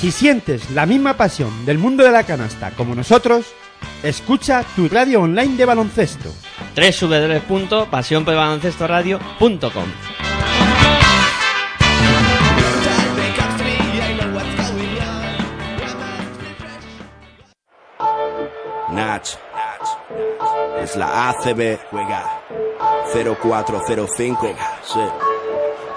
Si sientes la misma pasión del mundo de la canasta como nosotros, escucha tu radio online de baloncesto. www.pasionpelbaloncestoradio.com Nach. Es la ACB. Juega. 0405. Sí.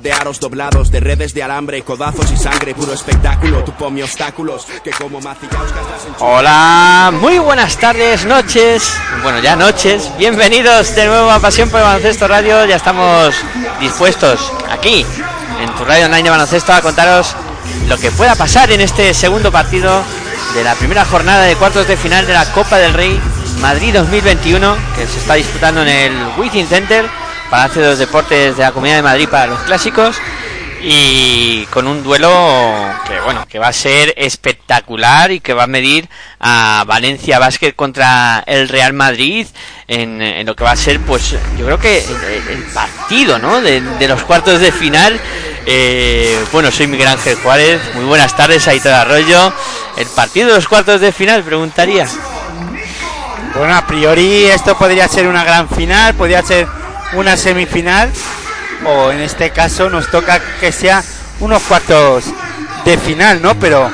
de aros doblados, de redes de alambre, codazos y sangre. Puro espectáculo. Tu ponme obstáculos. Que como enchufadas. Hola, muy buenas tardes, noches, bueno ya noches, bienvenidos de nuevo a Pasión por el Baloncesto Radio, ya estamos dispuestos aquí en tu radio online de baloncesto a contaros lo que pueda pasar en este segundo partido de la primera jornada de cuartos de final de la Copa del Rey Madrid 2021 que se está disputando en el Wizzing Center, Palacio de los Deportes de la Comunidad de Madrid para los clásicos y con un duelo que bueno que va a ser espectacular y que va a medir a Valencia Basket contra el Real Madrid en, en lo que va a ser pues yo creo que el, partido ¿no? de, de los cuartos de final. Eh, bueno soy Miguel Ángel Juárez. Muy buenas tardes ahí todo Arroyo. El partido de los cuartos de final preguntaría Bueno, a priori esto podría ser una gran final, podría ser una semifinal, o en este caso nos toca que sea unos cuartos de final, ¿no? Pero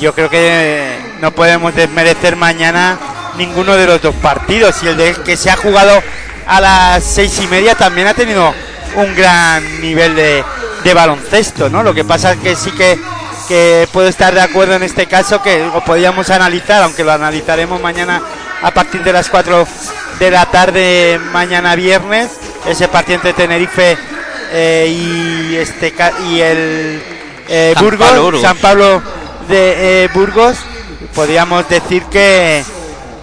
yo creo que no podemos desmerecer mañana ninguno de los dos partidos. Y el de que se ha jugado a las seis y media también ha tenido un gran nivel de, de baloncesto, ¿no? Lo que pasa es que sí que, que puedo estar de acuerdo en este caso que lo podíamos analizar, aunque lo analizaremos mañana a partir de las 4 de la tarde mañana viernes, ese partido entre Tenerife eh, y este y el eh, San Burgos, Pablo, Burgos. San Pablo de eh, Burgos, podríamos decir que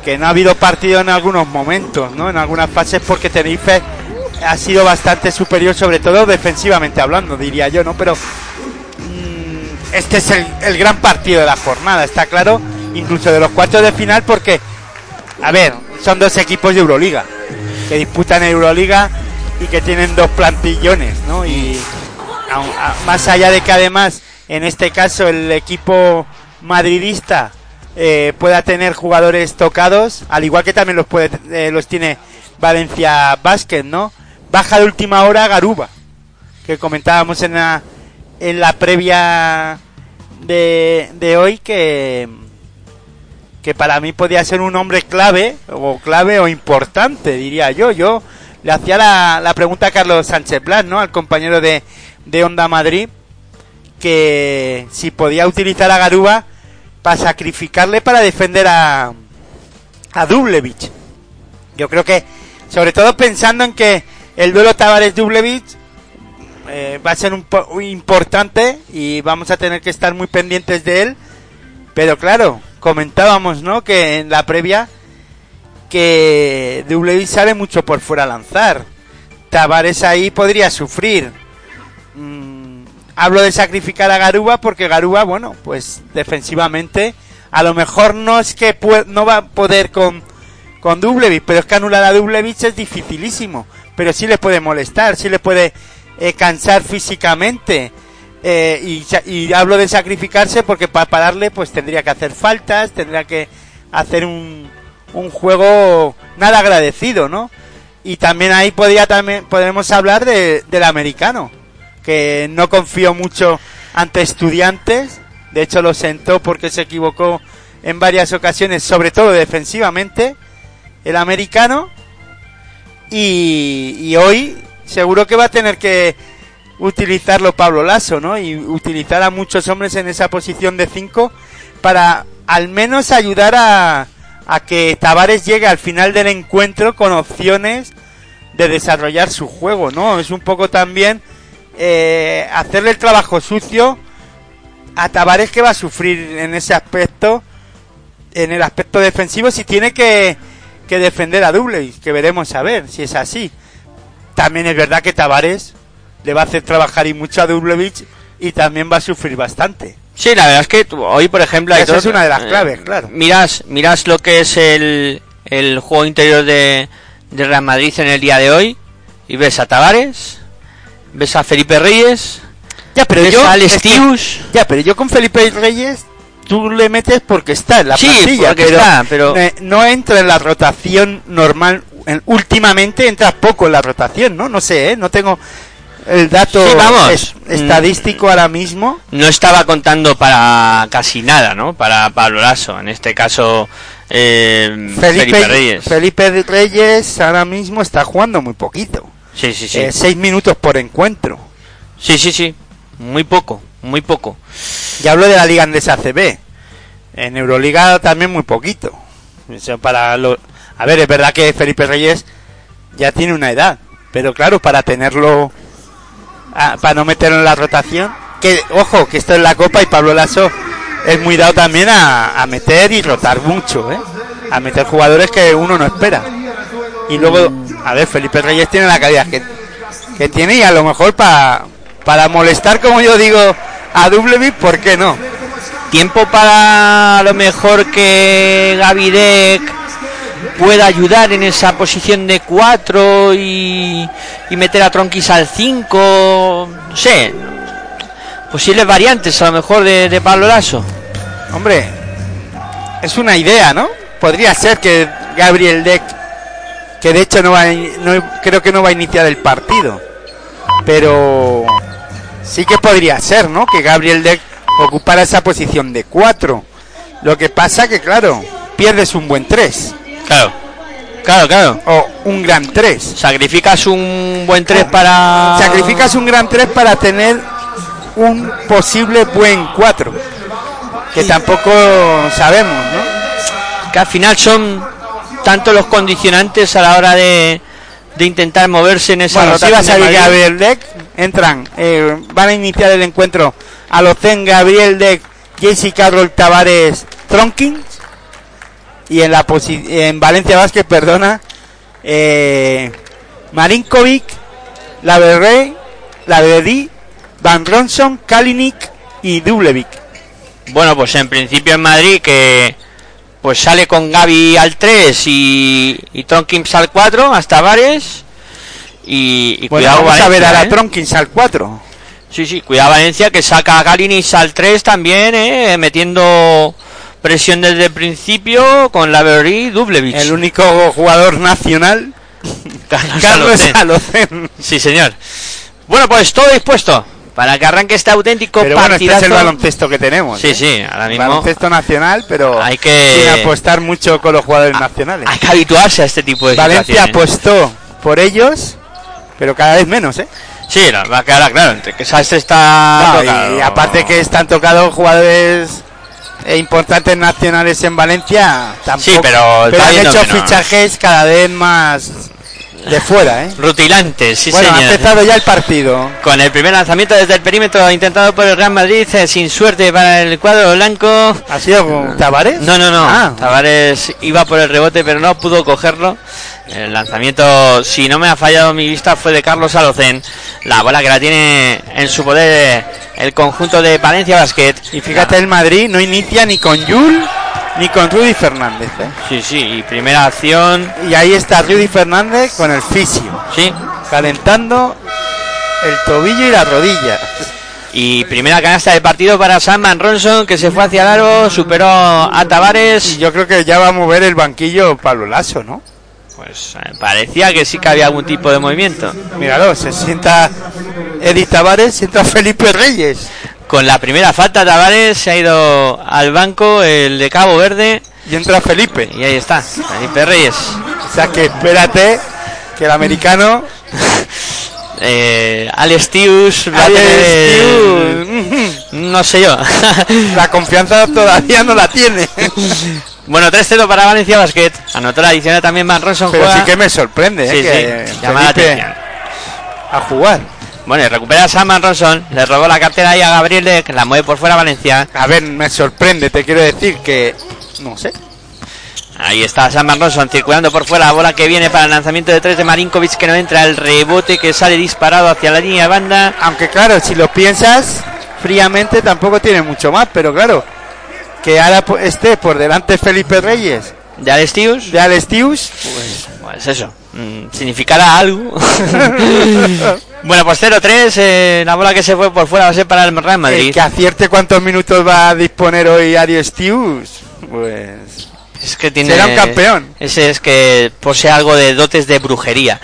que no ha habido partido en algunos momentos, ¿no? En algunas fases porque Tenerife ha sido bastante superior, sobre todo defensivamente hablando, diría yo, ¿no? Pero mm, este es el, el gran partido de la jornada, está claro, incluso de los cuartos de final, porque, a ver, son dos equipos de Euroliga, que disputan Euroliga y que tienen dos plantillones, ¿no? Y a- más allá de que además, en este caso, el equipo madridista eh, pueda tener jugadores tocados, al igual que también los, puede, eh, los tiene Valencia Basket, ¿no? Baja de última hora Garuba, que comentábamos en la, en la previa de, de hoy que, que para mí podía ser un hombre clave, o clave o importante, diría yo. Yo le hacía la, la pregunta a Carlos Sánchez Blas, ¿no? Al compañero de, de Onda Madrid, que si podía utilizar a Garuba para sacrificarle para defender a, a Dublevich. Yo creo que, sobre todo pensando en que el duelo Tavares-Dublevich eh, va a ser un po- importante y vamos a tener que estar muy pendientes de él. Pero claro, comentábamos, ¿no? Que en la previa que Dublevich sale mucho por fuera a lanzar. Tavares ahí podría sufrir. Mm, hablo de sacrificar a Garuba porque Garuba, bueno, pues defensivamente a lo mejor no es que no va a poder con, con Dublevich, pero es que anular a Dublevich es dificilísimo. Pero sí le puede molestar, sí le puede eh, cansar físicamente. Eh, y, y hablo de sacrificarse porque para pararle pues tendría que hacer faltas, tendría que hacer un, un juego nada agradecido, ¿no? Y también ahí podría también podemos hablar de, del americano, que no confío mucho ante estudiantes, de hecho lo sentó porque se equivocó en varias ocasiones, sobre todo defensivamente, el americano, y, y hoy seguro que va a tener que utilizarlo Pablo Lasso, ¿no? Y utilizar a muchos hombres en esa posición de 5 para al menos ayudar a, a que Tavares llegue al final del encuentro con opciones de desarrollar su juego, ¿no? Es un poco también eh, hacerle el trabajo sucio a Tavares que va a sufrir en ese aspecto, en el aspecto defensivo, si tiene que, que defender a Dublevich, que veremos a ver si es así. También es verdad que Tavares le va a hacer trabajar y mucho a Dublevich y también va a sufrir bastante. Sí, la verdad es que hoy, por ejemplo, Esa es una de las eh, claves, claro. Miras, miras lo que es el, el juego interior de, de Real Madrid en el día de hoy y ves a Tavares, ves a Felipe Reyes, Ya, pero ves yo, a es que- Estius. ya, pero yo con Felipe Reyes tú le metes porque está en la Sí, plantilla, porque pero, está, pero- eh, no entra en la rotación normal. En- últimamente entra poco en la rotación, ¿no? No sé, ¿eh? No tengo el dato Sí, vamos. es- estadístico ahora mismo. no estaba contando para casi nada, ¿no? Para Pablo Lasso, en este caso eh, Felipe, Felipe, Reyes. Felipe Reyes ahora mismo está jugando muy poquito. Sí, sí, sí. Eh, seis minutos por encuentro. Sí, sí, sí. Muy poco, muy poco. Y hablo de la Liga Andesa CB. En Euroliga también muy poquito. Para lo... A ver, es verdad que Felipe Reyes ya tiene una edad. Pero claro, para tenerlo... ah, para no meterlo en la rotación... Que, ojo, que esto es la Copa y Pablo Lasso es muy dado también a, a meter y rotar mucho, ¿eh? A meter jugadores que uno no espera. Y luego, a ver, Felipe Reyes tiene la calidad que, que tiene y a lo mejor para para molestar, como yo digo, a Dublevich, ¿por qué no? Tiempo para a lo mejor que Gavidec pueda ayudar en esa posición de 4 y, y meter a Tronquis al 5. No sé. Posibles variantes a lo mejor de, de Pablo. Hombre, es una idea, ¿no? Podría ser que Gabriel Deck, que de hecho no va, no, creo que no va a iniciar el partido, pero sí que podría ser, ¿no? Que Gabriel Deck ocupara esa posición de 4. Lo que pasa que, claro, pierdes un buen 3 Claro. Claro, claro. o un gran 3. Sacrificas un buen 3 para. Sacrificas un gran 3 para tener un posible buen 4. Que tampoco sabemos, ¿no? que al final son tanto los condicionantes a la hora de, de intentar moverse en esa Bueno, si va a rotación de salir Madrid. Gabriel Deck, entran, eh, van a iniciar el encuentro a Locen, Gabriel Deck, Jesse Carroll, Tavares, Tronkins. Y en la posi- en Valencia Vázquez, perdona, eh, Marinkovic, Laverrey, Laverdi, Van Ronson, Kalinic y Dublevic. Bueno, pues en principio en Madrid que pues sale con Gaby al 3 y, y Tronkins al 4 hasta Vares y, y Bueno, cuidado vamos a ver Valencia, ahora ¿eh? Tronkins al 4. Sí, sí, cuidado Valencia que saca a Galinis al 3 también, ¿eh? metiendo presión desde el principio con Laverty y Dublevich. El único jugador nacional, Carlos Carlos Alocen. Alocen. Sí, señor. Bueno, pues todo dispuesto para que arranque este auténtico Pero bueno, este es el baloncesto que tenemos. Sí, ¿eh? sí, ahora mismo baloncesto nacional, pero Hay que- sin apostar mucho con los jugadores nacionales. hay que habituarse a este tipo de Valencia situaciones. apostó por ellos, pero cada vez menos, ¿eh? Sí, la va a quedar claro, entre que Sastre está No, tocado. y, y aparte que están tocados jugadores eh, importantes nacionales en Valencia, tampoco. Sí, pero está han hecho fichajes cada vez más de fuera, ¿eh? Rutilantes, sí bueno, ha empezado ya el partido. Con el primer lanzamiento desde el perímetro intentado por el Real Madrid, eh, sin suerte para el cuadro blanco. ¿Ha sido Tavares? No, no, no. Ah. Tavares iba por el rebote, pero no pudo cogerlo. El lanzamiento, si no me ha fallado mi vista, fue de Carlos Alocen. La bola que la tiene en su poder el conjunto de Valencia Basket. Y fíjate, el Madrid no inicia ni con Yul ni con Rudy Fernández, ¿eh? Sí, sí, y primera acción. Y ahí está Rudy Fernández con el fisio, Sí, calentando el tobillo y la rodilla. Y primera canasta del partido para Sam Ronson, que se fue hacia el aro, superó a Y Tavares. yo creo que ya va a mover el banquillo Pablo Lasso, ¿no? Pues eh, parecía que sí que había algún tipo de movimiento. Míralo, se sienta Edith Tavares, sienta Felipe Reyes. Con la primera falta, Tavares se ha ido al banco, el de Cabo Verde, Y entra Felipe. y ahí está, Felipe Reyes. O sea que espérate que el americano. Eh, Alex Tius No sé yo. La confianza todavía no la tiene. bueno, 3-0 para Valencia Basket. Anotó la adicional también Van Ronson. Pero juega- sí que me sorprende, Sí, ¿eh? que sí, la Felipe atención. a jugar. Bueno, y recupera a Sam Van Ronson. Le robó la cartera ahí a Gabriel, de- que la mueve por fuera Valencia. A ver, me sorprende, te quiero decir que. No sé. Ahí está Sam Van Ronson circulando por fuera. La bola que viene para el lanzamiento de tres de Marinkovic que no entra. El rebote que sale disparado hacia la línea de banda. Aunque claro, si lo piensas fríamente tampoco tiene mucho más, pero claro, que ahora esté por delante Felipe Reyes De Alex Tius. de Alex Tius, Pues eso, mm, significará algo. bueno, pues 0-3, eh, la bola que se fue por fuera va a ser para el Real el Madrid. que acierte cuántos minutos va a disponer hoy Alex Tius, pues Es que tiene, será un campeón. Ese es que posee algo de dotes de brujería.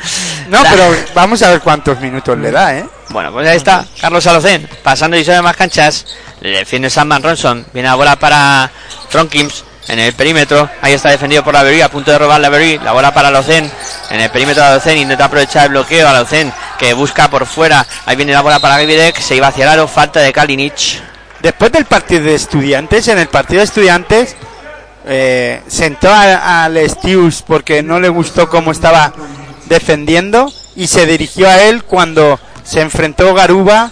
No, La- pero vamos a ver cuántos minutos le da, ¿eh? Bueno, pues ahí está, Carlos Alocén, pasando y sobre más canchas. Le defiende Sam Van Ronson. Viene la bola para Tronkims en el perímetro. Ahí está defendido por la Berry, a punto de robar la Berry. La bola para Alocén en el perímetro de Alocén. Intenta aprovechar el bloqueo. Alocén que busca por fuera. Ahí viene la bola para Gavidek. Se iba hacia el. Falta de Kalinic. Después del partido de estudiantes, en el partido de estudiantes, eh, sentó a- al Stius porque no le gustó cómo estaba defendiendo y se dirigió a él cuando se enfrentó Garuba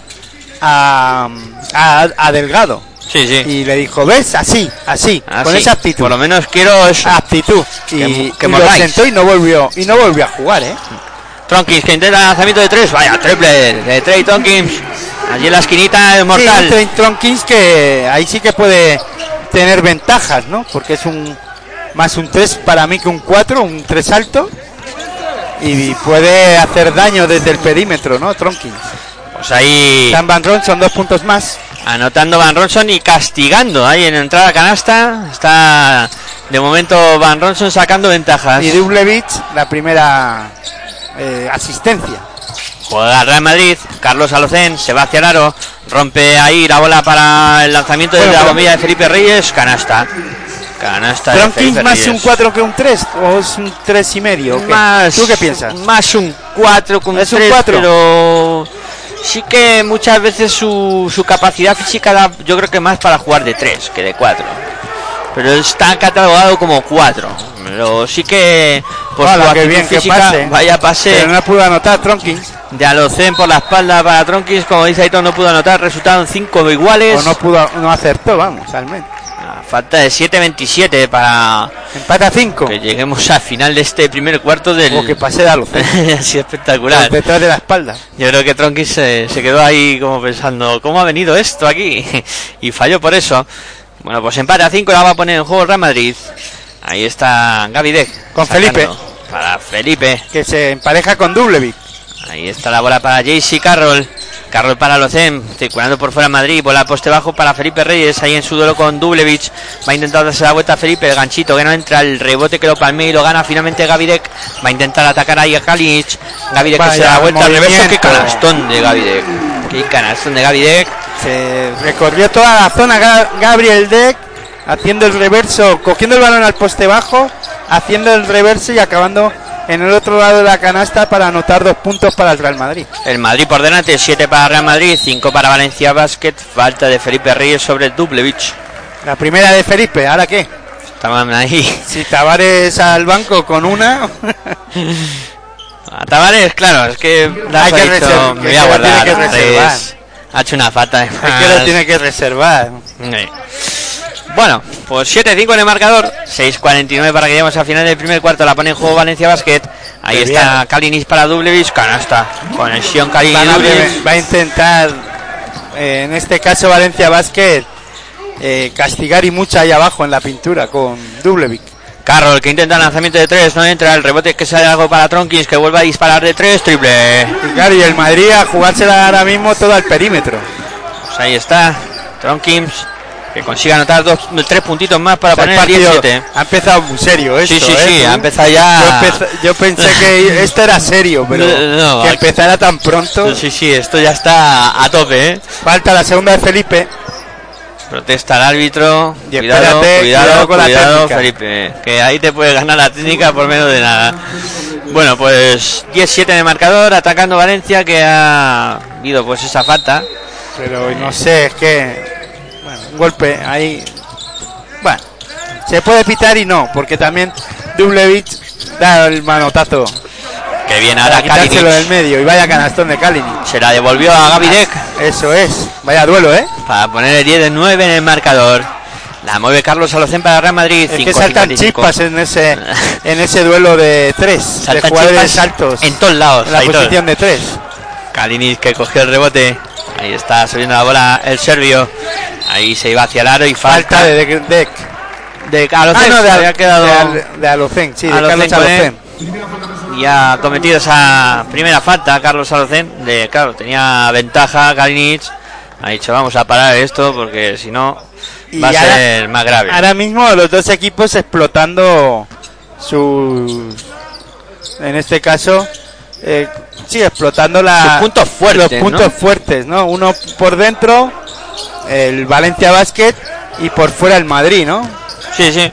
a, a- a Delgado. Sí, sí. Y le dijo, ¿ves? Así, así, Ah, con sí. esa actitud. Por lo menos quiero eso. Actitud. Y, Que- y lo sentó y no volvió y no volvió a jugar, ¿eh? Tronkins que intenta el lanzamiento de tres. Vaya, triple de Trey Tonkins. Allí en la esquinita, el Sí, mortal. Tronkins que ahí sí que puede tener ventajas, ¿no? Porque es un más un 3 para mí que un 4, un 3 alto. Y puede hacer daño desde el perímetro, ¿no? Tronkins. Pues ahí. Sam Van Ron son dos puntos más. Anotando Van Ronson y castigando ahí en entrada canasta. Está de momento Van Ronson sacando ventajas. Y Dublevich la primera eh, asistencia. Juega Real Madrid. Carlos Alocén se va hacia el aro. Rompe ahí la bola para el lanzamiento Bueno, desde la bombilla de Felipe Reyes. Canasta. Canasta de Felipe más Reyes. un 4 que un 3 o es un 3 y medio. Más, ¿Tú qué piensas? Más un 4 con Es un 3, cuatro. pero sí que muchas veces su, su capacidad física da, yo creo que más para jugar de 3 que de 4. Pero está catalogado como 4. Pero sí que por Hola, su qué actitud bien, que física, pase. vaya pase Pero no pudo anotar Tronkins de Alocen por la espalda para Tronkins, como dice Aitor, no pudo anotar, resultaron 5 iguales. o no pudo no acertó, vamos, al menos. Falta de 7-27 para Empate a 5. que lleguemos al final de este primer cuarto del... O que pase de Alocen. Así espectacular. detrás de la espalda. Yo creo que Tronkis se, se quedó ahí como pensando, ¿cómo ha venido esto aquí? y falló por eso. Bueno, pues empate a 5 la va a poner en juego el Real Madrid. Ahí está Gavidec. Con Felipe. Para Felipe. Que se empareja con Dublevic. Ahí está la bola para JC Carroll. Carroll para Locen, circulando por fuera Madrid. Bola poste bajo para Felipe Reyes. Ahí en su duelo con Dublevich. Va a intentar darse la vuelta a Felipe. El ganchito que no entra. El rebote que lo palmea y lo gana finalmente Gavidec. Va a intentar atacar ahí a Kalinic. Gavidec que se Vaya da la vuelta al reverso. Qué canastón de Gavidec. Qué canastón de Gavidec. Se recorrió toda la zona Ga- Gabriel Deck. Haciendo el reverso. Cogiendo el balón al poste bajo. Haciendo el reverso y acabando en el otro lado de la canasta para anotar dos puntos para el Real Madrid. El Madrid por delante. 7 para Real Madrid. 5 para Valencia Basket. Falta de Felipe Reyes sobre Dublevich. La primera de Felipe. ¿Ahora qué? Estaban ahí. Si Tavares al banco con una. A Tavares, claro, es que Hay que me voy a que guardar reservar. Ha hecho una falta Es que lo tiene que reservar. Sí. Bueno, pues 7-5 en el marcador, 6-49 para que lleguemos al final del primer cuarto. La pone en juego Valencia Basket. Ahí Qué está bien. Kalinis para Dublevich, canasta. Conexión Kalinis. va a intentar, eh, en este caso Valencia Basket, eh, castigar y mucho ahí abajo en la pintura con Dublevic. Carroll que intenta el lanzamiento de 3, no entra. El rebote que sale algo para Tronkins que vuelve a disparar de 3, triple. Y claro, y el Madrid a jugársela ahora mismo todo al perímetro. Pues ahí está, Tronkins que consigue anotar dos, tres puntitos más para O sea, el poner el partido 17. ha empezado muy serio esto, Sí, sí, ¿eh? sí, Tú- ha empezado ya. Yo, empecé- yo pensé que esto era serio, pero No, que aquí- empezara tan pronto. Sí, sí, esto ya está a tope, ¿eh? Falta la segunda de Felipe. Protesta el árbitro. Y cuidado, espérate, cuidado, cuidado con la cuidado, técnica. Felipe. Que ahí te puedes ganar la técnica por menos de nada. Bueno, pues 10-7 en el marcador, atacando Valencia, que ha habido pues esa falta. Pero no sé, es que. Un golpe ahí. Bueno, se puede pitar y no, porque también Dublevich da el manotazo Que viene ahora quitárselo del Kalinic. medio y vaya canastón de Kalinic. Se la devolvió a Gavidek Eso es, vaya duelo, ¿eh? para poner el 10 de 9 en el marcador. La mueve Carlos Alocén para Real Madrid. Es que saltan 5-55. chispas en ese en ese duelo de tres, de Saltan jugadores chispas altos en todos lados. en la posición de tres. Kalinic que cogió el rebote. Ahí está subiendo la bola el serbio. Ahí se iba hacia el aro y falta, Falta de Deck. De, de Alocén. ah, no, de, había quedado de, sí, de Carlos y ha cometido esa primera falta Carlos Alocén. De, claro, tenía ventaja Kalinic. Ha dicho, vamos a parar esto porque si no va a ahora- ser más grave. Ahora mismo los dos equipos explotando sus. En este caso, eh, sí, explotando la, puntos fuertes, Los puntos ¿no? fuertes, ¿no? Uno por dentro, el Valencia Basket, y por fuera el Madrid, ¿no? Sí, sí.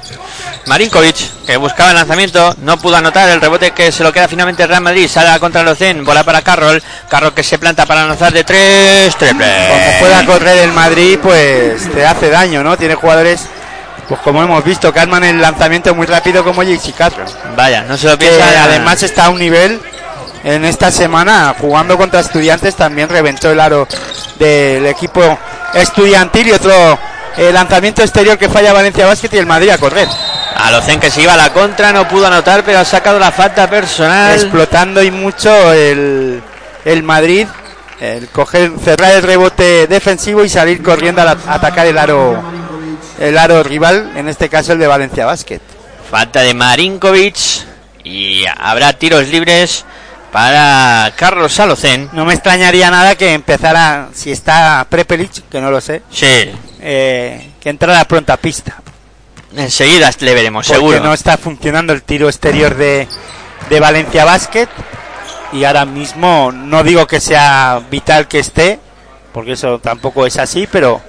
Marinkovic, que buscaba el lanzamiento, no pudo anotar el rebote que se lo queda finalmente el Real Madrid. Sale contra Locen, bola para Carroll. Carroll que se planta para lanzar de tres, triple. Como pueda correr el Madrid, pues te hace daño, ¿no? Tiene jugadores, pues como hemos visto, que arman el lanzamiento muy rápido como JC Carroll. Vaya, no se lo que piensa. además está a un nivel en esta semana jugando contra estudiantes también reventó el aro del equipo estudiantil y otro eh, lanzamiento exterior que falla Valencia Basket y el Madrid a correr A Locen que se iba a la contra, no pudo anotar, pero ha sacado la falta personal. explotando y mucho el, el Madrid el coger cerrar el rebote defensivo y salir corriendo a la- a atacar el aro el aro rival en este caso el de Valencia Basket Falta de Marinkovic. Y habrá tiros libres para Carlos Alocen. no me extrañaría nada que empezara si está Prepelic que no lo sé Sí, eh, que entrara pronto a pista. enseguida le veremos, Porque seguro. no está funcionando el tiro exterior de, de Valencia Basket. Y ahora mismo no digo que sea vital que esté, porque eso tampoco es así, pero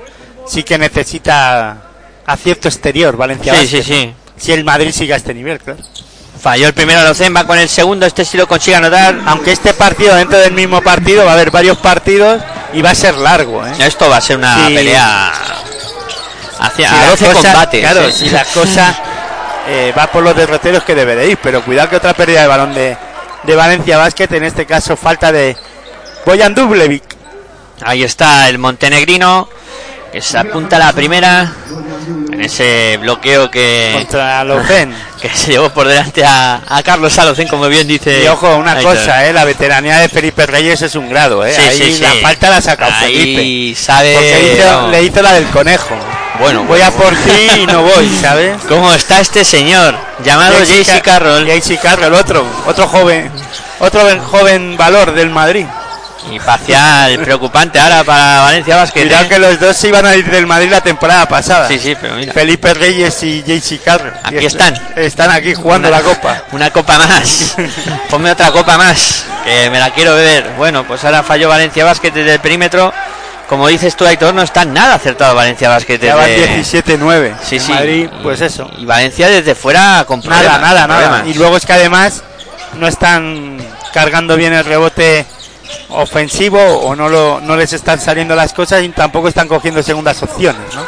sí que necesita acierto exterior Valencia Sí, Basket. sí, sí. Si el Madrid sigue a este nivel, claro. Falló el primero Alocen, va con el segundo. Este sí lo consigue anotar. Aunque este partido, dentro del mismo partido, va a haber varios partidos y va a ser largo. ¿eh? Esto va a ser una Sí. pelea hacia Si a la 12 cosa- combates. Claro, ¿eh? si la cosa eh, va por los derroteros que debe de ir, pero cuidado que otra pérdida de balón de, de Valencia Basket, en este caso falta de Boyan Dublevic. Ahí está el montenegrino que se apunta a la primera en ese bloqueo que, contra que se llevó por delante a, a Carlos Alocen, como bien dice. Y ojo, una Aitor. cosa, eh, la veteranía de Felipe Reyes es un grado, eh. Sí, Ahí sí, la sí. falta la ha sacado Ahí Felipe. sabe. Porque hizo- vamos, le hizo la del conejo. Bueno, voy a por ti y no voy, ¿sabes? ¿Cómo está este señor? Llamado JC Carroll. JC Carroll, otro, otro joven, otro joven valor del Madrid. Y parcial preocupante ahora para Valencia Basket. Cuidado ¿eh? que los dos se iban a ir del Madrid la temporada pasada. Sí, sí, pero mira. Felipe Reyes y JC Carroll. Aquí Y están. Están aquí jugando Una- la copa. Una copa más. Ponme otra copa más. Que me la quiero beber. Bueno, pues ahora falló Valencia Basket desde el perímetro. Como dices tú, Aitor, no está nada acertado Valencia van desde... 17-9. Sí, sí. Madrid, pues eso. Y Valencia desde fuera con Nada, problemas, nada, nada. Y luego es que además no están cargando bien el rebote ofensivo o no lo, no les están saliendo las cosas y tampoco están cogiendo segundas opciones, ¿no?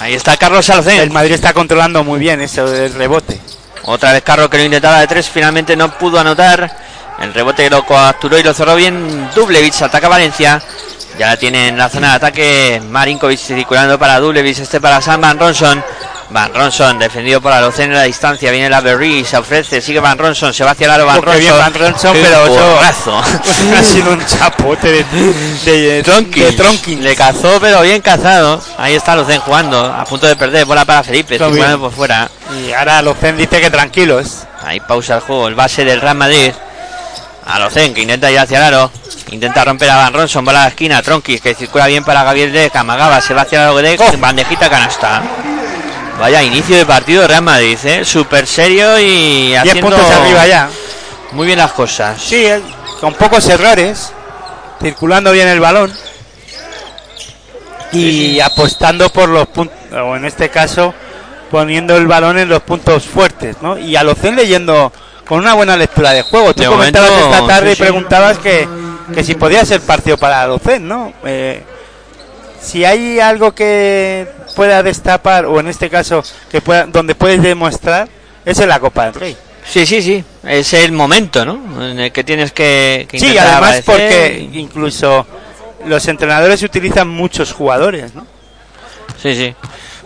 Ahí está Carlos Salcén. El Madrid está controlando muy bien eso del rebote. Otra vez Carlos que lo intentaba de tres, finalmente no pudo anotar. El rebote lo capturó y lo cerró bien Dublevich. Ataca Valencia. Ya tiene en la zona de ataque Marinkovic circulando para Dublevich. Este para Sam Van Ronson. Van Ronson defendido por Alocen en la distancia. Viene la Berry, se ofrece. Sigue Van Ronson. Se va hacia el aro Van Qué Ronson. bien Van Ronson, pero ha sido un chapote de, de, Tronkin. de Tronkin. Le cazó, pero bien cazado. Ahí está Lucen jugando. A punto de perder. Bola para Felipe. Está bien. por fuera. Y ahora Locen dice que tranquilos. Ahí pausa el juego. El base del Real Madrid. A Locen que intenta ir hacia el aro. Intenta romper a Van Ronson. Bola a la esquina. Tronkis que circula bien para Gabriel de Camagaba. Se va hacia el aro de Oh. bandejita canasta. Vaya inicio de partido Real Madrid, ¿eh? Súper serio y 10 haciendo puntos arriba ya. muy bien las cosas. Sí, eh, con pocos errores. Circulando bien el balón. Y apostando por los puntos. O en este caso, poniendo el balón en los puntos fuertes, ¿no? Y a Locen leyendo con una buena lectura de juego. Tú De comentabas momento, esta tarde sí, y preguntabas que, que si podía ser partido para Locen, ¿no? Eh, si hay algo que pueda destapar, o en este caso, que pueda, donde puedes demostrar, es en la Copa del Rey. Sí, sí, sí. Es el momento, ¿no? En el que tienes que, que Sí, además porque y- incluso los entrenadores utilizan muchos jugadores, ¿no? Sí, sí.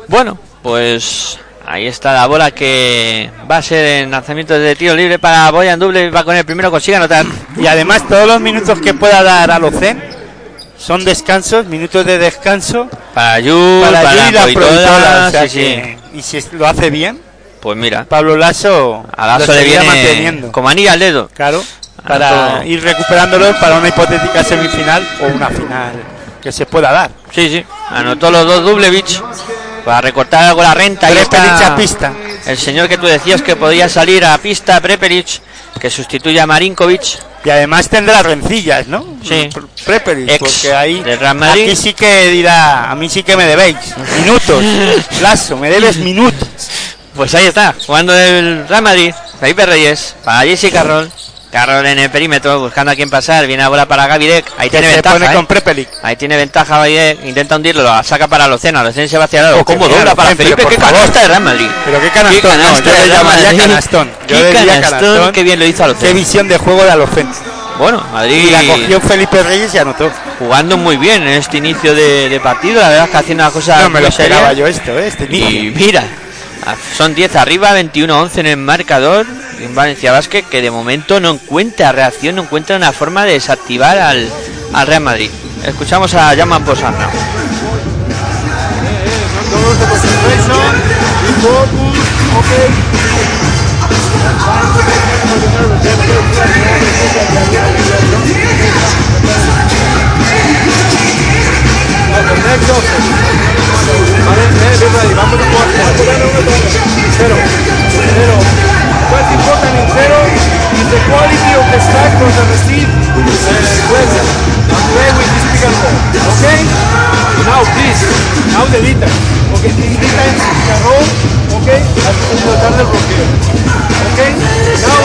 Bueno, pues ahí está la bola que va a ser en lanzamiento de tiro libre para Boyan Double. Va con el primero, consigue anotar. Y además todos los minutos que pueda dar a Locen son descansos, minutos de descanso Para Yu, para para, allí la Proitola, o sea sí, sí. que- y si lo hace bien, Pues mira, Pablo Lasso a Lasso le viene manteniendo. como anillo al dedo. Claro, para ir recuperándolo para una hipotética semifinal o una final que se pueda dar. Sí, sí. Anotó los dos Dublevich para recortar algo la renta. Prepelic a pista. el señor que tú decías que podía salir a pista, Prepelic, que sustituye a Marinkovic. Y además tendrá rencillas, ¿no? Sí. Prepelic, Ex porque ahí aquí sí que dirá, a mí sí que me debéis minutos. Lazo, me debes minutos. Pues ahí está, jugando el Real Madrid, Felipe Reyes, para Jesse Carroll. Carroll en el perímetro, buscando a quién pasar. Viene la bola para Gavidec. Ahí Que tiene se ventaja. pone ¿eh? con Prepelic. Ahí tiene ventaja Gavidec. Intenta hundirlo, la saca para Locena. Locena se va hacia el lado. Oh, qué ¿Cómo dobla para pero Felipe? por ¡Qué canasta de Real Madrid! Pero qué canastón, no, canasta yo le llamaría canastón. Yo ¡Qué canastón! canastón. ¡Qué bien lo hizo a Qué visión de juego de Alocen. Bueno, Madrid Y la cogió Felipe Reyes y anotó. jugando muy bien en este inicio de, de partido. La verdad es que haciendo las cosas No me lo esperaba yo esto, ¿eh? este Y mira, son 10 arriba, 21-11 en el marcador. En Valencia Basket que de momento no encuentra reacción, no encuentra una forma de desactivar al, al Real Madrid. Escuchamos a Yaman Posarna. What's important in zero is the quality of the stack from the present and play with this and roll. Okay? Now please, now the detail. Okay, this detail is and roll. Okay? Hasta tratar del. Okay? Now,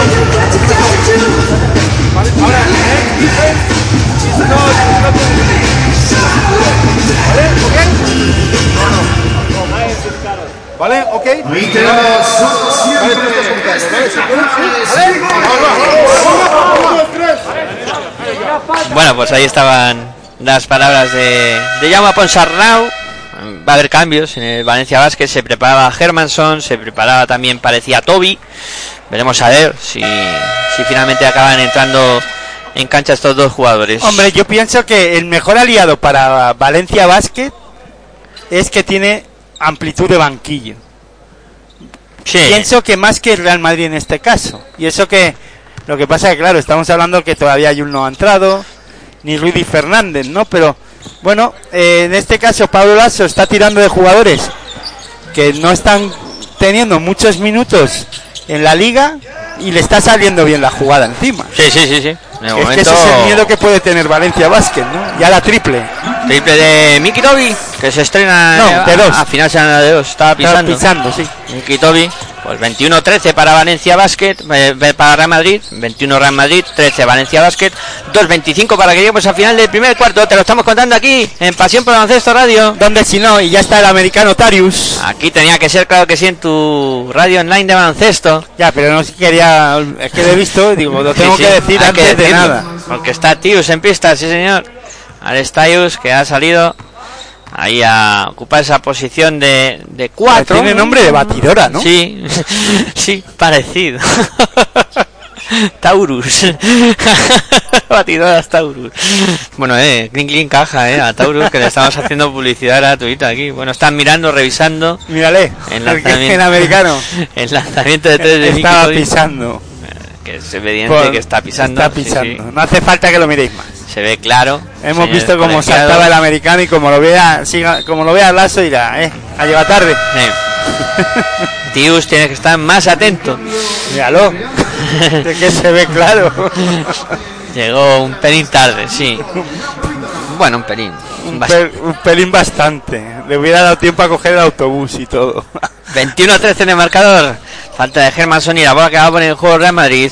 ahora, defense is not, is ¿Vale? Ok. Vale, tú ¿vale? ¿Vale? Bueno, pues ahí estaban las palabras de, de Jaume Ponsarnau. Va a haber cambios en el Valencia Basket. Se preparaba Hermanson, se preparaba también, parecía Toby. Veremos a ver si, si finalmente acaban entrando en cancha estos dos jugadores. Hombre, yo pienso que el mejor aliado para Valencia Basket es que tiene amplitud de banquillo. Sí. Pienso que más que el Real Madrid en este caso. Y eso que lo que pasa es que, claro, estamos hablando que todavía Yul no ha entrado, ni Rudy Fernández, ¿no? Pero bueno, eh, en este caso Pablo Lasso está tirando de jugadores que no están teniendo muchos minutos en la liga y le está saliendo bien la jugada encima. Sí, sí, sí, sí. Es momento, que ese es el miedo que puede tener Valencia Basket, ¿no? Ya la triple. Triple de Miki Toby, que se estrena No, eh, de dos. A, final de dos. Estaba Estaba pisando. pisando, sí. Miki Tobi, pues 21-13 para Valencia Basket, eh, para Real Madrid, 21 Real Madrid, 13 Valencia Basket, 2-25 para que lleguemos al final del primer cuarto. Te lo estamos contando aquí en Pasión por Baloncesto Radio. ¿Dónde si no? Y ya está el americano Tarius. Aquí tenía que ser, claro que sí, en tu radio online de baloncesto. Ya, pero no quería. Es que lo he visto, digo, lo tengo Sí, que decir antes de nada. Porque está Tius en pista, sí señor. Tius que ha salido ahí a ocupar esa posición de, de cuatro. Tiene nombre de batidora, ¿no? Sí, sí, parecido. Taurus. Batidoras Taurus. Bueno, eh, Clean Clean caja, eh, a Taurus que le estamos haciendo publicidad gratuita aquí. Bueno, están mirando, revisando Mírale, el el, americano el lanzamiento de tres de estaba pisando. que es evidente Por- que está pisando. Está sí, pisando. sí. No hace falta que lo miréis más. Se ve claro. Hemos visto cómo saltaba el americano y como lo vea, siga, como lo vea Lazo dirá, eh, ha llegado tarde. Eh. Tius tiene que estar más atento. Míralo. de que se ve claro. Llegó un pelín tarde, sí. Bueno, un pelín. un, Bast- pel- un pelín bastante. Le hubiera dado tiempo a coger el autobús y todo. 21 a 13 en el marcador. Falta de Germanson y la bola que va a poner en juego el Real Madrid.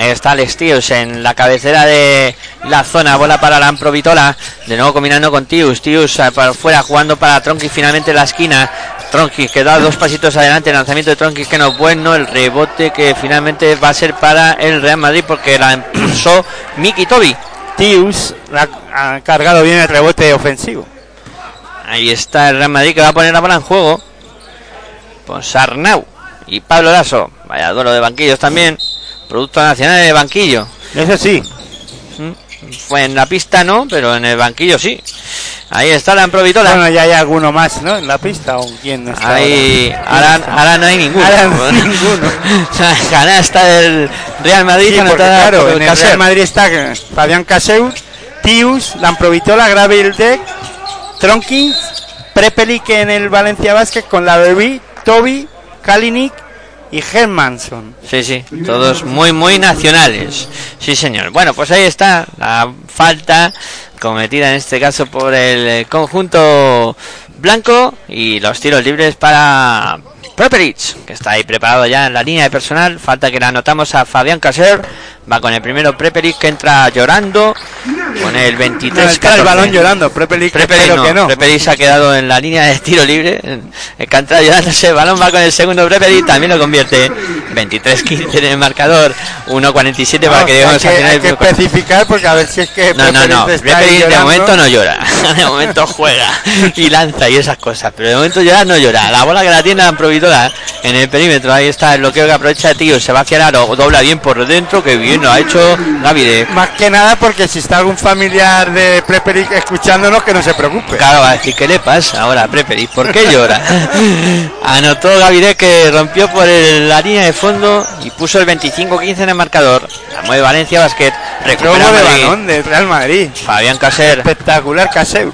Ahí está Alex Tius en la cabecera de la zona. Bola para Lampro Vitola. De nuevo combinando con Tius. Tius eh, para fuera jugando para Tronquis finalmente en la esquina. Tronquis que da dos pasitos adelante. El lanzamiento de Tronquis que no es bueno. El rebote que finalmente va a ser para el Real Madrid porque la impulsó Miki Tobi. Tius la- ha cargado bien el rebote ofensivo. Ahí está el Real Madrid que va a poner la bola en juego. Con Sarnau y Pablo Lasso. Vaya duelo de banquillos también. Producto nacional de banquillo. Eso sí, Fue en la pista no, pero en el banquillo sí. Ahí está la Improvitola. bueno, ya hay alguno más, ¿no? En la pista o quién no está Ahí, ahora? ahora, ahora no hay ninguno. Ahora no hay ninguno. La canasta del Real Madrid Sí, claro, en el. Real Madrid está eh, Fabián Caseu, Tius, Lamprovitola, Graveldec, Tronkins, Prepelic en el Valencia Basket con la Derby, Toby, Kalinic y Hermanson. Sí, sí, todos muy, muy nacionales. Sí, señor. Bueno, pues ahí está la falta cometida en este caso por el conjunto blanco y los tiros libres para Prepelic, que está ahí preparado ya en la línea de personal. Falta que la anotamos a Fabián Caser. Va con el primero Prepelic que entra llorando con el 23 No, está el 14. balón llorando, Prepelic, Prepelic espero no, que no. Prepelic se ha quedado en la línea de tiro libre. El que ha entrado llevándose el balón va con el segundo Prepelic, también lo convierte 23-15 en el marcador, 1-47 para que lleguemos al final hay que especificar porque a ver si es que no, no, no. Prepelic de llorando. momento no llora. De momento juega y lanza y esas cosas. Pero de momento llorar no llora. La bola que la tiene la providora en el perímetro. Ahí está el bloqueo que aprovecha tío. Se va hacia el aro. Dobla bien por dentro. Que bien lo ha hecho Gavi Más que nada porque si está algún familiar de Prepelic escuchándonos que no se preocupe. Claro, va a decir, ¿qué le pasa ahora a Preperi? ¿Por qué llora? Anotó Gaviré que rompió por el- la línea de fondo y puso el 25-15 en el marcador. La mueve Valencia Basket. Recupera de balón del Real Madrid. Fabián Caser. Espectacular Caseu.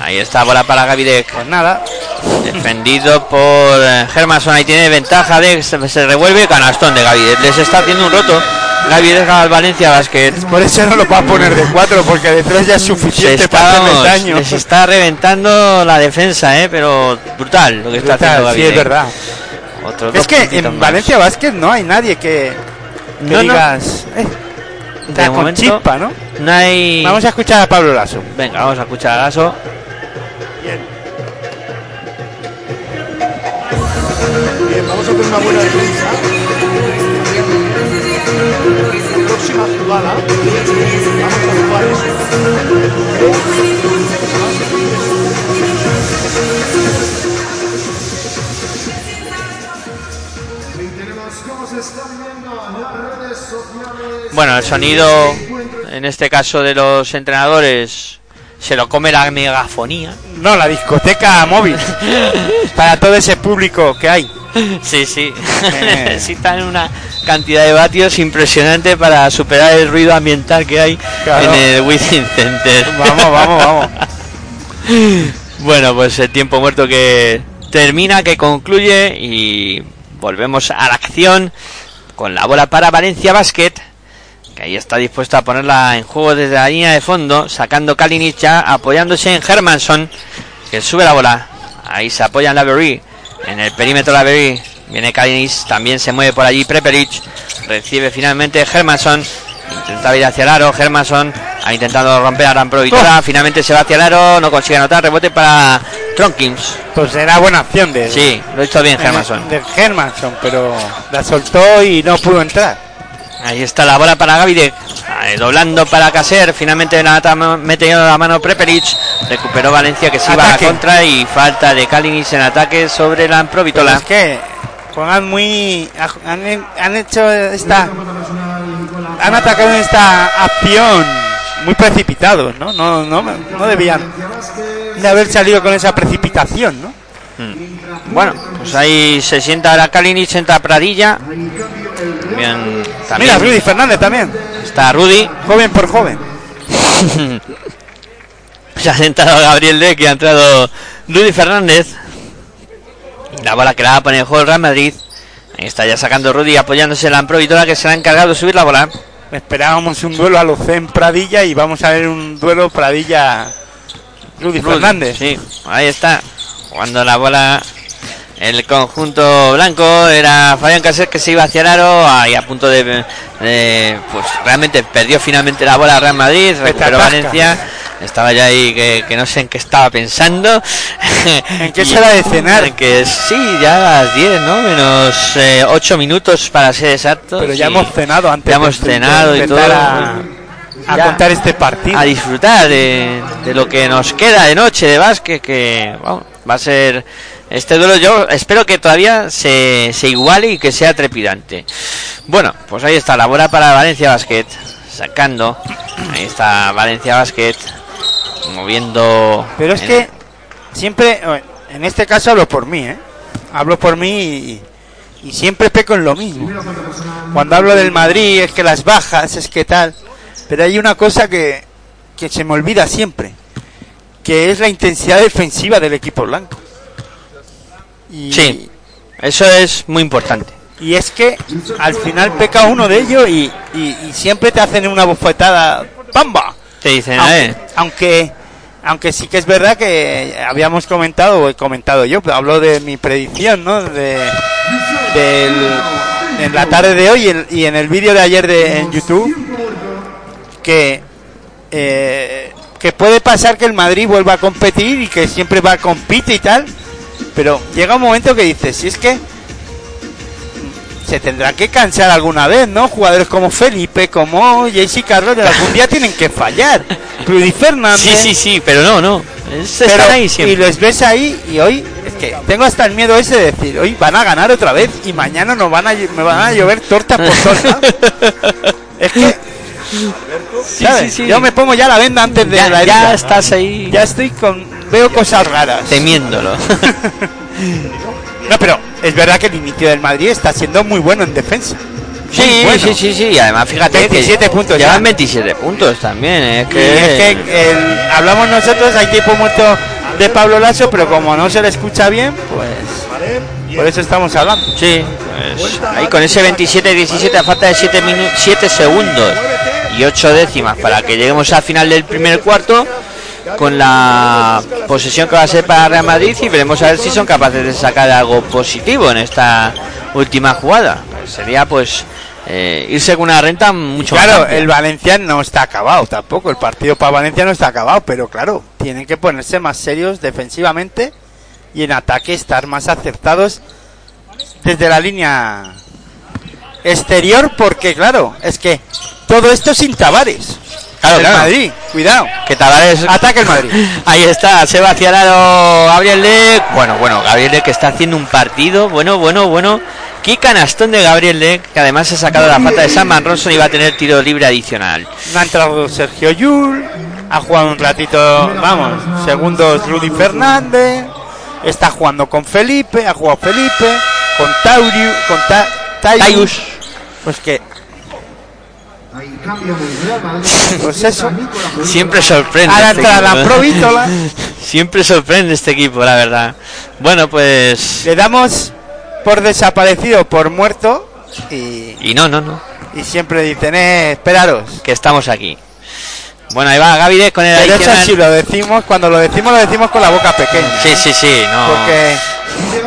Ahí está, bola para Gaviré. Pues nada, Defendido por eh, Germanson. Ahí tiene ventaja de se, se revuelve. Canastón de Gaviré. Les está haciendo un roto. Gaviré al Valencia Basket. por eso no lo va a poner de cuatro porque de tres ya es Se suficiente está, para vamos, daño. les está reventando la defensa, eh, pero brutal lo que está haciendo sí, es verdad. Otros Es que en más. Valencia Basket no hay nadie que, que No, no. digas. eh, está De con momento, chispa, ¿no? No hay. Vamos a escuchar a Pablo Lasso. Venga, vamos a escuchar a Gaso. Bien, vamos a hacer una buena defensa. Próxima jugada. Vamos a jugar. Bueno, el sonido, en este caso de los entrenadores, se lo come la megafonía. No, la discoteca móvil. para todo ese público que hay. Sí, sí. Eh. Necesitan una cantidad de vatios impresionante para superar el ruido ambiental que hay Claro. en el Within Center. Vamos, vamos, vamos. Bueno, pues el tiempo muerto que termina, que concluye y volvemos a la acción con la bola para Valencia Basket, que ahí está dispuesto a ponerla en juego desde la línea de fondo, sacando Kalinic ya, apoyándose en Hermanson. que sube la bola. Ahí se apoya en Lavery. En el perímetro Lavery. Viene Kalinis. También se mueve por allí Preperich. Recibe finalmente Hermanson. Intentaba ir hacia el aro. Hermanson ha intentado romper a Rampro Vitora. Finalmente se va hacia el aro. No consigue anotar. Rebote para Tronkins. Pues era buena acción de, Sí, lo hizo bien Hermanson. de Hermanson, pero la soltó y no pudo entrar. Ahí está la bola para Gavidek. Ahí, doblando para Caser. Finalmente la ata- metiendo la mano Preperich. Recuperó Valencia que se iba a la contra. Y falta de Kalinis en ataque sobre la Pero Provitola. es que juegan muy. Han, han hecho esta. Han atacado en esta acción muy precipitados, ¿no? No, no, no debían de haber salido con esa precipitación, ¿no? Bueno, pues ahí se sienta ahora Kalinic, entra Pradilla. Bien, también Mira, Rudy Fernández también. está Rudy. Joven por joven. Se ha sentado Gabriel De, que ha entrado Rudy Fernández. La bola que la va a poner juego el Real Madrid. Ahí está ya sacando Rudy, apoyándose en la Provitora que se le ha encargado de subir la bola. Esperábamos un duelo a los en Pradilla y vamos a ver un duelo Pradilla Rudy, Rudy, Fernández. Sí, ahí está. Jugando la bola el conjunto blanco. Era Fabián Caser que se iba hacia el aro. Ahí a punto de, de- Pues realmente perdió finalmente la bola Real Madrid. Recuperó. Valencia. Estaba ya ahí que, que no sé en qué estaba pensando. ¿En qué será de cenar? en que sí, ya a las 10, ¿no? Menos 8 minutos para ser exactos. Pero ya hemos cenado antes. Ya hemos cenado y todo. A, a Ya. contar este partido. a disfrutar de, de lo que nos queda de noche de básquet que vamos, va a ser este duelo yo espero que todavía se, se iguale y que sea trepidante bueno pues ahí está la bola para Valencia Basket sacando ahí está Valencia Basket moviendo Pero es en- que siempre, en este caso hablo por mí, ¿eh? Hablo por mí y, y siempre peco en lo mismo. Cuando hablo del Madrid es que las bajas, es que tal. Pero hay una cosa que, que se me olvida siempre, que es la intensidad defensiva del equipo blanco. Y, Sí. eso es muy importante y es que al final peca uno de ellos y, y- y siempre te hacen una bofetada. ¡Pamba! te dicen aunque, eh, aunque aunque sí que es verdad que habíamos comentado o he comentado yo pero hablo de mi predicción no de del- en la tarde de hoy y en, y en el vídeo de ayer de, en YouTube que eh, que puede pasar que el Madrid vuelva a competir y que siempre va a compite y tal pero llega un momento que dices si es que se tendrá que cansar alguna vez, ¿no? Jugadores como Felipe, como JC Carlos, algún día tienen que fallar. Rudy Fernández. sí sí sí pero no no pero- estar ahí y siempre los ves ahí y hoy es que tengo hasta el miedo ese de decir hoy van a ganar otra vez y mañana nos van a me van a llover tortas por torta es que ¿sabes? sí, sí. yo me pongo ya la venda antes de ya, la ya herida. estás ahí ya estoy con veo cosas raras temiéndolo no pero es verdad que el inicio del Madrid está siendo muy bueno en defensa Sí, bueno. sí, sí, sí, y además fíjate 27 que puntos llevan ya. 27 puntos también, ¿eh? es que, es que el- hablamos nosotros, hay tiempo muerto de Pablo Lasso, pero como no se le escucha bien, pues por eso estamos hablando. sí, pues, ahí con ese 27-17 a falta de 7, minu- 7 segundos y 8 décimas para que lleguemos al final del primer cuarto con la posesión que va a ser para Real Madrid y veremos a ver si son capaces de sacar algo positivo en esta última jugada. Sería pues eh, irse con una renta mucho más Claro, el Valencia no está acabado tampoco, el partido para Valencia no está acabado, pero claro, tienen que ponerse más serios defensivamente y en ataque estar más acertados desde la línea exterior, porque claro, es que todo esto sin Tavares. Claro, el claro. Madrid, cuidado. que Tavares Ataque el Madrid. Ahí está, se va hacia el aro Gabriel Lec. Bueno, bueno, Gabriel que está haciendo un partido. Bueno, bueno, bueno. Qué canastón de Gabriel Lec, que además ha sacado la falta de Sam Ronson y va a tener tiro libre adicional. No ha entrado Sergio Yul, ha jugado un ratito, vamos, segundos Rudy Fernández, está jugando con Felipe, ha jugado Felipe, con Tauriu, con Ta-. Taius. Pues que. Pues eso. Siempre sorprende. Ahora este entra la equipo. Provítola. Siempre sorprende este equipo, la verdad. Bueno, pues. Le damos por desaparecido, por muerto, y, Y no, no, no. y siempre dicen, eh, esperaros. Que estamos aquí. Bueno, ahí va Gavidez con el Pero eso sí lo decimos, cuando lo decimos, lo decimos con la boca pequeña. Sí, sí, sí, no. Porque,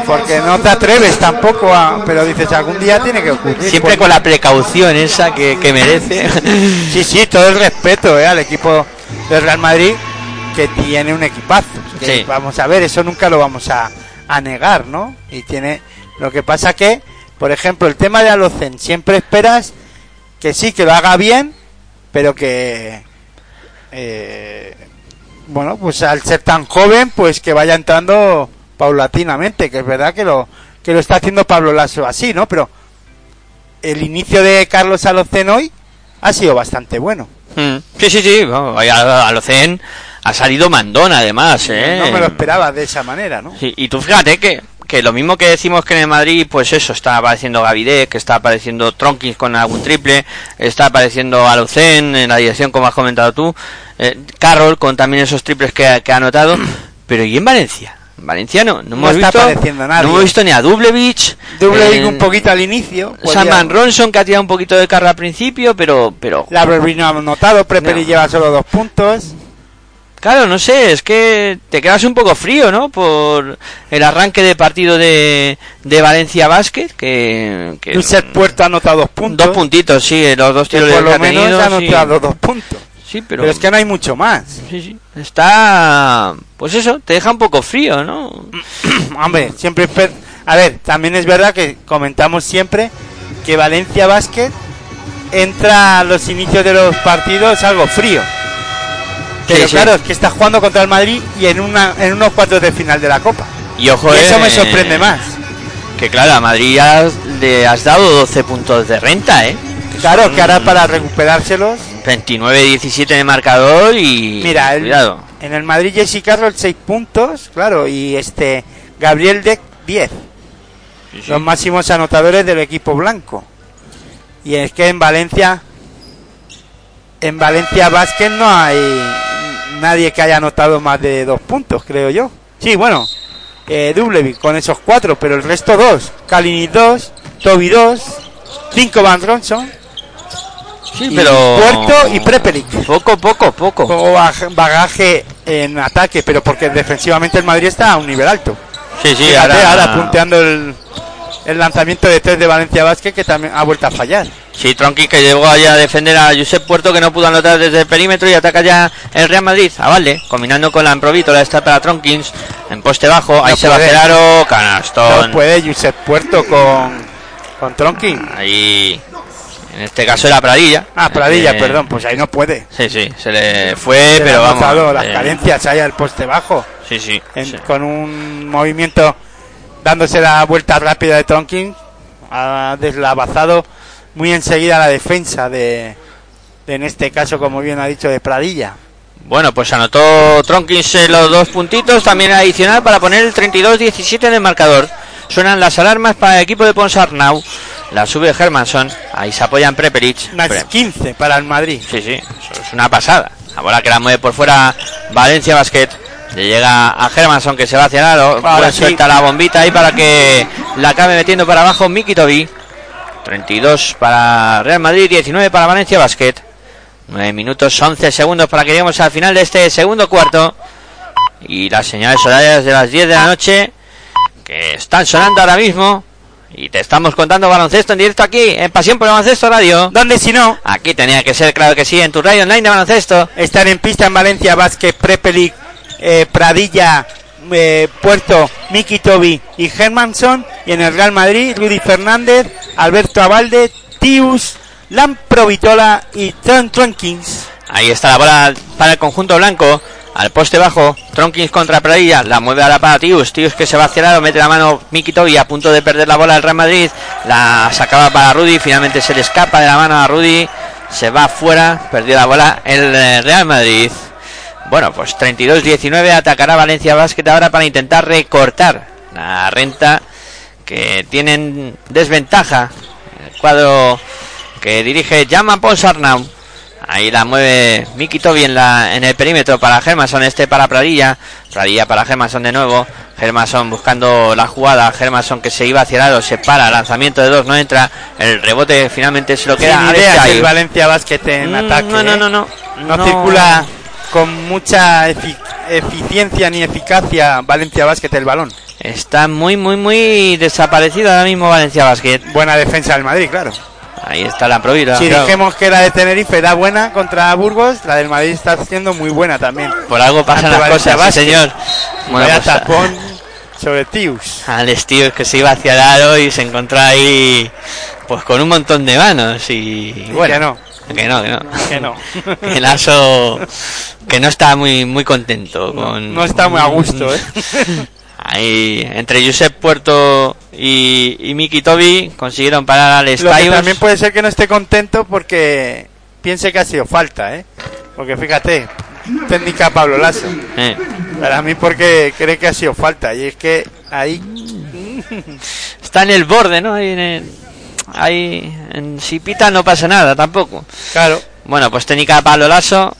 porque no te atreves tampoco a. Pero dices, algún día tiene que ocurrir. Siempre Pues- con la precaución esa que, que merece. Sí, sí, todo el respeto eh, al equipo del Real Madrid que tiene un equipazo. Que Sí. Vamos a ver, eso nunca lo vamos a, a negar, ¿no? Y tiene. Lo que pasa que, por ejemplo, el tema de Alocen, siempre esperas que sí, que lo haga bien, pero que. eh, bueno, pues al ser tan joven, pues que vaya entrando paulatinamente, que es verdad que lo que lo está haciendo Pablo Lasso así, ¿no? Pero el inicio de Carlos Alocen hoy ha sido bastante bueno. Mm. Sí, sí, sí. a- Alocen ha salido mandón, además. ¿eh? No me lo esperaba de esa manera, ¿no? Sí, y tú fíjate que, que lo mismo que decimos que en el Madrid, pues eso, está apareciendo Gavidec, que está apareciendo Tronkins con algún triple, está apareciendo Alocen en la dirección, como has comentado tú, eh, Carroll con también esos triples que, que ha anotado, pero ¿y en Valencia? En Valencia no, no, hemos está visto, apareciendo nadie. no hemos visto ni a Dublevich, Dublevich eh, un poquito al inicio. podía- Salman Ronson que ha tirado un poquito de carga al principio, pero, pero La no ha notado, Preperi No. lleva solo dos puntos. Claro, no sé, es que te quedas un poco frío, ¿no? Por el arranque de partido de, de Valencia Basket, que... que Puerto ha anotado dos puntos. Dos puntitos, sí, los dos que tiros por que lo ha menos tenido, ha sí. anotado dos puntos. Sí, pero... Pero, es que no hay mucho más. sí, sí. Está... Pues eso, te deja un poco frío, ¿no? Hombre, siempre... A ver, también es verdad que comentamos siempre que Valencia Basket entra a los inicios de los partidos algo frío. Pero Sí, sí. claro, es que está jugando contra el Madrid y en, una, en unos cuartos de final de la Copa. Y ojo, y eso eh, me sorprende más. Que claro, a Madrid ya le has dado 12 puntos de renta, ¿eh? Claro, que ahora para recuperárselos... 29-17 en el marcador y... Mira, el- en el Madrid Jesse Carroll 6 puntos, claro, y este Gabriel Deck 10. Sí, sí. Los máximos anotadores del equipo blanco. Y es que en Valencia en Valencia Basket no hay nadie que haya anotado más de dos puntos, creo yo. Sí, bueno, eh, Dublevic con esos cuatro, pero el resto dos. Kalinic 2, Toby 2, 5 Van Ronson, Sí, y pero... Puerto y Prepelic. Poco, poco, poco. Baj- bagaje en ataque, pero porque defensivamente el Madrid está a un nivel alto. Sí, sí, Fíjate, ahora... ahora punteando el, el lanzamiento de tres de Valencia Basket que también ha vuelto a fallar. Sí, Tronqui que llegó allá a defender a Josep Puerto que no pudo anotar desde el perímetro y ataca ya el Real Madrid. A Valde, combinando con la Improvítola, está para Tronkins en poste bajo. Ahí No se va. Geraro, No canastón. puede Josep Puerto con, con Tronkin. Ahí, en este caso era Pradilla. Ah, Pradilla, Eh, perdón, pues ahí no puede. Sí, sí, se le fue, Se le pero han vamos. las eh, carencias ahí al poste bajo. Sí, sí. en- sí. Con un movimiento dándose la vuelta rápida de Tronkin. Ha deslavazado muy enseguida la defensa de, de, en este caso, como bien ha dicho, de Pradilla. Bueno, pues anotó Tronkins los dos puntitos, también adicional para poner el 32-17 en el marcador. Suenan las alarmas para el equipo de Ponsarnau. La sube Hermanson, ahí se apoyan Prepelic. Pre- 15 para el Madrid. Sí, sí, eso es una pasada. La bola que la mueve por fuera Valencia Basket. Le llega a Hermanson que se va hacia el aro. Pues sí. suelta la bombita ahí para que la acabe metiendo para abajo Miki Tobi. 32 para Real Madrid, 19 para Valencia Basket. 9 minutos 11 segundos para que lleguemos al final de este segundo cuarto. Y las señales horarias de las 10 de la noche que están sonando ahora mismo. Y te estamos contando baloncesto en directo aquí en Pasión por Baloncesto Radio. ¿Dónde si no? Aquí tenía que ser, claro que sí, en tu radio online de baloncesto. Están en pista en Valencia, Vázquez, Prepelic, eh, Pradilla, eh, Puerto, Miki Tobi y Hermanson. Y en el Real Madrid, Rudy Fernández, Alberto Abalde, Tius, Lamprovitola y Tron Tronkins. Ahí está la bola para el conjunto blanco. Al poste bajo, Tronkins contra Pradilla, la mueve ahora para Tius, Tius que se va hacia el lado, mete la mano Miki Tobi a punto de perder la bola al Real Madrid, la sacaba para Rudy, finalmente se le escapa de la mano a Rudy, se va fuera, perdió la bola el eh, Real Madrid. Bueno, pues 32-19 atacará Valencia Basket ahora para intentar recortar la renta que tienen desventaja. El cuadro que dirige Llama Ponsarnau. Ahí la mueve Miki Tobi en, la, en el perímetro para Germason, este para Pradilla. Pradilla para Germason de nuevo. Germason buscando la jugada. Germason que se iba hacia el lado, se para. Lanzamiento de dos, no entra. El rebote finalmente se lo queda a el Valencia Basket en Mm, ataque. No, no, ¿eh? no, no. no, circula con mucha efi- eficiencia ni eficacia Valencia Basket el balón. Está muy, muy, muy desaparecido ahora mismo Valencia Basket. Buena defensa del Madrid, claro. Ahí está la Provida. Si claro. dijimos que la de Tenerife era buena contra Burgos, la del Madrid está siendo muy buena también. Por algo pasan Ante las cosas, sí, señor. Bueno, pues, tapón sobre Tius. al estilo que se iba hacia el aro y se encontró ahí pues con un montón de manos y, Y bueno, que no, que no, que no. que no. El aso que no está muy muy contento con No está muy a gusto, ¿eh? Ahí entre Josep Puerto y, y Miki Tobi consiguieron parar al Styles. también puede ser que no esté contento porque piense que ha sido falta, ¿eh? Porque fíjate, técnica Pablo Lasso. Eh, Para mí porque cree que ha sido falta. Y es que ahí... está en el borde, ¿no? Ahí en, el- ahí en si pita no pasa nada tampoco. Claro. Bueno, pues técnica Pablo Lasso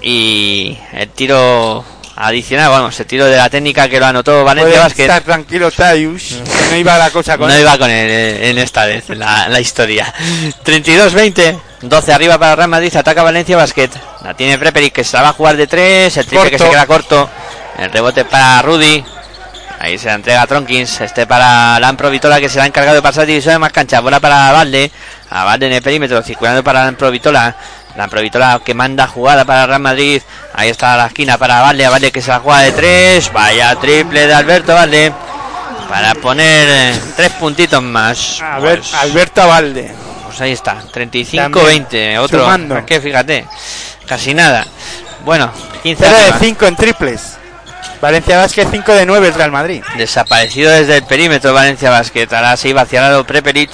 y el tiro adicional, vamos, el tiro de la técnica que lo anotó Valencia Basket. estar tranquilo que no iba la cosa con No él. iba con él eh, en esta vez, en la, la historia. 32-20, 12 arriba para Real Madrid, ataca Valencia Basket. La tiene Preperic que se la va a jugar de 3, el triple que se queda corto. El rebote para Rudy. Ahí se la entrega a Tronkins, este para Lampro Vitola que se la ha encargado de pasar división de más cancha. Bola para Valde, a Valde en el perímetro, circulando para Lampro Vitola. Lampro Vitola que manda jugada para Real Madrid. Ahí está la esquina para Valde, a Valde que se la juega de 3. Vaya triple de Alberto Valde para poner eh, tres puntitos más. A ver, Pues, Alberto Avalde. pues ahí está, 35-20, otro. sumando. Que fíjate, casi nada. Bueno, 15 0 de arriba. 5 en triples. Valencia Basket 5 de 9 el Real Madrid. Desaparecido desde el perímetro Valencia Basket. Ahora se iba hacia el lado Prepelic.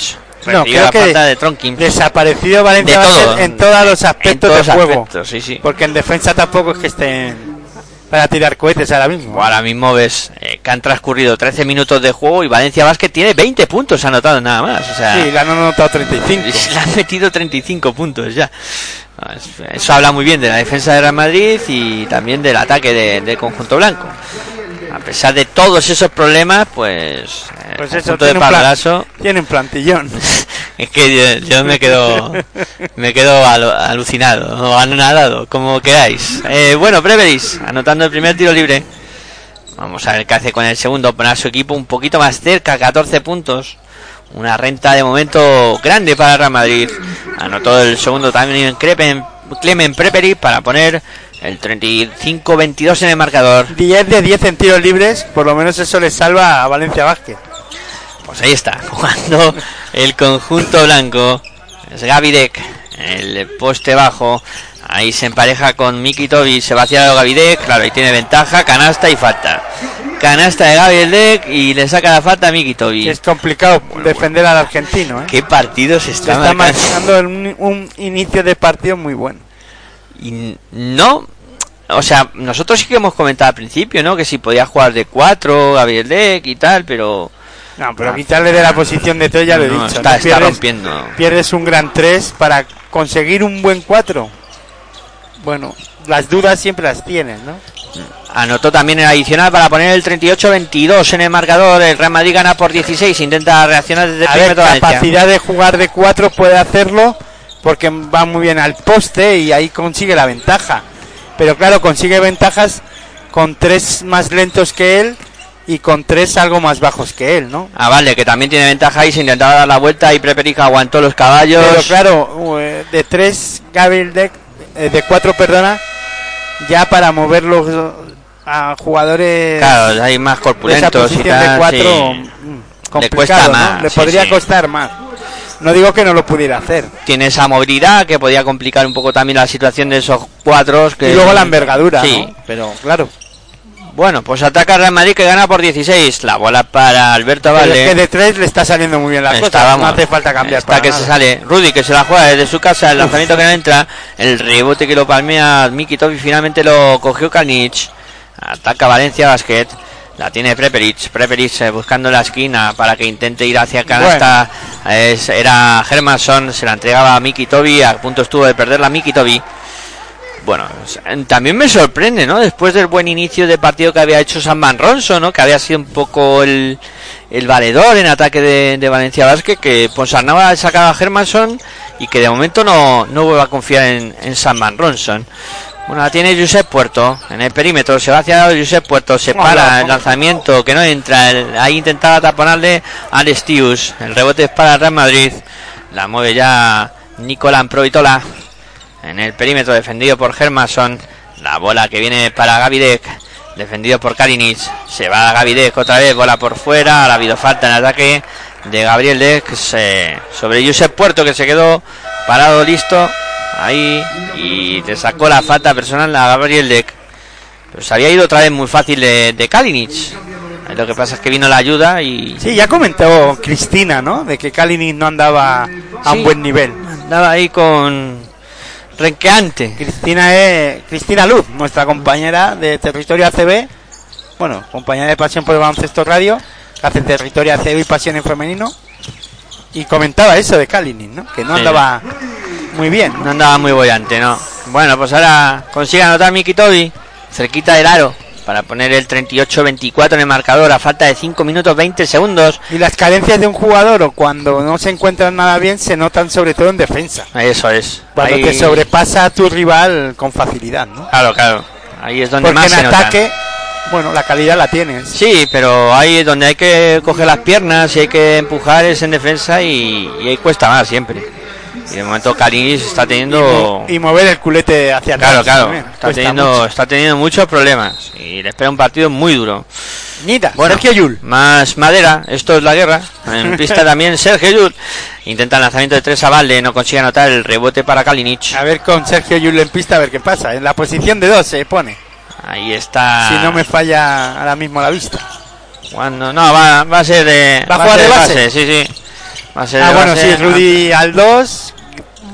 No, creo la que falta de Tronkin. Desaparecido Valencia De todo. en todos los aspectos todos del juego. aspectos, sí, sí. Porque en defensa tampoco es que estén para tirar cohetes ahora mismo. Ahora mismo ves eh, que han transcurrido 13 minutos de juego y Valencia Basket tiene 20 puntos anotado nada más. O sea, Sí, le han anotado 35. Le han metido 35 puntos ya. Eso habla muy bien de la defensa de Real Madrid y también del ataque de- del conjunto blanco. A pesar de todos esos problemas, pues, el Pues eso, conjunto de tiene un, plan- tiene un plantillón. es que yo, yo me quedo me quedo alu- alucinado o anonadado, como queráis. Eh, bueno, Preveris, anotando el primer tiro libre. Vamos a ver qué hace con el segundo, poner a su equipo un poquito más cerca, 14 puntos. Una renta de momento grande para Real Madrid. Anotó el segundo también en Crepen, Clemen Preperi para poner el 35-22 en el marcador. 10 de 10 en tiros libres, por lo menos eso le salva a Valencia Basket. Pues ahí está, jugando el conjunto blanco. Es Gavidec, el poste bajo. Ahí se empareja con Miki Tobi, se hacia Gavidec, claro, ahí tiene ventaja, canasta y falta. Canasta de Gavidec y le saca la falta a Miki Tobi. Es complicado defender al argentino. ¿eh? ¿Qué partido se está, está marcando? marcando un, un inicio de partido muy bueno. Y no, o sea, nosotros sí que hemos comentado al principio, ¿no? Que si podía jugar de 4, Gavidec y tal, pero... No, pero quitarle de la posición de 3 ya lo he no, dicho. está, ¿no? está Pierdes- rompiendo. pierdes un gran 3 para conseguir un buen 4. Bueno, las dudas siempre las tienes, ¿no? Anotó también el adicional para poner el 38-22 en el marcador. El Real Madrid gana por 16. Intenta reaccionar desde el A ver, Valencia. capacidad de jugar de 4 puede hacerlo porque va muy bien al poste y ahí consigue la ventaja. Pero claro, consigue ventajas con tres más lentos que él y con tres algo más bajos que él, ¿no? Ah, vale, que también tiene ventaja y se intentaba dar la vuelta y Preperica aguantó los caballos. Pero claro, eh, de 3 Gabriel Deck, eh, de 4, perdona, ya para moverlos a jugadores Claro, hay más de esa corpulentos y tal. de 4 sí. complicado, cuesta ¿no? más, Le sí, podría sí. costar más. No digo que no lo pudiera hacer. Tiene esa movilidad que podía complicar un poco también la situación de esos cuatros. Que... Y luego la envergadura, Sí. ¿no? Pero claro, Bueno, pues ataca Real Madrid que gana por 16. La bola para Alberto Valde. es que de 3 le está saliendo muy bien la Está, cosa. vamos, no hace falta cambiar Está para que nada. se sale. Rudy que se la juega desde su casa. El lanzamiento que no entra. El rebote que lo palmea Miki Tobi. Finalmente lo cogió Kalinic. Ataca Valencia Basket. La tiene Preperic. Preperic eh, buscando la esquina para que intente ir hacia canasta. Es- era Hermanson. Se la entregaba a Miki Tobi. A punto estuvo de perder la Miki Tobi. bueno, también me sorprende, ¿no? Después del buen inicio de partido que había hecho San Ronso, ¿no? Que había sido un poco el, el valedor en ataque de, de Valencia Basket, que Ponsarnau ha sacado a Germanson y que de momento no, no vuelve a confiar en, en San Ronson. Bueno, la tiene Josep Puerto en el perímetro, se va hacia Josep Puerto, se para el lanzamiento que no entra, el- ahí intentaba taponarle a Lestius, el rebote es para Real Madrid, la mueve ya Nicolás Provitola en el perímetro defendido por Germason, la bola que viene para Gavidec, defendido por Kalinic, se va a Gavidec otra vez, bola por fuera, ha habido falta en ataque de Gabriel Dex eh, sobre Josep Puerto que se quedó parado listo ahí y te sacó la falta personal a Gabriel Deck. Pero se había ido otra vez muy fácil de, de Kalinic. Lo que pasa es que vino la ayuda y Sí, ya comentó Cristina, ¿no? De que Kalinic no andaba a Sí. un buen nivel. andaba ahí con renqueante. Cristina es Cristina Luz, nuestra compañera de Territorio ACB, bueno, compañera de Pasión por el Baloncesto Radio, que hace Territorio ACB y Pasión en Femenino, y comentaba eso de Kalinic, ¿no? Que no Sí. Muy bien. No andaba muy bollante, ¿no? Bueno, pues ahora consigue anotar Miki Toby cerquita del aro para poner el 38-24 en el marcador a falta de 5 minutos 20 segundos. Y las carencias de un jugador o cuando no se encuentran nada bien se notan sobre todo en defensa. Eso es. Cuando Ahí- te sobrepasa a tu rival con facilidad, ¿no? Claro, claro. Ahí es donde Porque más en se ataque, bueno, la calidad la tienes. Sí, pero ahí es donde hay que coger las piernas y hay que empujar es en defensa y, y ahí cuesta más siempre. Y de momento Carinis está teniendo... Y mover el culete hacia atrás. Claro, claro. también, Está cuesta teniendo, mucho. está teniendo muchos problemas y le espera un partido muy duro. Nita, Bueno, Sergio Yul. Más madera, esto es la guerra. En pista también Sergio Yul. Intenta el lanzamiento de tres a Valde, no consigue anotar el rebote para Kalinic. A ver con Sergio Yul en pista a ver qué pasa. En la posición de dos se pone. Ahí está. Si no me falla ahora mismo la vista. Cuando, no, va, va a ser de. ¿Va a jugar de base? Sí, sí. Va a ser Ah, de bueno, base. sí, Rudy al 2,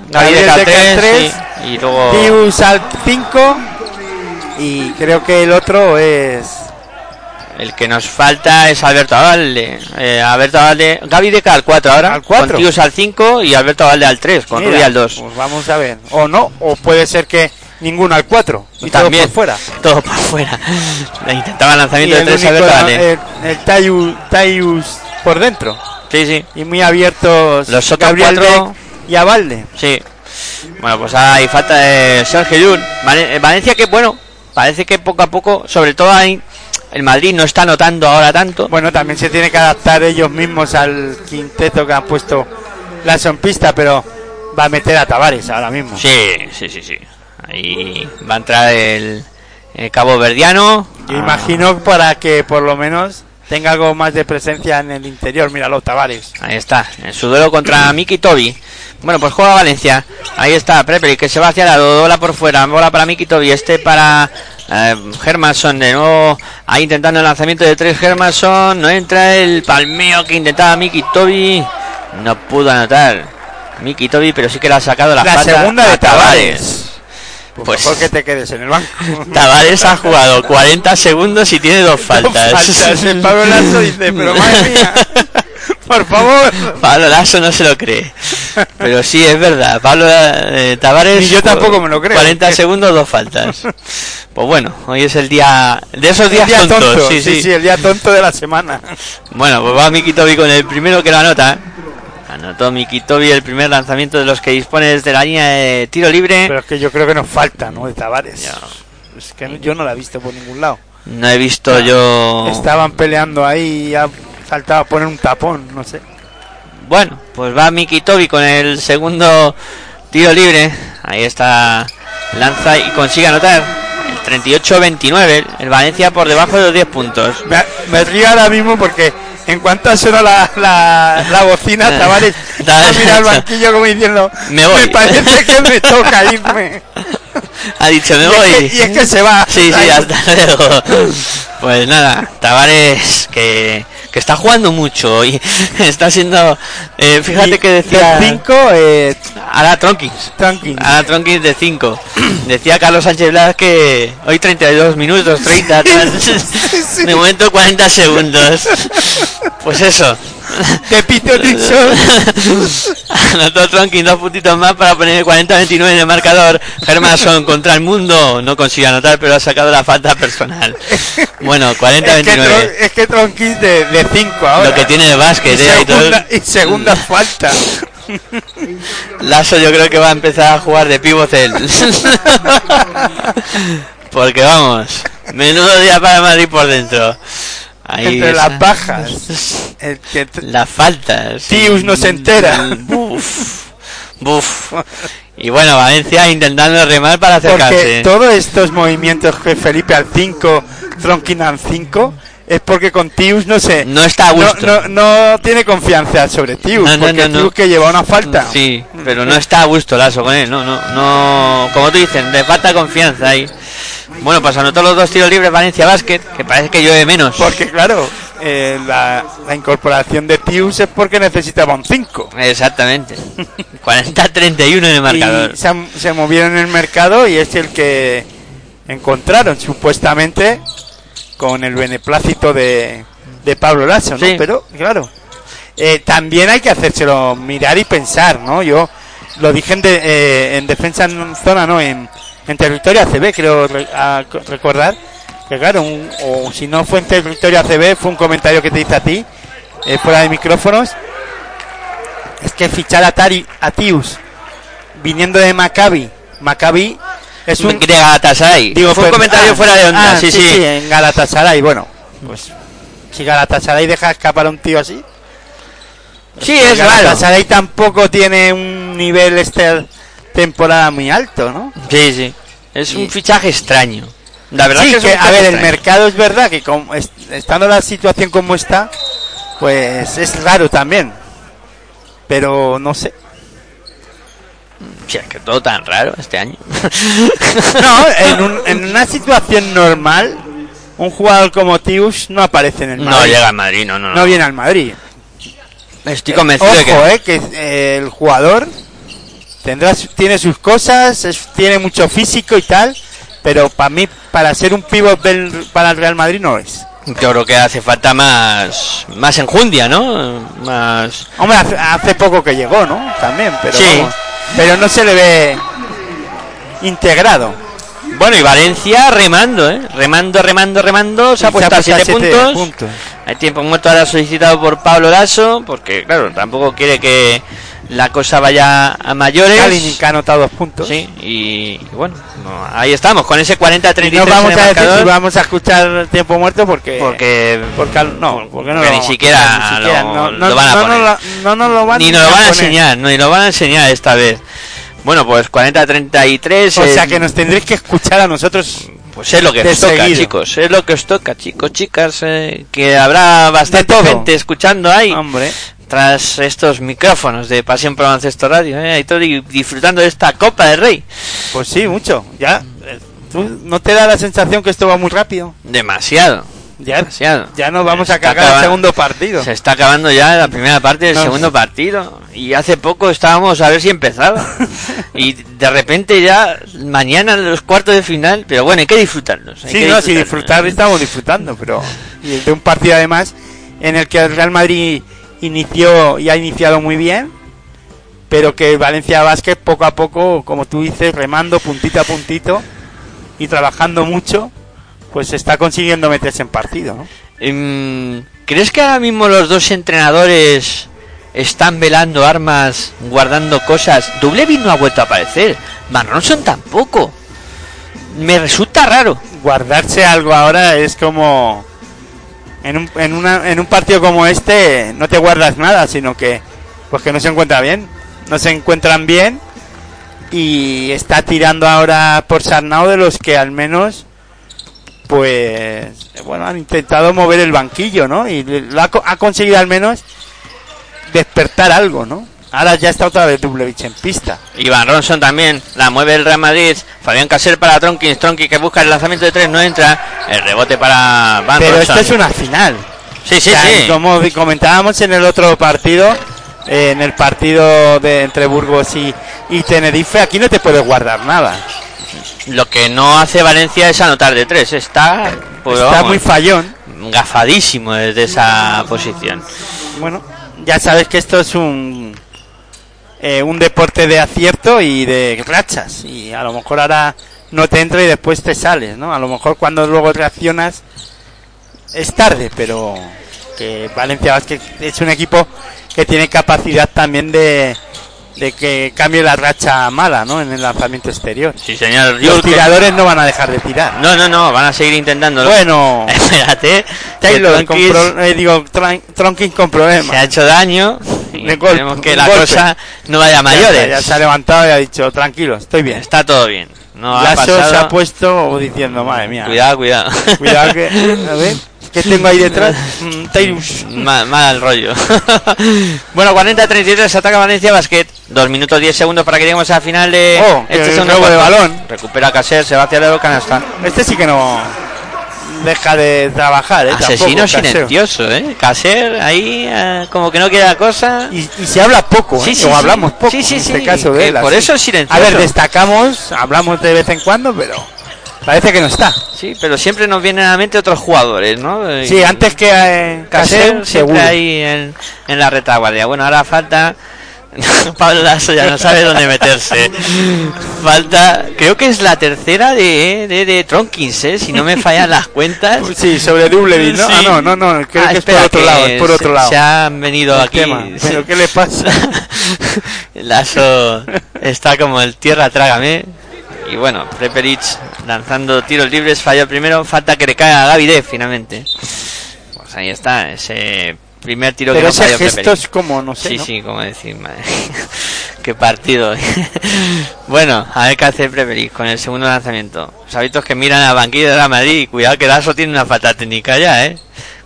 Gabriel al al tres, 3, sí, y luego. Pius al 5 y creo que el otro es El que nos falta es Alberto Avalde. Eh, Alberto Avalde. Gaby Deca al 4 ahora. Al cuatro. Con Tius al 5 y Alberto Avalde al 3. Con Mira, Rudy al 2. Pues vamos a ver. O no, o puede ser que ninguno al 4 y También. todo por fuera. Todo por fuera. Intentaba Y lanzamiento de el 3 único, Alberto Avalde. el, el Tayu- Tayus por dentro. Sí, sí. Y muy abiertos Los otros Gabriel cuatro- Beck y Avalde. Sí. Bueno, pues hay falta de Sergio Llull. Eh, Valencia que, bueno, parece que poco a poco, sobre todo ahí, el Madrid no está notando ahora tanto. Bueno, también se tiene que adaptar ellos mismos al quinteto que han puesto la sonpista, pero va a meter a Tavares ahora mismo. Sí, sí, sí, sí. Ahí va a entrar el, el Cabo Verdiano. Yo imagino para que por lo menos tenga algo más de presencia en el interior. Míralo, Tavares. Ahí está, en su duelo contra Miki Tobi. Bueno, pues juega Valencia. Ahí está, Prepeli, que se va hacia la bola por fuera. Bola para Miki Tobi. Este para eh, Hermanson. De nuevo, ahí intentando el lanzamiento de tres Hermanson. No entra el palmeo que intentaba Miki Tobi. No pudo anotar Miki Tobi, pero sí que le ha sacado la, La segunda de Tavares. Pues Mejor que te quedes en el banco. Tavares ha jugado 40 segundos y tiene dos faltas. Faltas. El Pablo Lasso dice, pero madre mía, por favor. Pablo Lasso no se lo cree. Pero sí, es verdad. Pablo eh, Tavares. Ni yo tampoco me lo creo. 40 segundos, dos faltas. Pues bueno, hoy es el día. De esos días día tontos. tonto, sí, sí, sí, el día tonto de la semana. Bueno, pues va Miki Tobi con el primero que lo anota. Anotó Miki Tobi el primer lanzamiento de los que dispone desde la línea de tiro libre. Pero es que yo creo que nos falta, ¿no? De Tavares. Es que yo no la he visto por ningún lado. No he visto yo. Estaban peleando ahí y ha saltado a poner un tapón, no sé. Bueno, pues va Miki Tobi con el segundo tiro libre. Ahí está. Lanza y consigue anotar. El 38-29. El Valencia por debajo de los 10 puntos. Me, me río ahora mismo porque en cuanto suena la, la, la bocina, Tavares Tavares ha mirado al ha banquillo como diciendo, "Me voy". parece que me toca irme. Ha dicho, me y, voy. Es que, y es que se va. Sí, sí, hasta luego. Pues nada, Tavares que, que está jugando mucho y está siendo. eh, fíjate Y que decía. del 5, eh, Ahora Tronkins. Tranquil. Ahora Tronkins de 5. Decía Carlos Sánchez Blas que hoy 32 minutos, 30. De momento 40 segundos. Pues eso. De Dixon. Anotó Tronkin dos puntitos más para poner el 40-29 en el marcador. Germason contra el mundo. No consigue anotar, pero ha sacado la falta personal. Bueno, Es que, 40-29. Tron- es que Tronquis de 5 ahora. Lo que tiene de y básquet, ¿eh? Y todo- segunda, y segunda falta. Lasso yo creo que va a empezar a jugar de pivot él. Porque vamos, menudo día para Madrid por dentro. Ahí Entre esa- las bajas. El que t- Las faltas. Tius no se entera. Buf. Buf. Y bueno, Valencia intentando remar para Porque acercarse. todos estos movimientos que Felipe al 5, Tronkin al 5, es porque con Tius no sé. No está a gusto. No, no, no tiene confianza sobre Tius. No, no, porque. Tius que lleva una falta. Sí, pero no está a gusto Lasso con él, no, no, no, como tú dices, le falta confianza ahí. Bueno, pues anotó los dos tiros libres Valencia Basket, que parece que llueve menos. Porque claro, eh, la, la incorporación de Tius es porque necesitaba un 5. Exactamente. 40-31 en el marcador. Y se, han- se movieron en el mercado y es el que encontraron supuestamente con el beneplácito de, de Pablo Lasso, ¿no? Sí. Pero claro, eh, también hay que hacérselo mirar y pensar, ¿no? Yo lo dije en, de- eh, en defensa en zona, ¿no? En, en territorio ACB, creo re- a- recordar. Que claro, un- o si no fue en territorio ACB, fue un comentario que te hice a ti, eh, fuera de micrófonos. Es que fichar a, Tari, a Tius viniendo de Maccabi. Maccabi es un... de Galatasaray. Digo, Fue un comentario ah, fuera de onda, ah, sí, sí. en Galatasaray. Bueno, pues si Galatasaray deja escapar a un tío así. Sí, es raro. Galatasaray tampoco tiene un nivel esta temporada muy alto, ¿no? Sí, sí. Es un fichaje extraño. La verdad Sí, es que, a ver, el mercado es verdad que como es- estando la situación como está, pues es raro también. Pero no sé. Sí, es que todo tan raro este año. No, en, un- en una situación normal, un jugador como Tius no aparece en el no Madrid. llega a Madrid, no, no. no no. viene al Madrid. Estoy convencido Ojo, de que. eh, que eh, el jugador tendrá tiene sus cosas, es- tiene mucho físico y tal, pero para mí, para ser un pivot del- para el Real Madrid no es. Yo creo que hace falta más más enjundia, ¿no? Más Hombre, hace, hace poco que llegó, ¿no? También, pero Sí. vamos, pero no se le ve integrado. Bueno, y Valencia remando, ¿eh? Remando, remando, remando. Se ha puesto a 7 siete puntos. puntos. Hay tiempo muerto ahora solicitado por Pablo Lasso, porque, claro, tampoco quiere que la cosa vaya a mayores. Kalinic ha anotado dos puntos. Sí, y, y bueno, no, ahí estamos, con ese Y 40-33 no vamos a decir si vamos a escuchar tiempo muerto porque porque, porque no, porque no lo ni siquiera no, lo no- van a no poner. no nos lo van ni nos lo van a enseñar, no, ni lo van a enseñar esta vez. Bueno, pues 40-33. O sea que nos tendréis que escuchar a nosotros Pues es lo que os toca, seguido. chicos. Es lo que os toca, chicos, chicas. eh, que habrá bastante gente escuchando ahí. Hombre, Tras estos micrófonos de Pasión por Baloncesto Radio. Eh, di- disfrutando de esta Copa del Rey. pues sí, mucho. Ya, eh, ¿tú no te da la sensación que esto va muy rápido? Demasiado. Ya, Demasiado. ya nos vamos a cargar el acaba- segundo partido. Se está acabando ya la primera parte del No. segundo partido. Y hace poco estábamos a ver si empezaba. y de repente ya mañana los cuartos de final. Pero bueno, hay que disfrutarlos. hay Sí, que no, disfrutarlos. disfrutar estamos disfrutando, pero y de un partido además en el que el Real Madrid inició y ha iniciado muy bien, pero que Valencia Basket poco a poco, como tú dices, remando puntito a puntito y trabajando mucho, pues está consiguiendo meterse en partido, ¿no? Em, ¿Crees que ahora mismo los dos entrenadores están velando armas, guardando cosas? Dublevi no ha vuelto a aparecer. Van Ronson tampoco. Me resulta raro. Guardarse algo ahora es como en un, en, una, en un partido como este no te guardas nada, sino que pues que no se encuentra bien, no se encuentran bien y está tirando ahora por Sarnau de los que al menos pues bueno han intentado mover el banquillo, ¿no? Y lo ha, ha conseguido al menos despertar algo, ¿no? Ahora ya está otra vez Dublevich en pista. Iván Ronson también la mueve el Real Madrid. Fabián Caser para Tronkin. Tronkin que busca el lanzamiento de tres, no entra. El rebote para Van Pero Ronson. esto es una final. Sí, sí, O sea, sí. Como comentábamos en el otro partido, eh, en el partido de entre Burgos y, y Tenerife, aquí no te puedes guardar nada. Lo que no hace Valencia es anotar de tres. Está, pues, Está vamos, muy fallón. gafadísimo desde esa posición. Bueno, ya sabes que esto es un eh, un deporte de acierto y de rachas y a lo mejor ahora no te entra y después te sales, ¿no? A lo mejor cuando luego reaccionas es tarde, pero que Valencia Basket es un equipo que tiene capacidad también de, de que cambie la racha mala, ¿no? En el lanzamiento exterior. Sí, señor. Los tiradores no van a dejar de tirar. No, no, no, van a seguir intentándolo. Bueno, Espérate. Taylor con pro- eh, digo, Tran- Tronkin con se problemas. ha hecho daño. De golpe, que la golpe. cosa no vaya a Ya mayores. Ya, se ha levantado y ha dicho, tranquilo, estoy bien. Está todo bien. No ha pasado. se ha puesto diciendo, madre mía. Cuidado, cuidado. Cuidado que, a ver, ¿qué tengo ahí detrás? Mm, Taylus. mal, mal rollo. bueno, 40-33, ataca Valencia Basket. 2 minutos 10 segundos para que lleguemos al final de Oh, que segundo de balón. Recupera Caser, se va hacia el canasta. Este sí que no deja de trabajar, ¿eh? Asesino silencioso, ¿eh? Caser ahí eh, como que no quiere la cosa. Y, y se habla poco, ¿eh? Sí, sí, o sí. hablamos poco Sí, sí, en sí, este caso de que él. por así. eso es silencioso. A ver, destacamos, hablamos de vez en cuando, pero parece que no está. Sí, pero siempre nos vienen a la mente otros jugadores, ¿no? Sí, Y- antes que eh, Caser siempre ahí en, en la retaguardia. Bueno, ahora falta. Pablo Lasso ya no sabe dónde meterse. Falta, creo que es la tercera de, de, de Tronkins, ¿eh? si no me fallan las cuentas. Sí, sobre Dublevin, ¿no? Sí. Ah, no, no, no, creo Ah, que es por otro lado, es por se- otro lado. Se han venido El aquí. tema. ¿Pero qué le pasa? Lasso está como el tierra trágame. Y bueno, Preperic lanzando tiros libres, falló el primero. Falta que le caiga a Gaby Dev finalmente. Pues ahí está, ese primer tiro Pero que no falló gesto Prepelic. es como, no sé, Sí, ¿no? sí, como decir, madre. Qué partido. bueno, a ver qué hace Preperic con el segundo lanzamiento. Los hábitos que miran a banquillo de la Madrid. Cuidado que Lasso tiene una falta técnica ya, eh.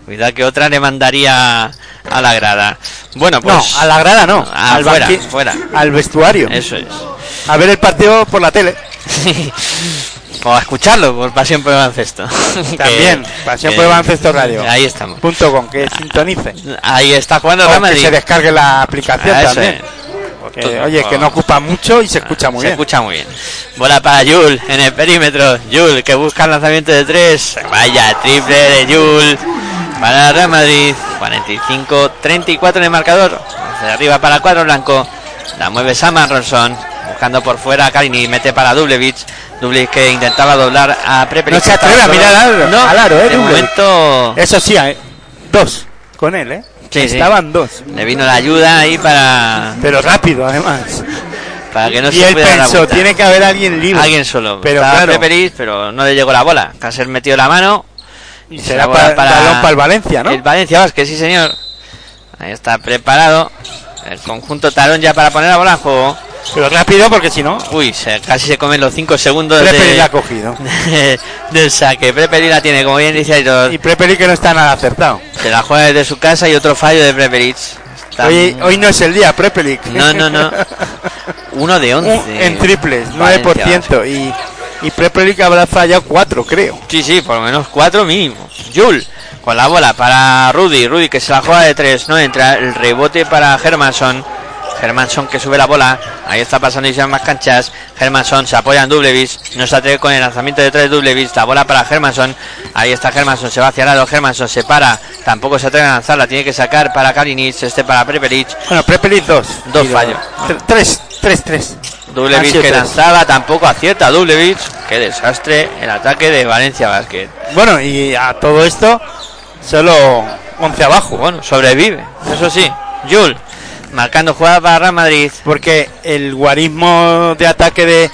Cuidado que otra le mandaría a la grada. Bueno, pues. No, a la grada no, Ah, al fuera, fuera. al vestuario. Eso es. A ver el partido por la tele. o a escucharlo por Pasión por el Baloncesto. También, Que- Pasión que- por el Baloncesto Radio. Ahí estamos. Punto com, que sintonice. Ahí está jugando Real que se descargue la aplicación Ah, eso también. es. Oye, que no ocupa mucho y se escucha muy se bien. escucha muy bien. Bola para Yul en el perímetro. Yul que busca el lanzamiento de tres. Vaya, triple de Yul para Real Madrid. 45-34 en el marcador. Hacia arriba para cuadro blanco. La mueve Sam Ronson. Buscando por fuera a Kalini. Mete para Dublevich. Dublevich que intentaba doblar a Prepelic. No se atreve a mirar al aro- No, al aro, eh, de momento Eso sí, eh, dos con él, ¿eh? Sí, sí. Estaban dos. le vino la ayuda ahí para, Pero rápido, además. para que no y se él pensó, tiene que haber alguien libre. Alguien solo. Pero Estaba claro. Prepelic, pero no le llegó la bola. Caser metió la mano. Y se será para, balón para el Valencia, ¿no? El Valencia Vázquez, sí señor. Ahí está preparado. El conjunto talón ya para poner la bola en juego. Pero rápido porque si no, Uy, se- casi se comen los 5 segundos Prepeli de- la ha cogido. del saque. Prepeli la tiene, como bien dice Aitor. Y Prepeli que no está nada acertado. Se la juega desde su casa y otro fallo de Prepelic. Hoy, hoy no es el día, Prepeli. No, no, no. Uno de 11. en triples, Valencia 9%. Y, y Prepeli habrá fallado 4, creo. Sí, sí, por lo menos cuatro mínimo. Jul con la bola para Rudy. Rudy que se la juega de tres. No entra. El rebote para Hermanson. Hermanson que sube la bola. Ahí está pasando y se más canchas. Hermanson se apoya en Dublevis. No se atreve con el lanzamiento de tres Dublevis. La bola para Hermanson. Ahí está Hermanson. Se va hacia el lado. Hermanson se para. Tampoco se atreve a lanzarla. Tiene que sacar para Kalinic. Este para Prepelic. Bueno, Prepeli 2. Dos fallos. 3, 3, 3. Dublevic sido que lanzaba. Tampoco acierta Dublevic. Qué desastre el ataque de Valencia Basket. Bueno, y a todo esto, solo 11 abajo. Bueno, sobrevive, eso sí. Jul, marcando jugada para Real Madrid. Porque el guarismo de ataque de,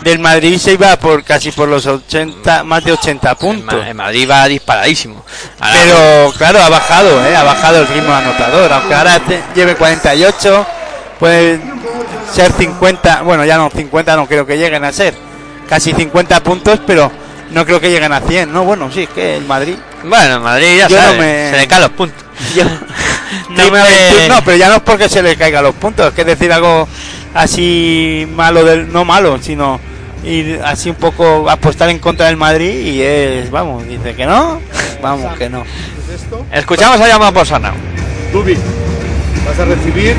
del Madrid se iba por casi por los 80, más de 80 El, puntos. El Madrid va disparadísimo. Ahora, Pero claro, ha bajado, ¿eh? ha bajado el ritmo anotador. Aunque ahora te- lleve 48, puede ser 50. Bueno, ya no, 50 no creo que lleguen a ser. Casi 50 puntos, pero no creo que lleguen a 100. No, bueno, sí, es que el Madrid. bueno, el Madrid ya no sabe, me- se le caen los puntos. yo- No me- pero ya no es porque se le caigan los puntos, es que decir algo así malo del no malo, sino ir así un poco apostar en contra del Madrid y es, vamos, dice que no, vamos que no. Escuchamos a Sarnau. Dubi, vas a recibir.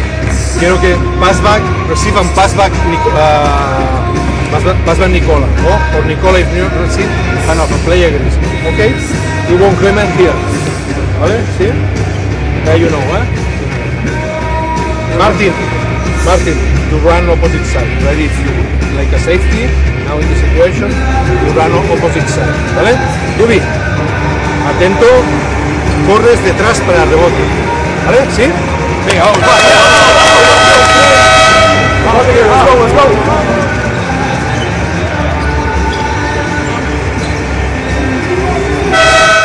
Quiero que passback, reciban passback, Nico- ah, passback, Nicola. O or Nicola if you receive an offer, play agrees. Okay? You won't comment here. ¿Vale? ¿Sí? Yeah, you know, ¿eh? Martin, Martin, to run opposite side. Ready if you like a safety. Now in the situation, you run opposite side. ¿Vale? Dubi, atento, corres detrás para el rebote. ¿Vale? ¿Sí? Let's go.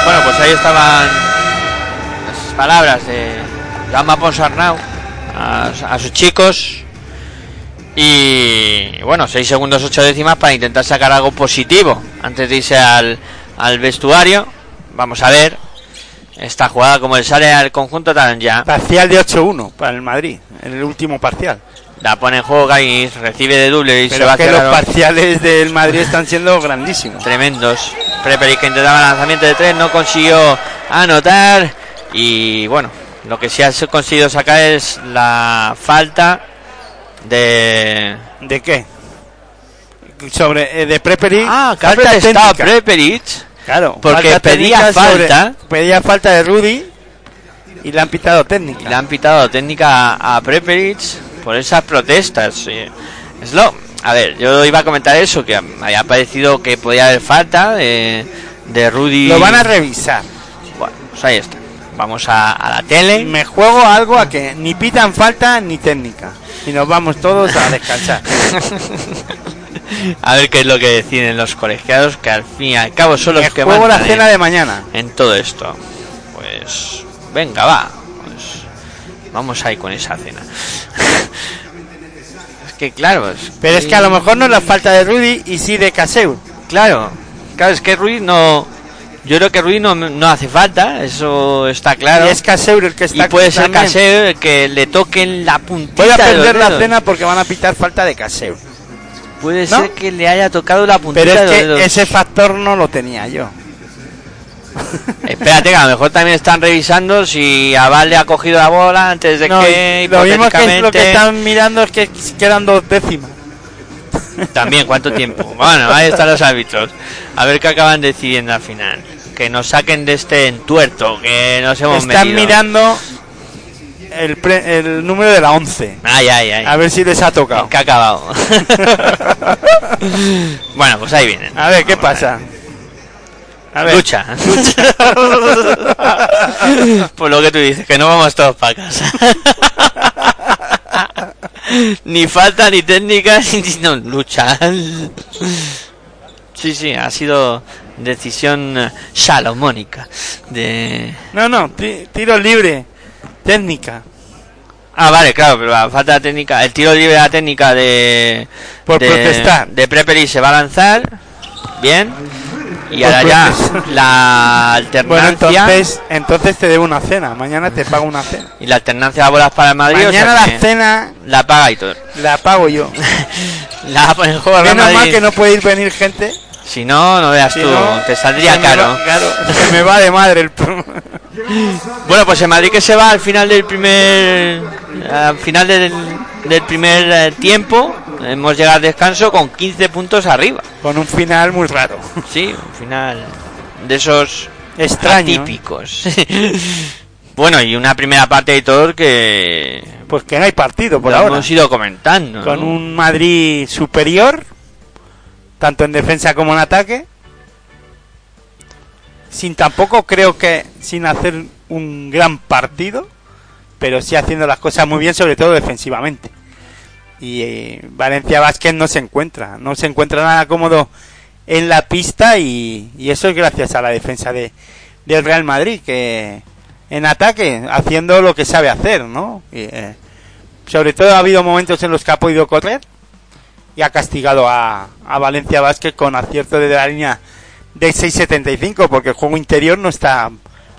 Bueno, pues ahí estaban las palabras de Jaume Ponsarnau a, a sus chicos. Y bueno, 6 segundos 8 décimas para intentar sacar algo positivo antes de irse al, al vestuario. Vamos a ver esta jugada como le sale al conjunto ya. Parcial de 8-1 para el Madrid, en el último parcial. La pone en juego Gaines, recibe de doble y se Pero va es que los parciales del Madrid están siendo grandísimos. tremendos. Preperi que intentaba lanzamiento de tres, no consiguió anotar. Y bueno, lo que sí ha conseguido sacar es la falta de. ¿De qué? Sobre eh, de Preperi. Ah, falta protestado técnica. Claro, porque pedía sobre- falta. pedía falta de Rudy y le han pitado técnica. Y le han pitado técnica a, a Preperich por esas protestas. sí. Es lo. A ver, yo iba a comentar eso, que había parecido que podía haber falta de, de Rudy. Lo van a revisar. Bueno, pues ahí está. Vamos a, a la tele. Me juego algo a que ni pitan falta ni técnica. Y nos vamos todos a descansar. A ver qué es lo que deciden los colegiados, que al fin y al cabo son los Me que juego la mandan cena en, de mañana. en todo esto. Pues venga, va. Pues vamos ahí con esa cena. es que claro, es, Pero es que a lo mejor no es la falta de Rudy y sí de Caseu. claro, claro, es que Ruiz no yo creo que Ruiz no, no hace falta, eso está claro. Y es Caseu el que está Y puede ser. Caseo el que le toquen la puntita Voy a perder la cena porque van a pitar falta de Caseu. Puede ¿No? ser que le haya tocado la puntita Pero es de que ese factor no lo tenía yo. Espérate, que a lo mejor también están revisando si Aval le ha cogido la bola antes de No, que lo mismo que lo que están mirando es que quedan dos décimas. También, ¿cuánto tiempo? Bueno, ahí están los árbitros. A ver qué acaban decidiendo al final. Que nos saquen de este entuerto que nos hemos Están metido. mirando el, pre- el número de la 11. Ay, ay, ay. A ver si les ha tocado. ¿En qué ha acabado? bueno, pues ahí vienen. A ver, ¿qué pasa? A ver. Lucha. Por lo que tú dices, que no vamos todos para casa. ni falta, ni técnica, ni no, lucha. Sí, sí, ha sido decisión salomónica de... No, no, ti- tiro libre. Técnica. Ah, vale, claro, pero la falta de técnica, el tiro libre de la técnica de... Por de, protestar. De Preperi se va a lanzar, bien, y ahora ya la Bueno, alternancia... entonces, entonces te debo una cena. Mañana te pago una cena. Y la alternancia de bolas para el Madrid. o sea Mañana la cena la paga y todo. la pago yo. La juego el Menos mal que no puede ir venir gente. Si no, no veas Si tú, no, te saldría caro. va- claro, se me va de madre el. Bueno, pues el Madrid que se va al final del primer al final del, del primer eh, tiempo. Hemos llegado al descanso con 15 puntos arriba. Con un final muy raro. Sí, un final de esos Extraño. atípicos. bueno, y una primera parte de todo que Pues que no hay partido por lo ahora. hemos ido comentando. Con ¿no? un Madrid superior, tanto en defensa como en ataque. Sin tampoco creo que sin hacer un gran partido, pero sí haciendo las cosas muy bien, sobre todo defensivamente. Y eh, Valencia Vázquez no se encuentra, no se encuentra nada cómodo en la pista y, eso es gracias a la defensa de, del Real Madrid, que en ataque, haciendo lo que sabe hacer, ¿no? Y, eh, sobre todo ha habido momentos en los que ha podido correr y ha castigado a, a Valencia Vázquez con acierto de la línea de 6.75 porque el juego interior no está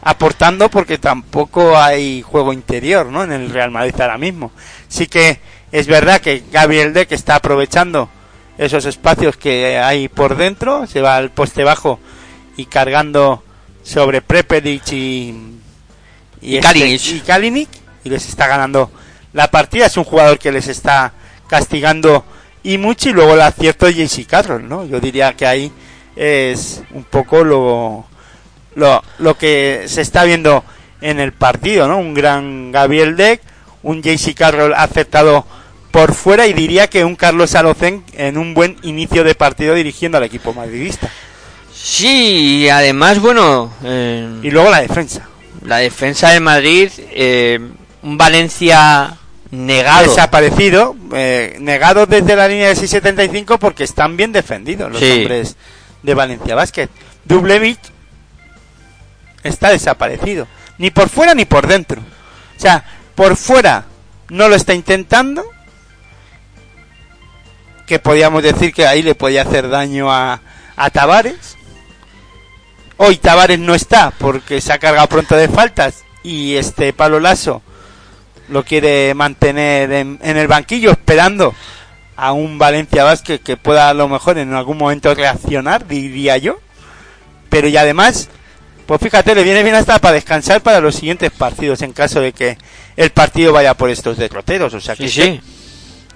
aportando porque tampoco hay juego interior ¿no? en el Real Madrid ahora mismo. Sí que es verdad que Gabriel Deck está aprovechando esos espacios que hay por dentro, se va al poste bajo y cargando sobre Prepelic y, Y este- Kalinic. y Kalinic, y les está ganando la partida. Es un jugador que les está castigando y mucho y luego el acierto de JC Carroll, ¿no? Yo diría que ahí es un poco lo, lo, lo que se está viendo en el partido, ¿no? Un gran Gabriel Deck, un JC Carroll aceptado por fuera y diría que un Carlos Alocen en un buen inicio de partido dirigiendo al equipo madridista. Sí, y además, bueno, eh, Y luego la defensa. la defensa de Madrid, eh, un Valencia negado. Desaparecido, eh, negado desde la línea de 6.75 porque están bien defendidos los Sí. hombres de Valencia Basket. Dublevich está desaparecido. Ni por fuera ni por dentro. O sea, por fuera no lo está intentando. Que podíamos decir que ahí le podía hacer daño a, a Tavares. Hoy Tavares no está porque se ha cargado pronto de faltas. Y este Pablo Lasso lo quiere mantener en, en el banquillo esperando a un Valencia Vázquez que pueda a lo mejor en algún momento reaccionar, diría yo. Pero y además, pues fíjate, le viene bien hasta para descansar para los siguientes partidos en caso de que el partido vaya por estos derroteros. O sea que Sí, sí.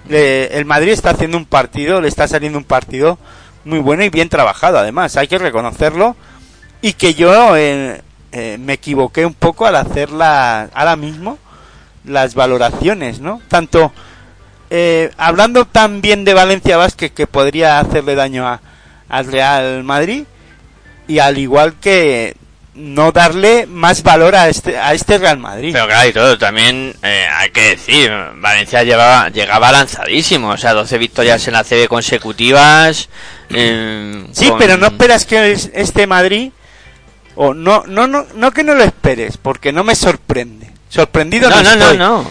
le- el Madrid está haciendo un partido, le está saliendo un partido muy bueno y bien trabajado además, hay que reconocerlo. Y que yo eh, eh, me equivoqué un poco al hacer la, ahora mismo las valoraciones, ¿no? Tanto eh, hablando tan bien de Valencia Vázquez que podría hacerle daño a, al Real Madrid y al igual que no darle más valor a este, a este Real Madrid. Pero claro, y todo, también eh, hay que decir, Valencia llevaba, llegaba lanzadísimo, o sea, 12 victorias en la CB consecutivas. eh, Sí, con- pero no esperas que es- este Madrid o no no no no que no lo esperes, porque no me sorprende. Sorprendido no, No, no, no,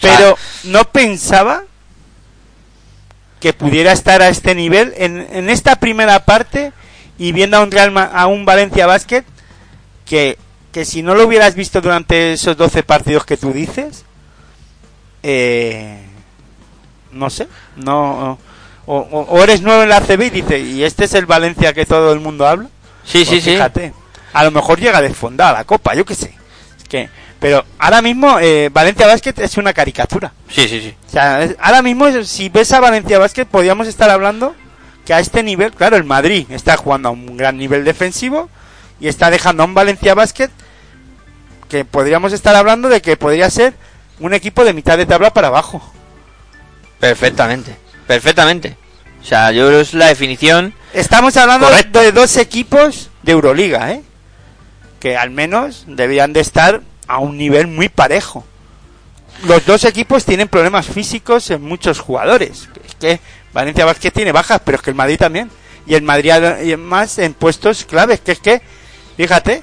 Pero no pensaba que pudiera estar a este nivel en, en esta primera parte y viendo a un Real Ma- a un Valencia Basket que que si no lo hubieras visto durante esos 12 partidos que tú dices eh, no sé, no o, eres nuevo en la CB y dices, y este es el Valencia que todo el mundo habla. sí, sí, Pues sí. fíjate, a lo mejor llega desfondada la copa, yo qué sé. Es que, pero ahora mismo eh, Valencia Basket es una caricatura. Sí, sí, sí. O sea, es- ahora mismo si ves a Valencia Basket podríamos estar hablando que a este nivel, claro, el Madrid está jugando a un gran nivel defensivo y está dejando a un Valencia Basket que podríamos estar hablando de que podría ser un equipo de mitad de tabla para abajo. Perfectamente, perfectamente. O sea, yo creo que es la definición. Estamos hablando Correcto. de dos equipos de Euroliga, ¿eh? Que al menos debían de estar a un nivel muy parejo. Los dos equipos tienen problemas físicos en muchos jugadores. Es que Valencia Vázquez tiene bajas, pero es que el Madrid también. Y el Madrid más en puestos claves, que es que, fíjate,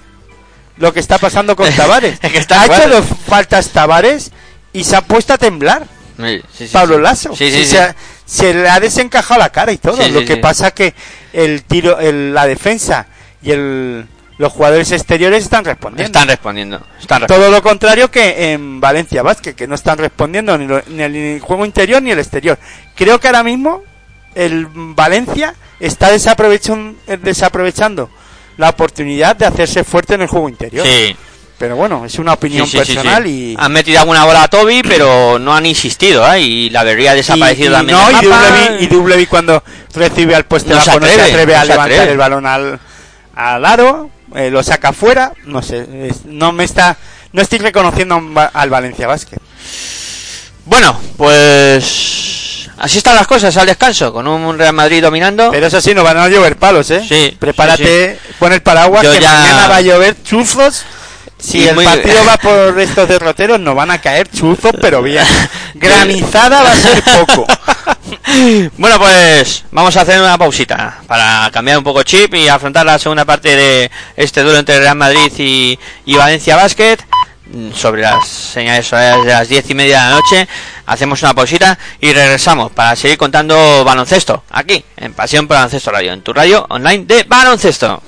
lo que está pasando con Tavares. Es que está ha hecho dos faltas Tavares y se ha puesto a temblar. Sí, sí, sí, Pablo. Lasso. Se, ha- se le ha desencajado la cara y todo. Lo que pasa que el tiro, el- la defensa y el, los jugadores exteriores están respondiendo. Están respondiendo. Están respondiendo. todo lo contrario que en Valencia Vázquez, que no están respondiendo ni, lo- ni el juego interior ni el exterior. Creo que ahora mismo el Valencia está desaprovechando, desaprovechando la oportunidad de hacerse fuerte en el juego interior. Sí. Pero bueno, es una opinión Sí, sí, sí, personal sí. y... Han metido alguna bola a Toby, pero no han insistido, ¿eh? Y la vería desaparecido y, y también. no, del y mapa. Y cuando recibe al puesto No se no se atreve, atreve a no levantar atreve. el balón al, al aro, eh, lo saca fuera, no sé, es- no me está, no estoy reconociendo al Valencia Basket. Bueno, pues así están las cosas al descanso, con un Real Madrid dominando. Pero eso sí, no van a llover palos, ¿eh? Sí, Prepárate, pon el paraguas Yo que ya- mañana va a llover chuzos. Si Y el muy- partido va por estos derroteros, no van a caer chuzos, pero bien. Granizada va a ser poco. Bueno, pues vamos a hacer una pausita para cambiar un poco chip y afrontar la segunda parte de este duelo entre Real Madrid y, y Valencia Basket. Mm, Sobre las señales horarias de las diez y media de la noche, hacemos una pausita y regresamos para seguir contando baloncesto aquí en Pasión por Baloncesto Radio, en tu radio online de baloncesto.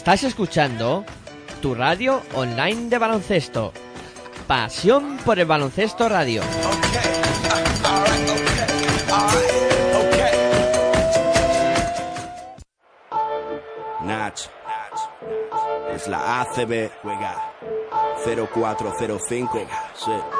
Estás escuchando tu radio online de baloncesto. Pasión por el baloncesto radio. Es la ACB. Juega. 0405. Sí.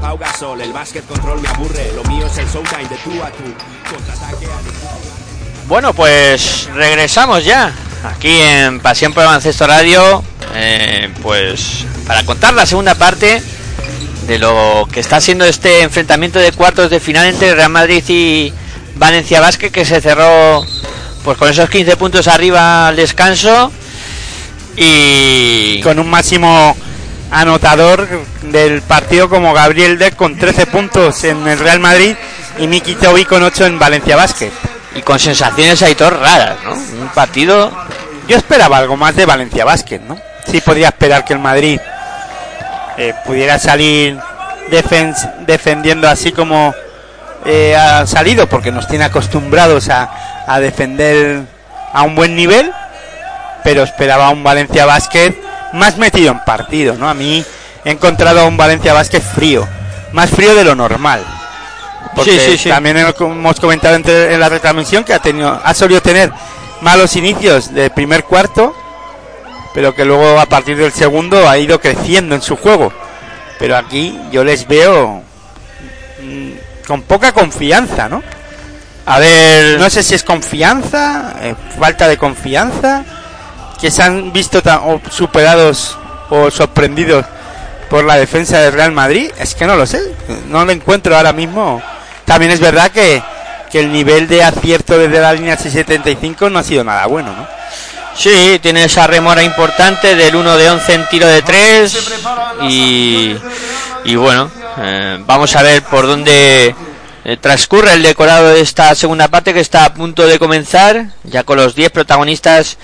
Pau Gasol. El básquet control me aburre. Lo mío es el showtime de tú a tú. Contraataque a Bueno, pues regresamos ya aquí en Pasión por el Baloncesto Radio, eh, pues para contar la segunda parte de lo que está siendo este enfrentamiento de cuartos de final entre Real Madrid y Valencia Basket que se cerró pues con esos 15 puntos arriba al descanso y con un máximo anotador del partido como Gabriel Deck con 13 puntos en el Real Madrid y Miki Tobi con 8 en Valencia Basket. y con sensaciones ahí todas raras, ¿no? Un partido Yo esperaba algo más de Valencia Basket, ¿no? Sí podía esperar que el Madrid eh, pudiera salir defens- defendiendo así como eh, ha salido, porque nos tiene acostumbrados a, a defender a un buen nivel, pero esperaba un Valencia Basket más metido en partido, ¿no? A mí he encontrado a un Valencia Basket frío, más frío de lo normal. Porque Sí, sí, sí. también hemos comentado en la retransmisión que ha tenido, ha solido tener malos inicios del primer cuarto, pero que luego a partir del segundo ha ido creciendo en su juego. Pero aquí yo les veo mm, con poca confianza, ¿no? a ver No sé si es confianza, eh, falta de confianza, que se han visto superados o sorprendidos por la defensa del Real Madrid. Es que no lo sé, no lo encuentro ahora mismo. También es verdad que, que el nivel de acierto desde la línea 675 no ha sido nada bueno, ¿no? Sí, tiene esa remora importante del 1 de 11 en tiro de 3 y, y bueno, eh, vamos a ver por dónde eh, transcurre el decorado de esta segunda parte que está a punto de comenzar, ya con los 10 protagonistas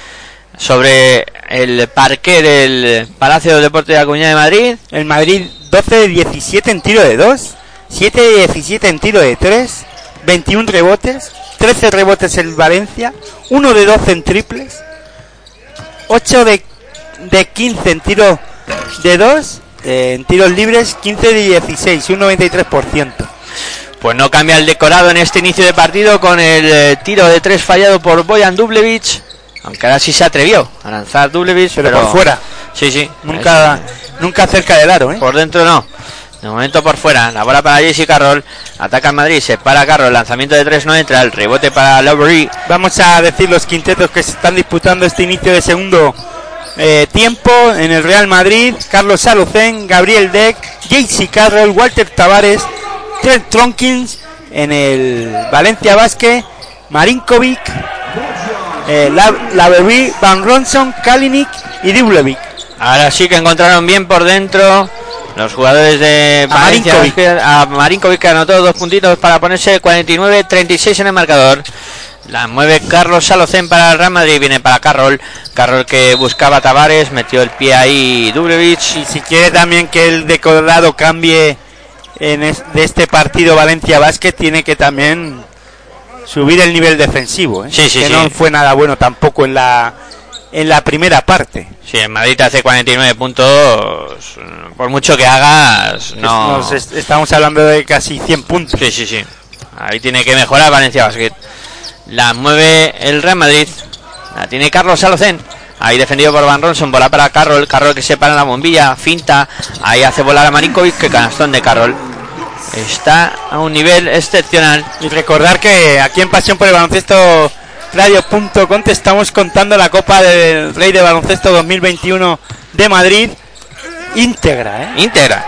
sobre el parque del Palacio de Deportes de la Comunidad de Madrid. El Madrid 12 de 17 en tiro de 2, 7 de 17 en tiro de 3, 21 rebotes, 13 rebotes en Valencia, 1 de 12 en triples, 8 de, de 15 en tiro de 2, eh, en tiros libres 15 de 16, un 93%. Pues no cambia el decorado en este inicio de partido con el eh, tiro de 3 fallado por Boyan Dublevich, aunque ahora sí se atrevió a lanzar Dublevich, Pero, pero, por fuera, Sí, sí. nunca, nunca cerca del aro, ¿eh? Por dentro no. De momento por fuera. La bola para Jesse Carroll. Ataca en Madrid. Se para Carroll. Lanzamiento de 3 no entra. El rebote para Lowry. Vamos a decir los quintetos que se están disputando este inicio de segundo eh, tiempo en el Real Madrid. Carlos Salucén, Gabriel Deck, JC Carroll, Walter Tavares, Trent Tronkins en el Valencia Basket, Marinkovic, eh, La- Lavery, Van Ronson, Kalinic y Dublevic. Ahora sí que encontraron bien por dentro. Los jugadores de Valencia a Marinkovic que anotó dos puntitos para ponerse 49-36 en el marcador. La mueve Carlos Salocén para el Real Madrid. Viene para Carroll. Carroll que buscaba a Tavares. Metió el pie ahí Dublevich. Y si quiere también que el decorado cambie en es- de este partido Valencia Basket, tiene que también subir el nivel defensivo. ¿eh? Sí, sí, que sí. no fue nada bueno tampoco en la en la primera parte. Si en Madrid te hace 49 puntos, por mucho que hagas, no. Nos est- estamos hablando de casi 100 puntos. Sí, sí, sí. Ahí tiene que mejorar Valencia Basket. La mueve el Real Madrid. La tiene Carlos Salocén. Ahí defendido por Van Ronson. Bola para Carroll. Carroll que se para en la bombilla. Finta. Ahí hace volar a Marinkovic. Que canastón de Carroll. Está a un nivel excepcional. Y recordar que aquí en Pasión por el Baloncesto Radio.com te estamos contando la Copa del Rey de Baloncesto 2021 de Madrid íntegra, ¿eh? Íntegra.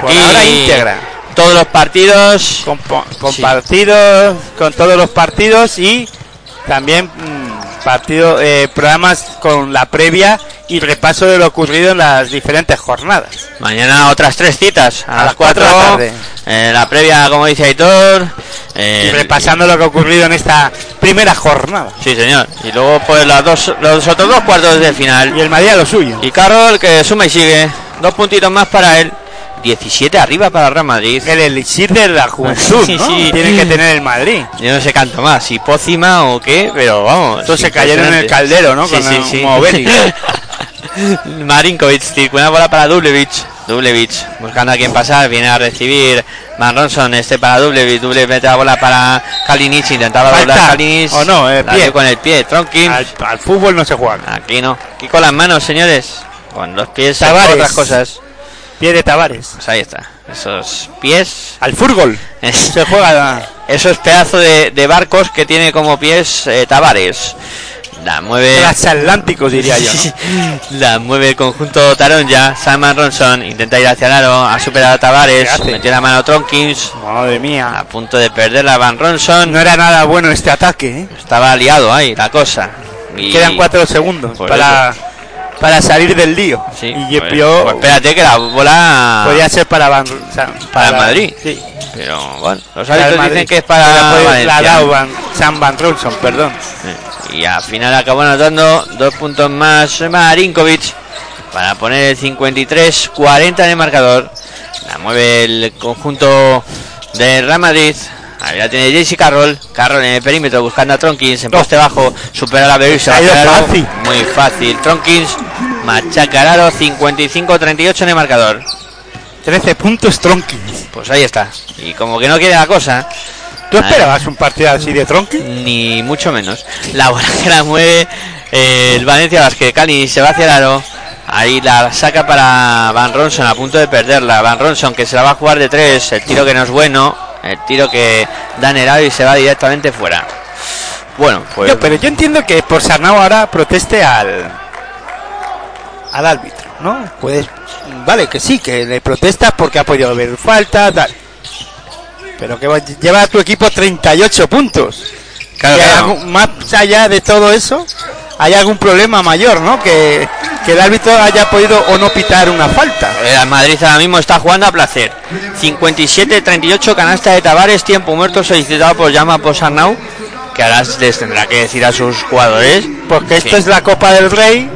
Por ahora íntegra. todos los partidos. con Sí. con todos los partidos y también mm, partido, eh, programas con la previa y repaso de lo ocurrido en las diferentes jornadas. Mañana otras tres citas. A, A las las cuatro 4 de la tarde. eh, la previa, como dice Aitor. eh, y repasando lo que ha ocurrido en esta primera jornada. Sí, señor. Y luego, pues, las dos, los otros dos cuartos de final. Y el Madrid a lo suyo. Y Carroll, que suma y sigue. Dos puntitos más para él. 17 arriba para Real Madrid. El elixir de la juventud, Sí, ¿no? sí. Tiene que tener el Madrid. Yo no sé canto más, si pócima o qué, pero vamos. Estos se cayeron en el caldero, ¿no? Sí, Con sí, el- sí. Marinkovic, una bola para Dublevich. Dublevich buscando a quien pasar, viene a recibir Van Ronson, este para Dublevich. Dublevich mete la bola para Kalinic, intentaba doblar Kalinic. O no, eh, La pie. con el pie. Tronkin. al, al fútbol no se juega. Aquí no. Aquí con las manos, señores. Con los pies Tavares. otras cosas. Pie de Tavares. Pues ahí está. Esos pies. Al fútbol. Se juega. esos pedazos de, de barcos que tiene como pies eh, Tavares. La mueve. Transatlánticos, diría yo. ¿no? La mueve el conjunto Tarón ya. Simon Ronson intenta ir hacia el aro. Ha superado a ¿Qué Tavares. Metió la mano a Tronkins. Madre mía. A punto de perder la Van Ronson. No era nada bueno este ataque, ¿eh? Estaba liado ahí la cosa. Y- Quedan cuatro segundos Por para, para salir del lío. Sí, y pues- yo pues espérate que la bola. podría ser para Van, o sea, Para Madrid. Sí. Pero bueno, los árbitros dicen que es para. la Van, Sam Van Rolson, perdón. Y al final acabó anotando dos puntos más Marinkovic para poner el 53-40 en el marcador. La mueve el conjunto de Real Madrid. Ahí la tiene Jesse Carroll. Carroll en el perímetro buscando a Tronkins en poste bajo. Supera la Berusa. Fácil. Muy fácil. Tronkins machaca al aro 55-38 en el marcador. 13 puntos Tronkins. Pues ahí está. Y como que no quiere la cosa, ¿Tú esperabas un partido así de Tronkins? ni mucho menos. La bola que la mueve eh, el Valencia Basket. Cali se va hacia el aro. Ahí la saca para Van Ronson a punto de perderla. Van Ronson que se la va a jugar de tres. El tiro que no es bueno. El tiro que da aro y se va directamente fuera. Bueno, pues. Yo, pero yo entiendo que por Sarnau ahora proteste al al árbitro, ¿no? Puedes, vale, que sí, que le protestas porque ha podido haber falta, tal. Pero que va- lleva a tu equipo 38 puntos. Claro, claro. algún- más allá de todo eso, hay algún problema mayor, ¿no? Que, que el árbitro haya podido o no pitar una falta. El Madrid ahora mismo está jugando a placer. 57-38 canasta de Tavares, tiempo muerto solicitado por Llama Posarnau, que ahora les tendrá que decir a sus jugadores. Porque esto Sí. es la Copa del Rey,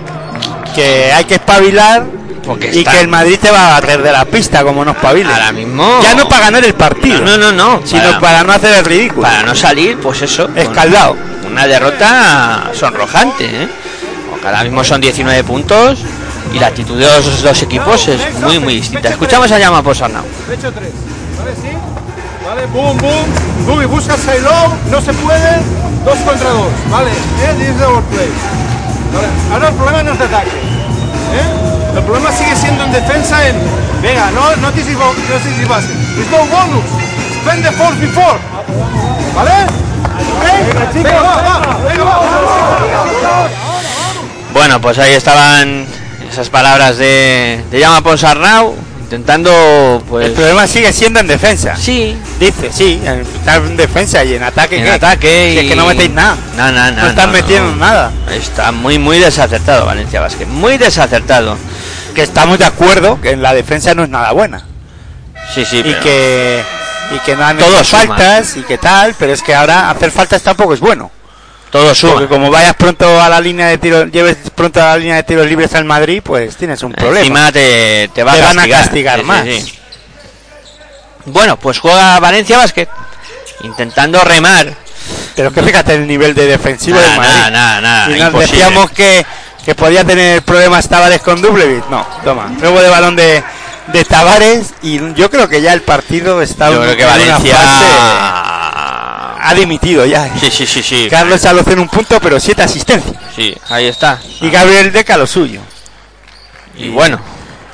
que hay que espabilar Porque y que el Madrid te va a barrer de la pista como no espabile. Ahora mismo. Ya no para ganar el partido, No, no, no, no. sino para, para no hacer el ridículo. para no salir, pues eso. Escaldado. Una derrota sonrojante, ¿eh? Ahora mismo son 19 puntos y la actitud de los dos equipos es muy, muy distinta. Escuchamos a Llama Posarnau. Pecho 3. ¿Vale? ¿Sí? Vale, boom, boom. Dubi, busca low. No se puede. Dos contra dos. Vale. ¿Eh? This is our play. Vale. Ahora el problema no es de ataque. ¿Eh? El problema sigue siendo en defensa en... Venga, no, no te equivo- no te equivocas. There's no bonus. Spend the force before. ¿Vale? ¿Ok? Venga, va, va. Venga, va. Bueno, pues ahí estaban esas palabras de, de Llama Ponsarnau, intentando, pues. El problema sigue siendo en defensa. Sí, Dice, sí, en, defensa y en ataque. en ¿qué? ataque. Si es y- que no metéis nada. No, no, no. No están metiendo nada. Está muy, muy desacertado Valencia Vázquez. Muy desacertado. Que estamos de acuerdo que en la defensa no es nada buena. Sí, sí, y pero- que y que no han Todo hecho suma. faltas y que tal, pero es que ahora hacer faltas tampoco es bueno. Todo suma. Porque como vayas pronto a la línea de tiros, lleves pronto a la línea de tiros libres al Madrid, pues tienes un problema. Encima te, te va Te a van a castigar, Sí, más. sí. Bueno, pues juega Valencia Vázquez. Intentando remar. Pero es que fíjate el nivel de defensivo del Madrid. nada, nada, nada, y nos imposible. decíamos que, que podía tener problemas Tavares con Dublevich. No, toma, robo de balón de, de Tavares y yo creo que ya el partido está Yo creo que Valencia. Ha dimitido ya. Sí, sí, sí, sí. Carlos Saloz en un punto, pero siete asistencias. Sí, ahí está. Y Gabriel Deca lo suyo. Y bueno,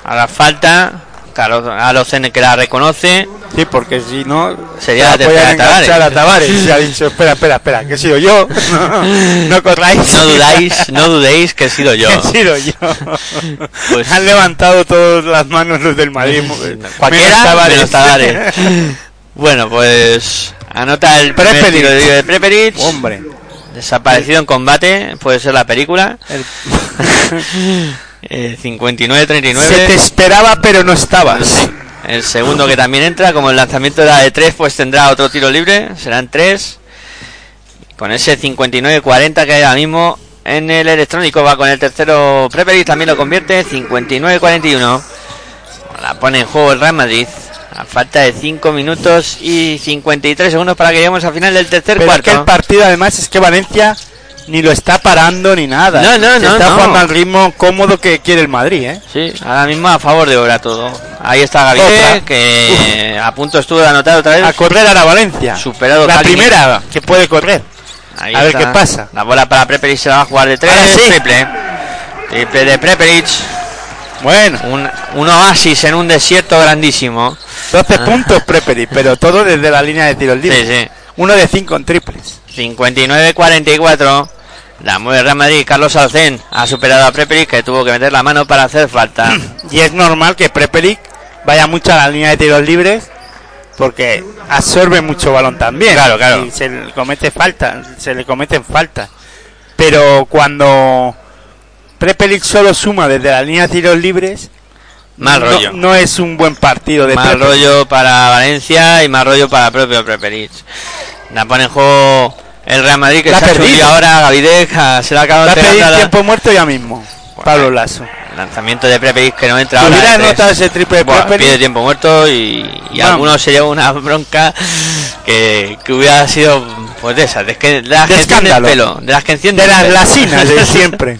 a la falta, Carlos Alocen que la reconoce. Sí, porque si no Sería se la tercera enganchar a Tavares. Y ha dicho, espera, espera, espera, que he sido yo. No, no corráis. No dudáis, no dudéis que he sido yo. He sido yo. Pues- Han levantado todas las manos los del Madrid. Cualquiera menos Tavares. menos Tavares. Bueno, pues anota el de Prepelic. Hombre. Desaparecido en combate, puede ser la película. Eh, 59-39. Se te esperaba, pero no estabas. El segundo que también entra, como el lanzamiento era de 3, pues tendrá otro tiro libre, serán 3. Con ese 59-40 que hay ahora mismo en el electrónico, va con el tercero Preperi, también lo convierte, 59-41. La pone en juego el Real Madrid. A falta de 5 minutos y 53 segundos para que lleguemos al final del tercer Pero es cuarto. que el partido, además, es que Valencia ni lo está parando ni nada. No, no, Se no, Está no. jugando al ritmo cómodo que quiere el Madrid, ¿eh? Sí, ahora mismo a favor de obra todo. Ahí está Gabriel, que a punto estuvo de anotar otra vez. A correr a la Valencia. Superado La Cali. primera que puede correr. Ahí A ver está. qué pasa. La bola para Prepelic se la va a jugar de tres. Sí. Triple. Triple de Prepelic. Bueno, Un, un oasis en un desierto grandísimo. 12 puntos Preperi, pero todo desde la línea de tiros libres. Sí, sí. Uno de 5 en triples. 59-44. La mueve Real Madrid. Carlos Alcén ha superado a Prepelic que tuvo que meter la mano para hacer falta. Y es normal que Prepelic vaya mucho a la línea de tiros libres porque absorbe mucho balón también. Claro, claro. Y se le comete falta, se le cometen faltas. Pero cuando Prepelic solo suma desde la línea de tiros libres, Mal rollo. No, es un buen partido de Prepelic. rollo para Valencia y más rollo para el propio Prepelic. La pone en juego el Real Madrid que La se ha perdido. ahora. Gavidec ah, se la acaba de pedir tiempo muerto ya mismo. Pablo Lasso. Lanzamiento de Prepelic que no entra ahora. anotado ese triple de Prepelic, pide tiempo muerto y, y algunos se lleva una bronca que, que hubiera sido pues de esas, de, que, de las De que el pelo, de las que enciende de las lasinas de siempre.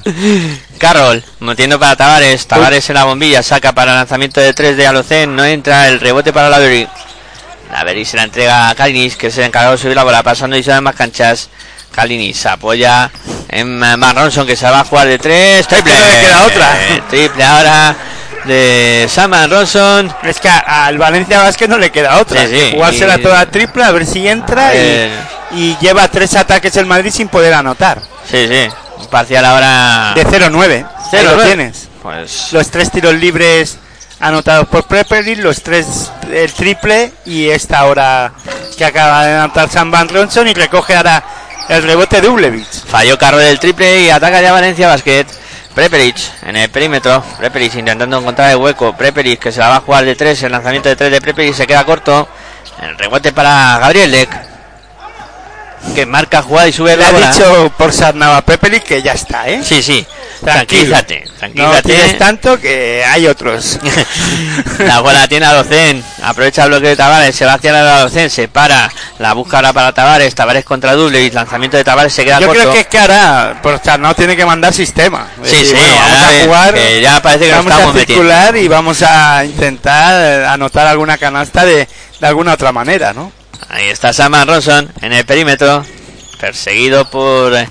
Carroll, metiendo para Tavares, Tavares en la bombilla, saca para lanzamiento de 3 de Alocen, no entra, el rebote para Lavery. Lavery se la entrega a Kalinis, que se ha encargado de subir la bola, pasando y se más canchas. Kalinis apoya en Matt Ronson, que se va a jugar de 3, triple. no le queda otra. Triple ahora de Saman Ronson. Es que al Valencia Vázquez no le queda otra. Sí, sí. Jugársela Y- toda triple, a ver si entra y. y lleva tres ataques el Madrid sin poder anotar. Sí, sí, un parcial ahora. De 0-9. Ahí lo 0-9. tienes. Pues Los tres tiros libres anotados por Prepelic, los tres el triple y esta hora que acaba de anotar Sam Van Ronson y recoge ahora el rebote de Ublevich. Falló Carro del triple y ataca ya Valencia Basket. Preperic en el perímetro. Preperic intentando encontrar el hueco. Preperic que se la va a jugar de tres. El lanzamiento de tres de Preperic se queda corto. El rebote para Gabriel Leck. Que marca jugada y sube Le la ha bola. dicho por Sarnava Prepelic que ya está, ¿eh? Sí, sí. Tranquilo. Tranquilízate. No Tranquilízate. tienes tanto que hay otros. la bola tiene a Docen. Aprovecha el bloqueo de Tavares. Se va hacia la Docen. Se para. La busca ahora para Tavares. Tavares contra doble. Y lanzamiento de Tavares se queda Yo corto. creo que es que ahora por Sarnava tiene que mandar sistema. Es Sí, decir, sí, bueno, vamos a jugar. que ya parece que vamos a estamos metiendo. circular y vamos a intentar eh, anotar alguna canasta de, de alguna otra manera, ¿no? Ahí está Saman Ronson en el perímetro, perseguido por eh,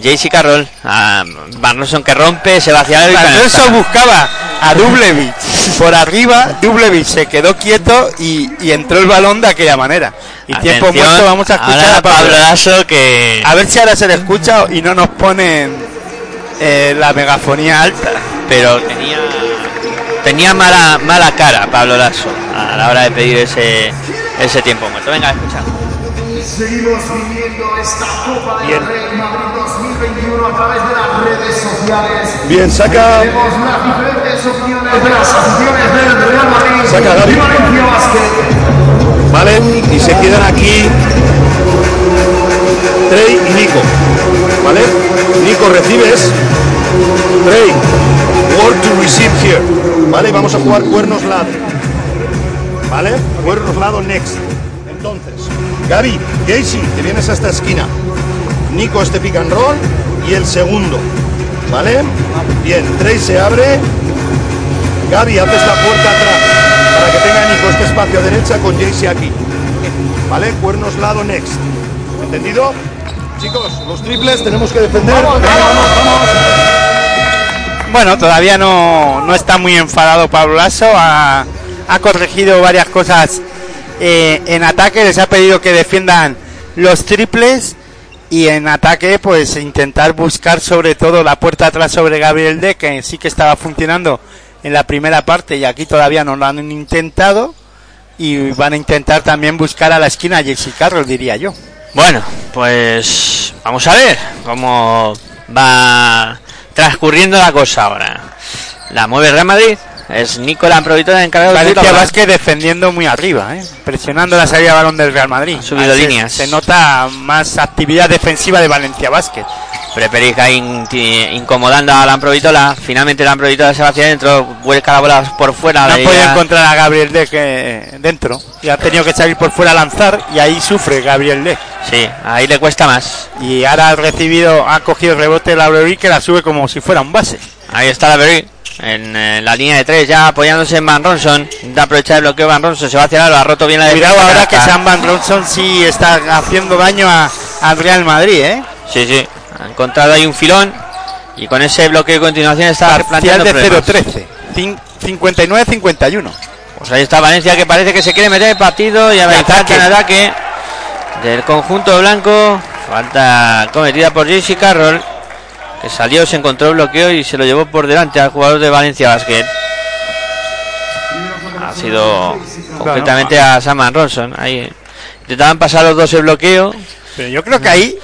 JC Carroll. A Van Ronson que rompe, se va hacia el Van. Ronson buscaba a Dublevich por arriba, Dublevich se quedó quieto y, y entró el balón de aquella manera. Y tiempo muerto vamos a escuchar a Pablo. Pablo Lasso que A ver si ahora se le escucha y no nos ponen eh, la megafonía alta. pero tenía tenía mala mala cara Pablo Lasso a la hora de pedir ese ese tiempo muerto. Venga, escucha. Seguimos viviendo esta Copa del Rey Madrid 2021 a través de las redes sociales. Bien, saca. Tenemos las diferentes opiniones de las aficiones del Real Madrid Saca, Gaby. y Valencia Basket. ¿Vale? Y se quedan aquí Trey y Nico. ¿Vale? Nico, recibes. Trey, work to receive here. ¿Vale? Vamos a jugar cuernos lado. ¿Vale? Cuernos lado next. Entonces, Gaby, Casey, te vienes a esta esquina. Nico este pick and roll y el segundo. ¿Vale? Bien, Trey se abre. Gaby, haces la puerta atrás para que tenga Nico este espacio a derecha con Jaycee aquí. ¿Vale? Cuernos lado next. ¿Entendido? Chicos, los triples tenemos que defender. Venga, vamos, vamos. Bueno, todavía no, no está muy enfadado Pablo Lasso. Ha, ha corregido varias cosas eh, en ataque, les ha pedido que defiendan los triples y en ataque pues intentar buscar sobre todo la puerta atrás sobre Gabriel D que sí que estaba funcionando en la primera parte y aquí todavía no lo han intentado y van a intentar también buscar a la esquina Jesse Carroll diría yo. Bueno, pues vamos a ver cómo va transcurriendo la cosa ahora. La mueve Real Madrid. Es Nicolás Provitora encargado de Valencia Vázquez defendiendo muy arriba, ¿eh? presionando la salida de balón del Real Madrid. Ha subido Ahí se- líneas. Se nota más actividad defensiva de Valencia Vázquez. Preperic ahí inti- incomodando a Lamprovitola. Finalmente Lamprovitola se va hacia adentro. Vuelca la bola por fuera. No idea- encontrar a Gabriel D que dentro y ha tenido que salir por fuera a lanzar y ahí sufre Gabriel D. Sí, ahí le cuesta más. Y ahora ha recibido, ha cogido el rebote de la Brewery que la sube como si fuera un base. Ahí está la Berry. En eh, la línea de tres ya apoyándose en Van Ronson. Intenta aprovechar el bloqueo Van Ronson. Se va hacia el. Ha roto bien la Cuidado defensa. ahora que Sam Van Ronson sí está haciendo daño a- al Real Madrid, ¿eh? Sí, sí. Ha encontrado ahí un filón. Y con ese bloqueo de continuación está planteando de problemas. 0-13. Cin- 59-51. Pues ahí está Valencia que parece que se quiere meter el partido. Y falta en ataque del conjunto blanco. Falta cometida por Jesse Carroll. Que salió, se encontró el bloqueo y se lo llevó por delante al jugador de Valencia Basket. Ha sido concretamente a Saman Ronson. Ahí intentaban pasar los dos el bloqueo. Pero yo creo que ahí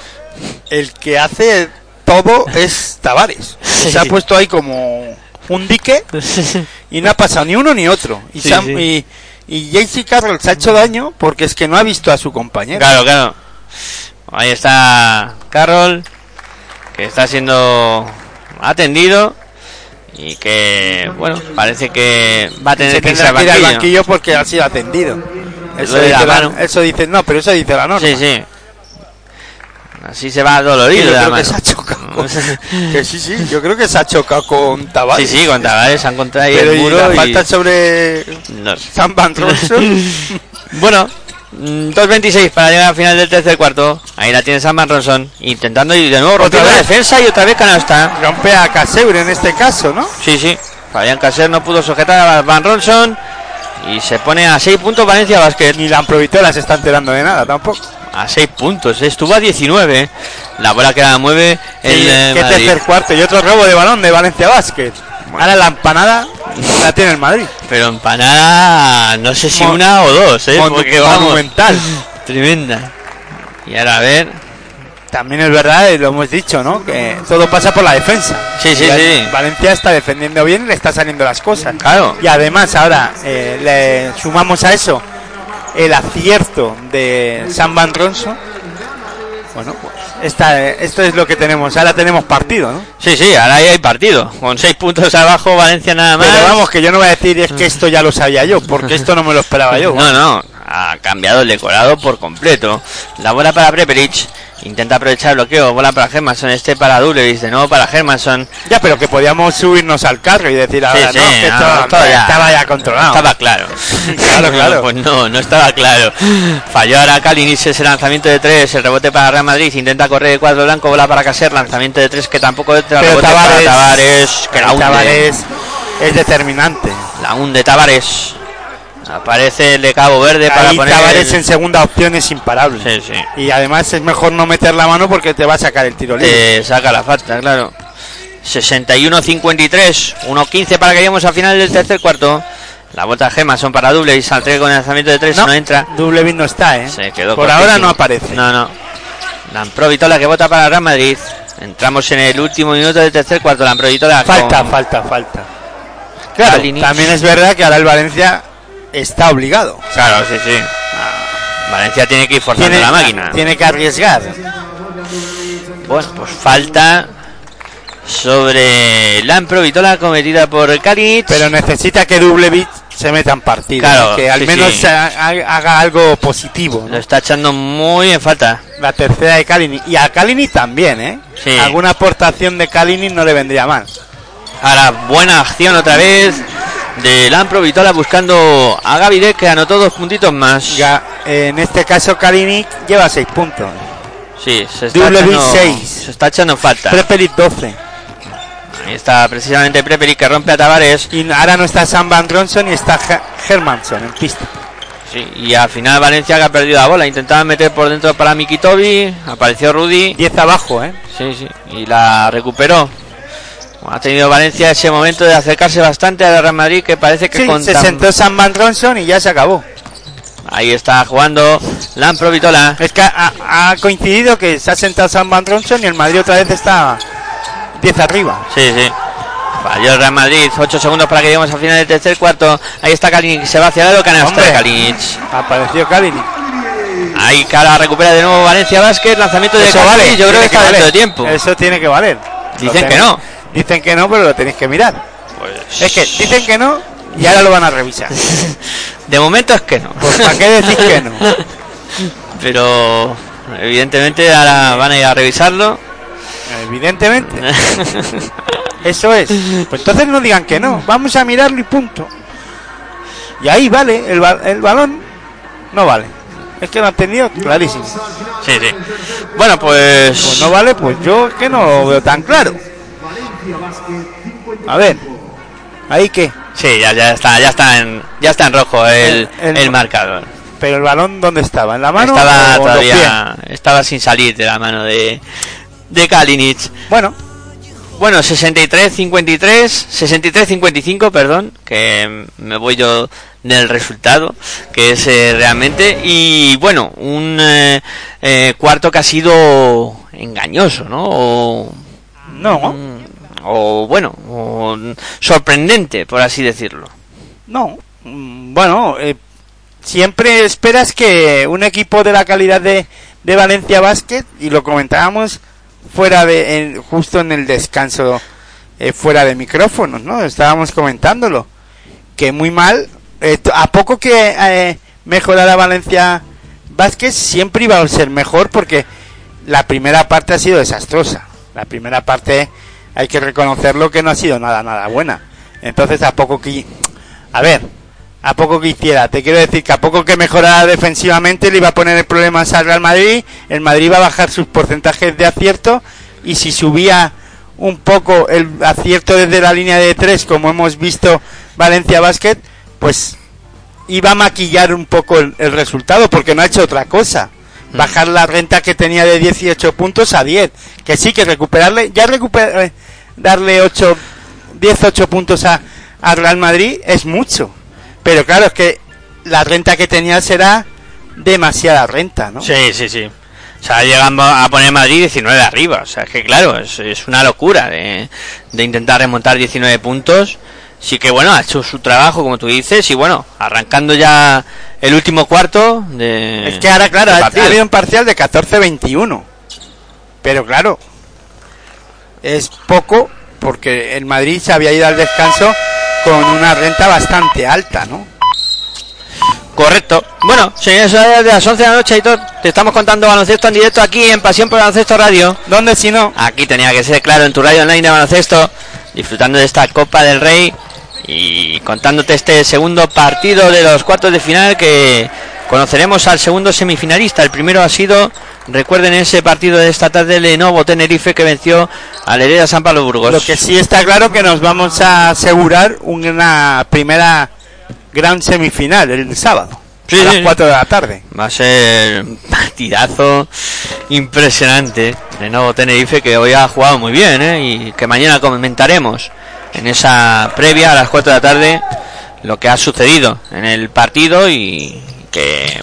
el que hace todo es Tavares. Sí. Se ha puesto ahí como un dique y no ha pasado ni uno ni otro. Y, Sí, Sam- sí. y, y JC Carroll se ha hecho daño porque es que no ha visto a su compañero. Claro, claro. Ahí está Carroll, que está siendo atendido y que, bueno, parece que va a tener se que irse al que ir al banquillo. banquillo porque ha sido atendido. Eso dice, la eso dice, no, pero eso dice la norma. Sí, sí. Así se va Sí, dolorido yo creo que se ha chocado con- que sí, sí, yo creo que se ha chocado con Sí, Tavares. sí, con Tavares han encontrado ahí Pero el y muro y- sobre No. Van Ronson. Bueno, 2.26 para llegar al final del tercer cuarto. Ahí la tiene Sam Ronson. Intentando y de nuevo romper la defensa y otra vez canasta. Rompe a Caseure en este caso, ¿no? Sí, sí. Fabián Caser no pudo sujetar a Van Ronson. Y se pone a 6 puntos Valencia Basket. Ni la Amprovitola se está enterando de nada tampoco. A 6 puntos. Estuvo a 19. La bola que la mueve el eh, qué Madrid. tercer cuarto y otro robo de balón de Valencia Basket. Ahora la empanada la tiene el Madrid. Pero empanada, no sé si Mon- una o dos, ¿eh? Porque vamos. monumental. Tremenda. Y ahora a ver. También es verdad, y lo hemos dicho, ¿no? Que todo pasa por la defensa. Sí, sí, sí. Valencia está defendiendo bien y le está saliendo las cosas. Claro. Y además ahora eh, le sumamos a eso el acierto de Sam Van Ronson. Bueno, pues esta, esto es lo que tenemos. Ahora tenemos partido, ¿no? Sí, sí, ahora ahí hay partido. Con 6 puntos abajo, Valencia nada más. Pero vamos, que yo no voy a decir es que esto ya lo sabía yo, porque esto no me lo esperaba yo. No, no, ha cambiado el decorado por completo. La bola para Prepelic. Intenta aprovechar el bloqueo. Bola para Germanson. Este para Dulevich. De nuevo para Germanson. Ya, pero que podíamos subirnos al carro y decir ahora, sí, no, que no, todo ya- estaba ya controlado. Estaba claro. Claro, claro. Pues no, no estaba claro. Falló ahora Kalinic ese lanzamiento de tres. El rebote para Real Madrid. Intenta correr el cuadro blanco. Bola para Caser. Lanzamiento de tres que tampoco. Pero Rebote Tavares- para Tavares. Que la hunde. Tavares es determinante. La hunde Tavares. Aparece el de Cabo Verde para Ahí poner. Tavares el- en segunda opción es imparable. Sí, sí. Y además es mejor no meter la mano porque te va a sacar el tiro libre. Te saca la falta, claro. 61-53, 1-15 para que lleguemos al final del tercer cuarto. La vuelta Gema son para doble y saldré con el lanzamiento de tres, no, entra. Doble no está, ¿eh? Se quedó Por ahora no aparece. No, no. Lamprovitola que vota para Real Madrid. Entramos en el último minuto del tercer cuarto. Lamprovitola Falta, con falta, falta. Claro, Kalinic. también es verdad que ahora el Valencia está obligado. Claro, sí, sí. Valencia tiene que ir forzando Tiene, la máquina. tiene que arriesgar. Bueno, pues falta sobre Lamprovitola cometida por Kalinic. Pero necesita que Dublevich se meta en partido. Claro, ¿no? que al sí, menos sí. haga algo positivo. ¿no? Lo está echando muy en falta. La tercera de Kalinic. Y a Kalinic también, ¿eh? Sí. Alguna aportación de Kalinic no le vendría mal. Ahora buena acción otra vez de Lampro Vitola buscando a Gavidec que anotó dos puntitos más. Ya, en este caso Kalinic lleva 6 puntos. Sí, se está, echando, seis. se está echando falta. Prepelic 12. Ahí está precisamente Preperi que rompe a Tavares. Y ahora no está Sam Van Ronson y está Hermanson en pista. Sí, y al final Valencia que ha perdido la bola. Intentaba meter por dentro para Miki Tobi. Apareció Rudy. 10 abajo, ¿eh? Sí, sí. Y la recuperó. Ha tenido Valencia ese momento de acercarse bastante al Real Madrid que parece que Sí, con se tan- sentó Sam Van Ronson y ya se acabó. Ahí está jugando Lampro Vitola. Es que ha, ha coincidido que se ha sentado Sam Van Ronson y el Madrid otra vez está 10 arriba. Sí, sí. Falló el Real Madrid. 8 segundos para que lleguemos al final del tercer cuarto. Ahí está Kalinic. Se va hacia el lado. Canasta Hombre. de Kalinic. Apareció Kalinic. Ahí cara recupera de nuevo Valencia Vázquez. Lanzamiento de Eso Kalinic. vale. Yo creo que está dentro de tiempo. Eso tiene que valer. Dicen que no. Dicen que no, pero lo tenéis que mirar. Pues Es que dicen que no y ahora lo van a revisar. de momento es que no. Pues ¿para qué decís que no? Pero evidentemente ahora van a ir a revisarlo. Evidentemente. Eso es. Pues entonces no digan que no. Vamos a mirarlo y punto. Y ahí vale. El, ba- el balón no vale. Es que lo han tenido clarísimo. Sí, sí. Bueno, pues. Pues no vale, pues yo es que no lo veo tan claro. A ver. ¿Ahí qué? Sí, ya, ya está, ya está en, ya está en rojo el, El- el- el marcador. Pero el balón ¿dónde estaba? ¿En la mano? Estaba o en los todavía, estaba sin salir de la mano de, de Kalinic. Bueno, Bueno, 63-53, 63-55, perdón, que me voy yo del resultado, que es eh, realmente, y bueno, un eh, eh, cuarto que ha sido engañoso, ¿no? O, no, o bueno, sorprendente, por así decirlo. no. Mm, Bueno, eh, siempre esperas que un equipo de la calidad de, de Valencia Basket, y lo comentábamos fuera de, en- justo en el descanso, eh, fuera de micrófonos, ¿no? Estábamos comentándolo. Que muy mal, eh, a poco que eh, mejorara Valencia Vázquez, siempre iba a ser mejor porque la primera parte ha sido desastrosa. La primera parte hay que reconocerlo que no ha sido nada, nada buena. Entonces, a poco que... A ver, a poco que hiciera, te quiero decir que a poco que mejorara defensivamente le iba a poner problemas al Real Madrid, el Madrid iba a bajar sus porcentajes de acierto y si subía un poco el acierto desde la línea de tres, como hemos visto Valencia Basket, pues iba a maquillar un poco el, el resultado porque no ha hecho otra cosa. Bajar la renta que tenía de 18 puntos a 10. Que sí, que recuperarle, ya recuperar, eh, darle 8, 10, 8 puntos a, a Real Madrid es mucho. Pero claro, es que la renta que tenía será demasiada renta, ¿no? Sí, sí, sí. O sea, llegamos a poner Madrid 19 arriba. O sea, es que claro, es, es una locura de, de intentar remontar 19 puntos. Sí que bueno, ha hecho su trabajo, como tú dices, y bueno, arrancando ya el último cuarto de... Es que ahora, claro, ha habido un parcial de 14-21. Pero claro, es poco porque el Madrid se había ido al descanso con una renta bastante alta, ¿no? Correcto. Bueno, señores, de las 11 de la noche y todo. Te estamos contando baloncesto en directo aquí en Pasión por Baloncesto Radio. ¿Dónde si no? Aquí tenía que ser claro en tu radio online de baloncesto, disfrutando de esta Copa del Rey y contándote este segundo partido de los cuartos de final que conoceremos al segundo semifinalista. El primero ha sido, recuerden ese partido de esta tarde, Lenovo Tenerife que venció al Hereda San Pablo Burgos. Lo que sí está claro que nos vamos a asegurar una primera gran semifinal el sábado. Sí, a las sí, sí. 4 de la tarde. Va a ser un partidazo impresionante. De nuevo Tenerife que hoy ha jugado muy bien ¿eh? y que mañana comentaremos en esa previa a las 4 de la tarde lo que ha sucedido en el partido y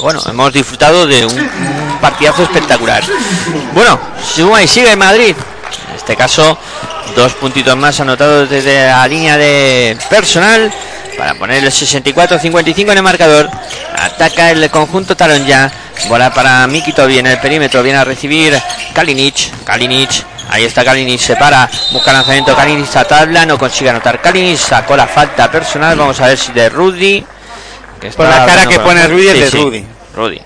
bueno hemos disfrutado de un, partidazo espectacular. Bueno, suma y sigue Madrid. En este caso dos puntitos más anotados desde la línea de personal para poner el 64-55 en el marcador. Ataca el conjunto Talón ya. Bola para Miki Tobi en el perímetro. Viene a recibir Kalinic. Kalinic. Ahí está Kalinic. Se para. Busca lanzamiento. Kalinic a tabla. No consigue anotar. Kalinic sacó la falta personal. Vamos a ver si de Rudy. Que Por la cara que pone Rudy es de sí, Rudy. Rudy.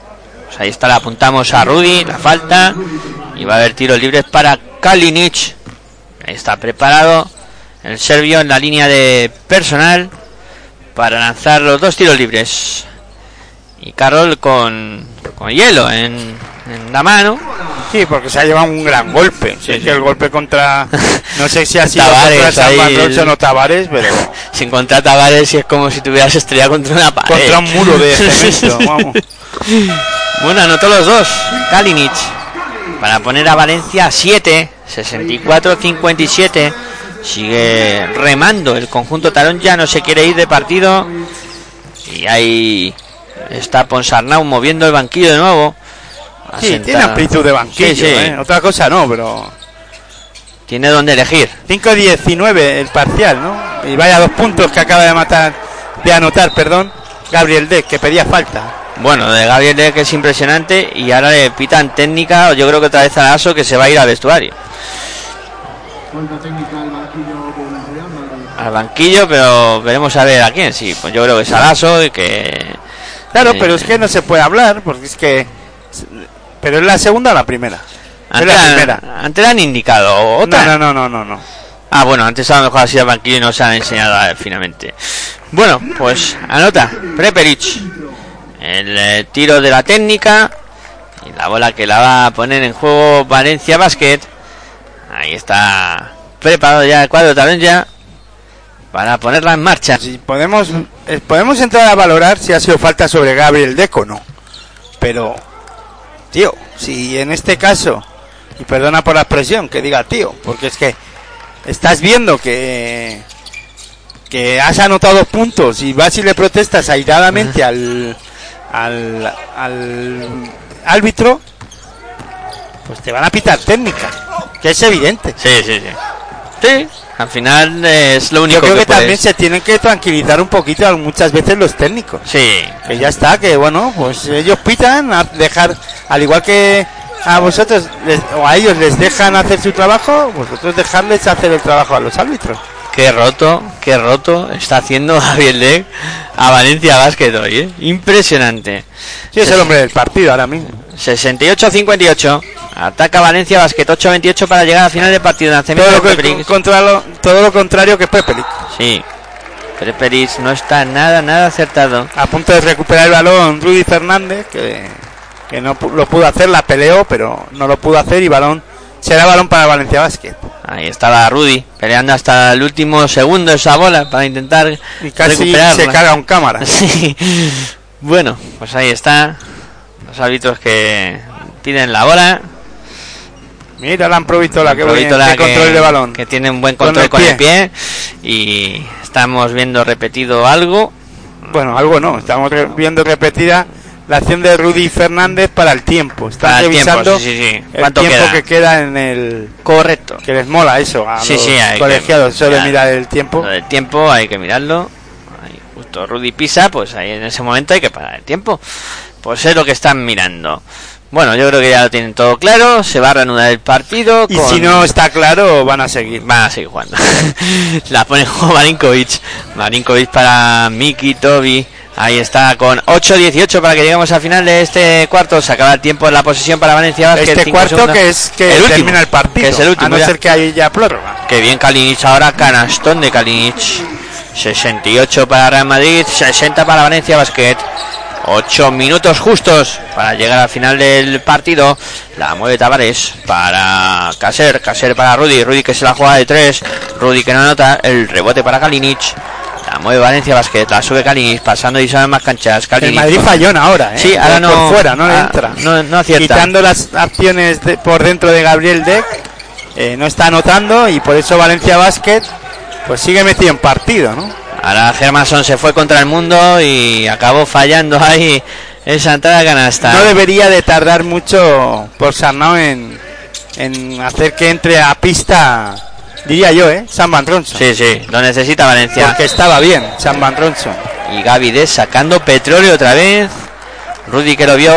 Pues ahí está. La apuntamos a Rudy. La falta. Y va a haber tiros libres para Kalinic. Ahí está preparado. El serbio en la línea de personal para lanzar los dos tiros libres. Y Carroll con, con hielo en, en la mano. Sí, porque se ha llevado un gran golpe. Sí, es que el golpe contra. No sé si ha sido Tavares, contra San ahí Ronson el- o Tavares, pero. Sin contra Tavares y es como si tuvieras estrellado contra una pared. Contra un muro de cemento, vamos. Bueno, anotó los dos. Kalinic. Para poner a Valencia a 7. 64-57. Sigue remando el conjunto Tarón. Ya no se quiere ir de partido. Y ahí está Ponsarnau moviendo el banquillo de nuevo. A Sí, sentar- tiene amplitud de banquillo, Sí, sí. ¿eh? Otra cosa no, pero. Tiene donde elegir. 5-19 el parcial, ¿no? Y vaya dos puntos que acaba de matar, de anotar, perdón, Gabriel Deck, que pedía falta. Bueno, de Gabriel Deck es impresionante. Y ahora le pitan técnica. Yo creo que otra vez a Aso que se va a ir al vestuario. Al banquillo, pero veremos a ver a quién. Sí, pues yo creo que es Alaso y que. Claro, eh, pero es que no se puede hablar, porque es que. Pero es la segunda o la primera. Es Antes, la primera. antes han indicado otra. No, no, no, no, no. Ah, bueno, antes a lo mejor así al banquillo y no se han enseñado a- finalmente. Bueno, pues anota. Preperich. El eh, tiro de la técnica. Y la bola que la va a poner en juego Valencia Basket. Ahí está preparado ya el cuadro también ya. Para ponerla en marcha. Si podemos, eh, podemos entrar a valorar si ha sido falta sobre Gabriel Deck o no. Pero, tío, si en este caso, y perdona por la expresión que diga tío, porque es que estás viendo que que has anotado puntos y vas y le protestas airadamente al, al, al árbitro, pues te van a pitar técnica, que es evidente. Sí, sí, sí. Sí, al final es lo único Yo creo que, puedes- también se tienen que tranquilizar un poquito muchas veces los técnicos. Sí, Que ya está, que bueno, pues ellos pitan, a dejar, al igual que a vosotros les- o a ellos les dejan hacer su trabajo, vosotros dejarles hacer el trabajo a los árbitros. Qué roto, qué roto está haciendo Javier Leck a Valencia Basket hoy, ¿eh? Impresionante. Sí, es el hombre del partido ahora mismo. 68-58. Ataca Valencia Basket 8-28 para llegar al final del partido. Todo Lanzamiento lo, de que, Prepelic. contra lo, todo lo contrario que Prepelic. Sí. Prepelic no está nada, nada acertado. A punto de recuperar el balón Rudy Fernández, que, que no lo pudo hacer, la peleó, pero no lo pudo hacer y balón será balón para Valencia Basket. Ahí estaba Rudy peleando hasta el último segundo esa bola para intentar Y casi recuperarla. se carga un cámara. Sí. Bueno, pues ahí está. Los árbitros que piden la bola. Mira la Provítola, que, bien, qué control de balón. que tiene un buen Con control el con el pie. Y estamos viendo repetido algo. Bueno, algo no, estamos re- viendo repetida la acción de Rudy Fernández para el tiempo. Están Para el tiempo, revisando sí, sí, sí. el ¿Cuánto tiempo queda? que queda en el... Correcto. Que les mola eso a Sí, los sí, colegiados, solo mirar. mirar el tiempo. Del tiempo hay que mirarlo. Ahí justo Rudy pisa, pues ahí en ese momento hay que parar el tiempo. Pues es lo que están mirando. Bueno, yo creo que ya lo tienen todo claro. Se va a reanudar el partido. Y con- si no está claro, van a seguir. Van a seguir jugando. la pone juego Marinkovic. Marinkovic para Miki Tobi. Ahí está con 8-18 para que lleguemos al final de este cuarto. Se acaba el tiempo en la posesión para Valencia Basket. Este cuarto segundos. que es que El último, termina el partido, que es el último, a no ya. ser que haya prórroga. Qué bien Kalinic ahora, canastón de Kalinic. 68 para Real Madrid, 60 para Valencia Basket. 8 minutos justos para llegar al final del partido. La mueve Tavares para Caser, Caser para Rudy, Rudy que se la juega de 3, Rudy que no anota, el rebote para Kalinic. La mueve Valencia Basket, la sube Kalinic, pasando y saben más canchas. El Kalinic Madrid fallón ahora, ¿eh? Sí, ahora Por no- fuera, no entra. no- no acierta. Quitando las acciones de- por dentro de Gabriel Deck, eh, no está anotando y por eso Valencia Basket pues sigue metido en partido, ¿no? Ahora Germason se fue contra el mundo y acabó fallando ahí esa entrada canasta. No debería de tardar mucho por Sarnau en, en hacer que entre a pista, diría yo, ¿eh? San Van Ronson. Sí, sí, lo necesita Valencia. Porque estaba bien San Van Ronson. Y Gaby Des sacando petróleo otra vez. Rudy que lo vio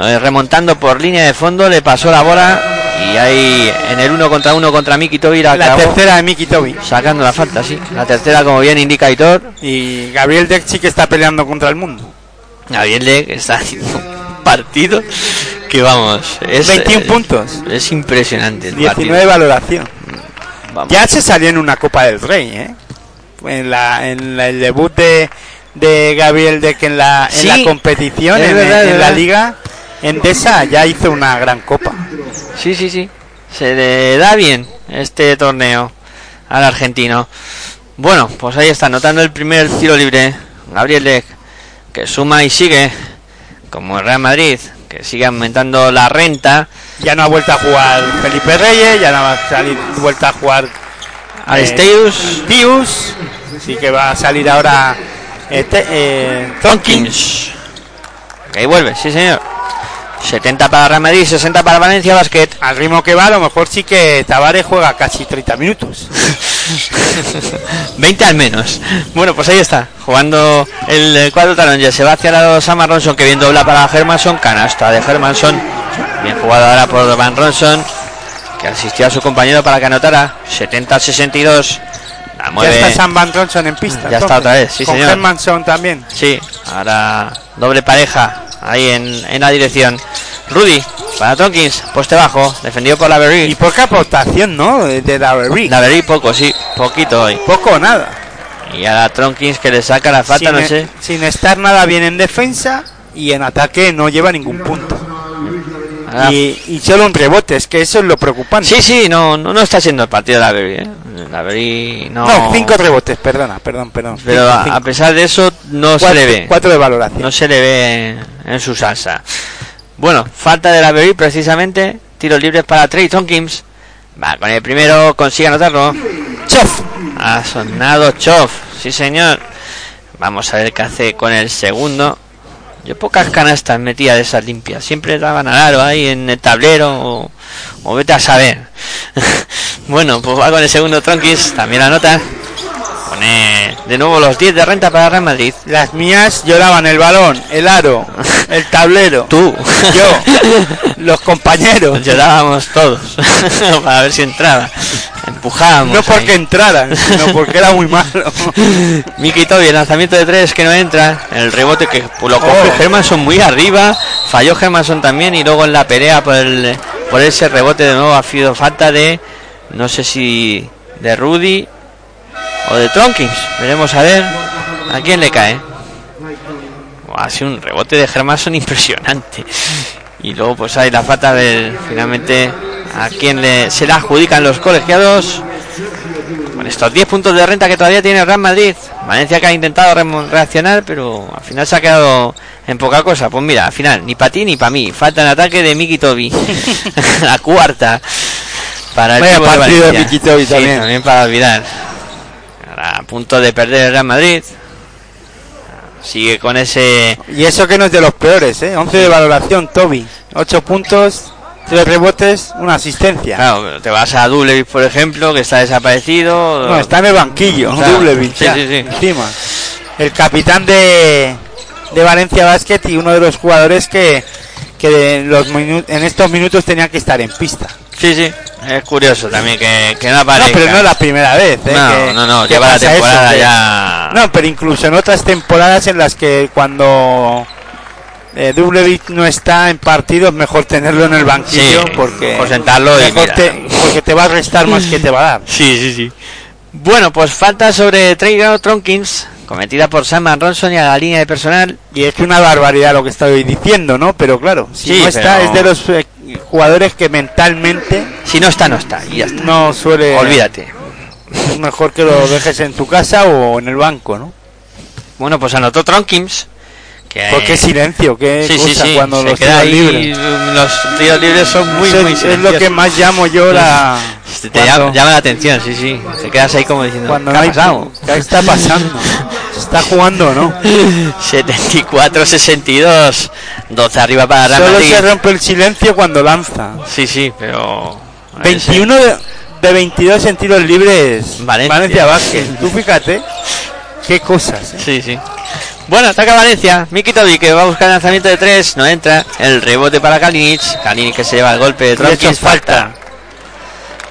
eh, remontando por línea de fondo, le pasó la bola y ahí en el uno contra uno contra Miki Tobi la, La tercera de Miki Tobi. sacando la falta, sí. La tercera como bien indica Aitor. Y Gabriel Deck sí que está peleando contra el mundo. Gabriel Le está haciendo un partido que vamos, es 21 eh, puntos. Es impresionante el 19 partido. valoración. Vamos. Ya se salió en una Copa del Rey, ¿eh? En, la, en la- el debut de, de Gabriel Deck en la, en la competición, en, verdad, en es la liga, Endesa ya hizo una gran copa. Sí, sí, sí. Se le da bien este torneo al argentino. Bueno, pues ahí está, anotando el primer tiro libre. Gabriel Leck, que suma y sigue. Como el Real Madrid, que sigue aumentando la renta. Ya no ha vuelto a jugar Felipe Reyes, ya no va a salir vuelto a jugar Aristeus. Tius. Sí que va a salir ahora eh, te- eh, Tonkins. Ahí vuelve, sí señor. 70 para Real Madrid, 60 para Valencia Basket. Al ritmo que va, a lo mejor sí que Tavares juega casi 30 minutos. 20 al menos. Bueno, pues ahí está, jugando el cuadro talón. Ya se va hacia la Sam Ronson, que bien dobla para Hermanson. Canasta de Hermanson. Bien jugado ahora por Van Ronson, que asistió a su compañero para que anotara. 70-62. La Ya mueve. está Sam Van Ronson en pista. Ya está otra vez, sí, Con señor. Hermanson también. Sí, ahora doble pareja ahí en, en la dirección. Rudy para Tonkins, poste bajo, defendido por la Y poca aportación, ¿no? De, de Davery. La Berry poco, sí, poquito hoy. Poco o nada. Y ahora Tonkins que le saca la falta, sin, no e- sé. sin estar nada bien en defensa y en ataque no lleva ningún punto. Ahora- Y, y solo un rebote, es que eso es lo preocupante. Sí, sí, no, no, no está siendo el partido de la Berry, ¿eh? La Berry no. No, cinco rebotes, perdona, perdón, perdón. Pero Cinco, a, cinco. a pesar de eso, no cuatro, se le ve. cuatro de valoración. No se le ve en, su salsa. Bueno, falta de la Berry precisamente. Tiros libres para Trey Tonkins. Va, con el primero consigue anotarlo. Chof. Ha sonado Chof, sí señor. Vamos a ver qué hace con el segundo. Yo pocas canastas metía de esas limpias. Siempre daban al aro ahí en el tablero o, o vete a saber. bueno, pues va con el segundo Tonkins. También anota. De nuevo los 10 de renta para Real Madrid. Las mías lloraban el balón, el aro, el tablero. Tú. Yo, los compañeros. Llorábamos todos para ver si entraba. Empujábamos. No porque ahí. entraran, sino porque era muy malo. Miki Toby, el lanzamiento de tres que no entra. El rebote que lo coge Oh. Hermanson muy arriba. Falló Hermanson también. Y luego en la pelea por, el, por ese rebote de nuevo ha sido falta de. No sé si de Rudy o de Tronkins. Veremos a ver a quién le cae. Ha sido un rebote de Hermanson impresionante. Y luego pues hay la falta del finalmente a quien le, se la adjudican los colegiados. Con estos 10 puntos de renta que todavía tiene el Real Madrid. Valencia que ha intentado reaccionar, pero al final se ha quedado en poca cosa. Pues mira, al final, ni para ti ni para mí. Falta el ataque de Miki Toby. la cuarta. Para el Vaya de partido de Valencia. Miki Toby Sí, también. también para olvidar. Ahora a punto de perder el Real Madrid. Sigue con ese Y eso que no es de los peores, ¿eh? 11 de valoración, Toby. 8 puntos, 3 rebotes, una asistencia. Claro, pero te vas a Dublevich, por ejemplo, que está desaparecido. No, está en el banquillo, Dublevich, sí, ya, sí, sí. encima. El capitán de, de Valencia Basket y uno de los jugadores que, que en los en estos minutos tenía que estar en pista. Sí, sí. Es curioso también que, que no No, aparezca. pero no es la primera vez. ¿eh? No, que- no, no, que lleva la eso, temporada ya. No, pero incluso en otras temporadas en las que cuando eh, Dublevich no está en partidos, mejor tenerlo en el banquillo Sí, porque, mejor sentarlo mejor te, porque te va a restar más que te va a dar. Sí, sí, sí. Bueno, pues falta sobre Trey Tronkins, cometida por Sam Ronson y a la línea de personal. Y es que una barbaridad lo que estoy diciendo, ¿no? Pero claro, si Sí, no está, pero- es de los eh, jugadores que mentalmente Si no está, no está. Y ya está. no suele. Olvídate. Es mejor que lo dejes en tu casa o en el banco, ¿no? Bueno, pues anotó Tronkins. Que, Porque qué silencio, qué sí, sí, cosa sí. cuando se los tiros libres. Los tiros libres son muy, muy es, es lo silenciosos. que más llamo yo la. Te llama, la atención, sí, sí. Te quedas ahí como diciendo, Cuando ¿qué no ha pasado? ¿Qué está pasando? ¿Se está jugando no? 74-62. 12 arriba para Real Solo Madrid. se rompe el silencio cuando lanza. Sí, sí, pero... 21 de, de 22 en tiros libres. Valencia. Valencia Vázquez. Tú fíjate. Qué cosas. ¿eh? Sí, sí. Bueno, ataca Valencia. Miki Tobi que va a buscar el lanzamiento de 3. No entra. El rebote para Kalinic. Kalinic que se lleva el golpe de Y hecho Tronkins. falta.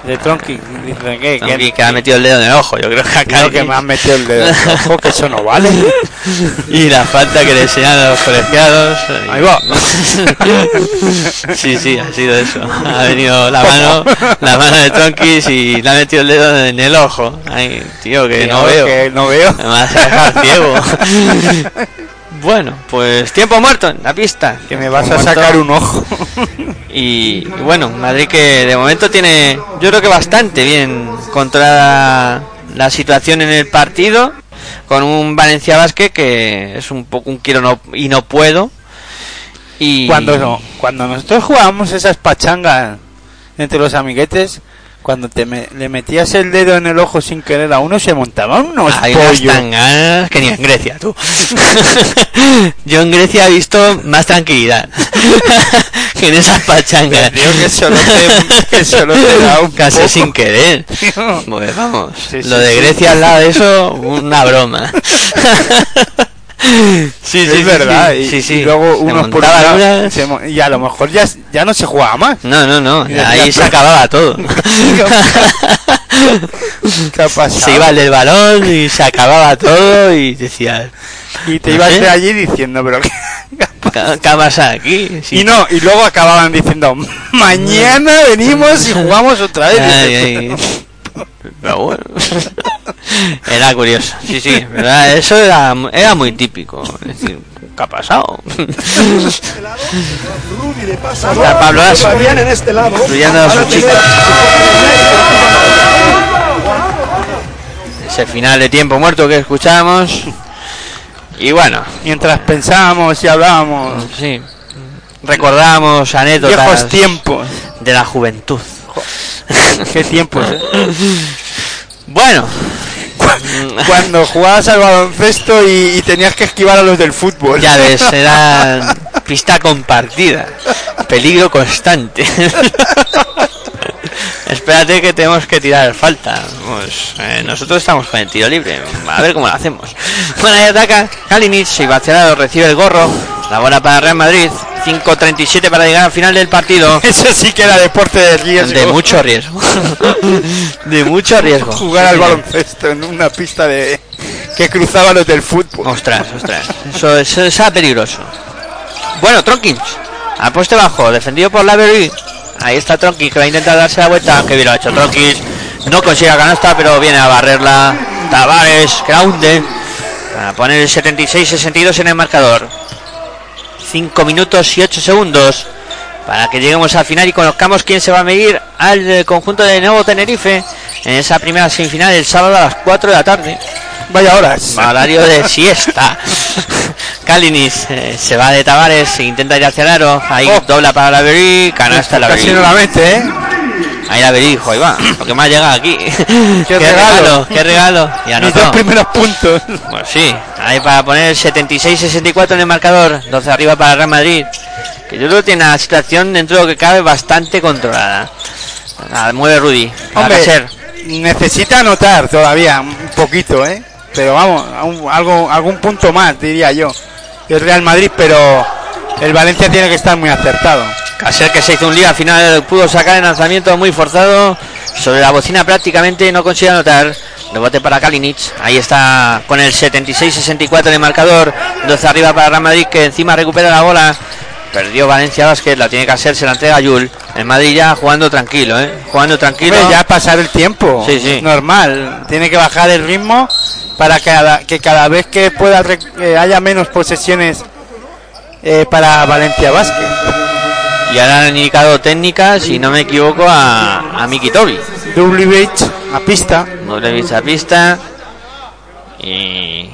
De Tronki. Dice que, Tronkins que ha metido el dedo en el ojo. Yo creo que a Creo que me han metido el dedo. en el ojo, que eso no vale. Y la falta que le enseñan los colegiados. Ahí va. Sí, sí, ha sido eso. Ha venido la mano, la mano de Tronkis y le ha metido el dedo en el ojo. Ay, tío, que no veo. que no veo. Me vas a dejar ciego. Bueno, pues tiempo muerto en la pista. Que me vas a muerto. sacar un ojo. Y, y bueno, Madrid que de momento tiene, yo creo que bastante bien controlada la situación en el partido, con un Valencia Basket que es un poco un quiero no, y no puedo. Y Cuando, cuando nosotros jugábamos esas pachangas entre los amiguetes, cuando te me- le metías el dedo en el ojo sin querer a uno, se montaban unos hay unas pollos. tanganas que ni en Grecia, tú. yo en Grecia he visto más tranquilidad que en esas pachangas. Digo que solo te, que solo te da un Casi poco. sin querer. Pues vamos, Sí, sí, lo de sí. Grecia al lado de eso, una broma. Sí, sí, es sí, verdad. sí, y, sí, sí. y luego Se unos por se y a lo mejor ya, ya no se jugaba más. No, no, no, decía, ahí se "Pero- acababa todo. ¿Qué ha pasado? se iba el del balón y se acababa todo y decías, y te no ibas de allí diciendo, pero ¿qué? ¿qué aquí? Sí. Y no, y luego acababan diciendo, mañana venimos y jugamos otra vez. Ay. Pero bueno, era curioso. Sí, sí, ¿verdad? Eso era, era muy típico. Es decir, ¿qué ha pasado? Está Pablo en este lado. A su chica. Ese final de tiempo muerto que escuchamos. Y bueno, Mientras pensábamos y hablábamos, sí. Recordamos anécdotas viejos tiempos. de la juventud. Qué tiempos, ¿eh? Bueno, Cuando jugabas al baloncesto y, y tenías que esquivar a los del fútbol. ya ves, era pista compartida. Peligro constante. Espérate que tenemos que tirar falta. Pues, eh, nosotros estamos con el tiro libre. A ver cómo lo hacemos. Bueno, ahí ataca. Kalinic, y Bacerado recibe el gorro. La bola para Real Madrid. 5.37 para llegar al final del partido. Eso sí que era deporte de riesgo. De mucho riesgo. De mucho riesgo. Jugar al baloncesto en una pista de que cruzaba los del fútbol. Ostras, ostras. Eso, eso, eso era peligroso. Bueno, Tronkins. A poste bajo, defendido por Lavery. Ahí está Tronkins que va a intentar darse la vuelta. Que bien lo ha hecho Tronkins. No consigue la canasta, pero viene a barrerla. Tavares, que. Para poner el 76-62 en el marcador. 5 minutos y 8 segundos. Para que lleguemos al final y conozcamos quién se va a medir al eh, conjunto de Nuevo Tenerife. En esa primera semifinal el sábado a las 4 de la tarde. Vaya horas. Horario de siesta. Kalinis eh, se va de Tavares, intenta ir hacia el aro. Ahí Oh. dobla para la Berí, canasta la Casi Berí. no la mete, ¿eh? Ahí la Berí, dijo, ahí va, lo que más llega aquí. qué, regalo. qué regalo. Y Mis anotó. dos primeros puntos. Pues sí, ahí para poner el 76-64 en el marcador. 12 arriba para Real Madrid. Que yo creo que tiene la situación dentro de lo que cabe bastante controlada. Nada, mueve Rudy. Hombre, necesita anotar todavía un poquito, ¿eh? Pero vamos, un- algo, algún punto más, diría yo. El Real Madrid, pero el Valencia tiene que estar muy acertado. Caser que se hizo un lío, al final pudo sacar el lanzamiento muy forzado. Sobre la bocina prácticamente no consigue anotar. Rebote para Kalinic. Ahí está con el 76-64 en el marcador. 12 arriba para Real Madrid que encima recupera la bola. Perdió Valencia Basket, la tiene que hacer, se la entrega a Yul. El Madrid ya jugando tranquilo, ¿eh? Jugando tranquilo. Hombre, ya pasar el tiempo. Sí, sí. Normal. Tiene que bajar el ritmo para que cada, que cada vez que pueda eh, haya menos posesiones eh, para Valencia Basket. Y ahora han indicado técnicas, si no me equivoco, a, a Miki Tobi. WH a pista. Doble vista pista. Y.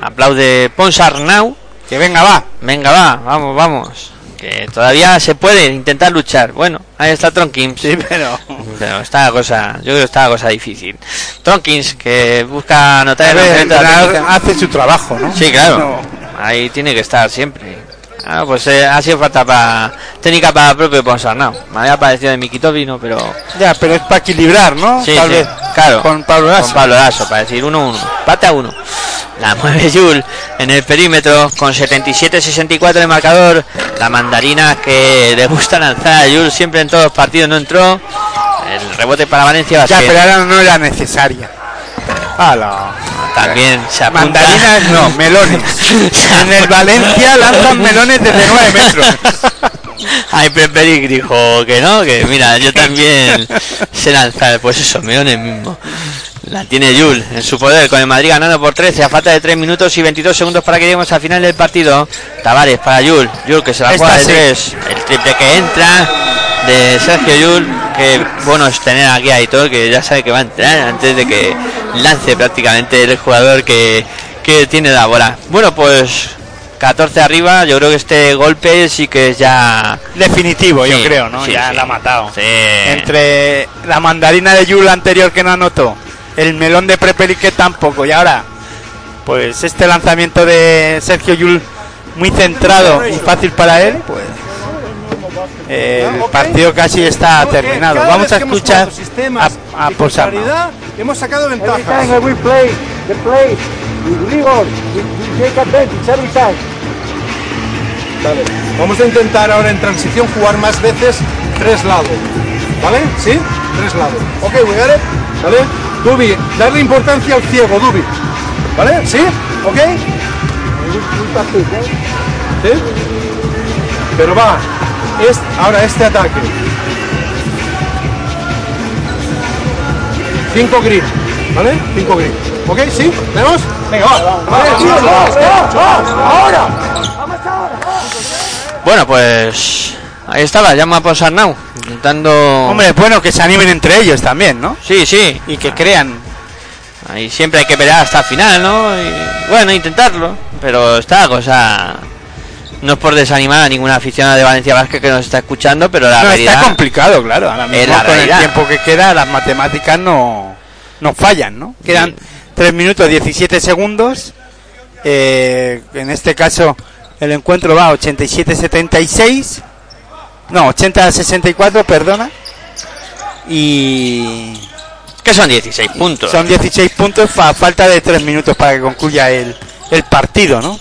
Aplaude Ponsarnau. Que venga, va. Venga, va, vamos, vamos. Que todavía se puede intentar luchar. Bueno, ahí está Tronkins. Sí, pero. Pero está la cosa, yo creo que está la cosa difícil. Tronkins, que busca anotar A el el entrenador técnica. hace su trabajo, ¿no? Sí, claro. No. Ahí tiene que estar siempre. Ah, pues eh, ha sido falta para técnica para propio Ponsarnau. Me había parecido de Mikitovi, no, pero Ya, pero es para equilibrar, ¿no? Sí, Tal sí, vez. claro. Con Pablo Lasso. Con Pablo Lasso, para decir 1-1. Pata 1. La mueve Yul en el perímetro con 77-64 de marcador. La mandarina que le gusta lanzar a Yul siempre en todos los partidos no entró. El rebote para Valencia Ya, Basket. pero ahora no era necesaria. ¡Hala! También se apunta. Mandarinas no, melones. en el Valencia lanzan melones desde 9 metros. Ay, Preperic dijo que no, que mira, yo también sé lanzar, pues eso, melones mismo. La tiene Yul en su poder con el Madrid ganando por 13 a falta de 3 minutos y 22 segundos para que lleguemos al final del partido. Tavares para Yul. Yul que se la Esta juega de sí. 3. El triple que entra de Sergio Yul. Que bueno es tener aquí a Aitor que ya sabe que va a entrar antes de que lance prácticamente el jugador que, que tiene la bola. Bueno pues 14 arriba. Yo creo que este golpe sí que es ya... Definitivo, yo creo, ¿no? sí, ya sí. la ha matado. Entre la mandarina de Yul anterior que no anotó, el melón de Prepelic que tampoco, y ahora, pues este lanzamiento de Sergio Yul muy centrado y fácil para él, pues el partido casi está terminado. Cada Vamos a escuchar a, a Posama. Hemos sacado ventajas. Vale. Vamos a intentar ahora en transición jugar más veces tres lados. ¿Vale? ¿Sí? Tres lados. Ok, we got it. ¿Vale? Dubi, darle importancia al ciego, Dubi. ¿Vale? ¿Sí? ¿Ok? ¿Sí? Pero va. Es, ahora este ataque. 5 green. ¿Vale? 5 green. ¿Ok? ¿Sí? ¿Vemos? Venga, va. Vale, chicos, vamos, vamos, ahora. Bueno pues... Ahí estaba, llama por Sarnau. Intentando... Hombre, es bueno que se animen entre ellos también, ¿no? Sí, sí. Y que crean. Ahí siempre hay que pelear hasta el final, ¿no? Y, bueno, intentarlo. Pero está la cosa... No es por desanimar a ninguna aficionada de Valencia Vázquez que nos está escuchando, pero la No, realidad... está complicado, claro. Ahora mismo con el tiempo que queda, las matemáticas no, no fallan, ¿no? Quedan 3 minutos 17 segundos. Eh, en este caso, el encuentro va a 87-76. No, 80-64, perdona. Y Que son 16 puntos. son 16 puntos falta de 3 minutos para que concluya el, el partido, ¿no?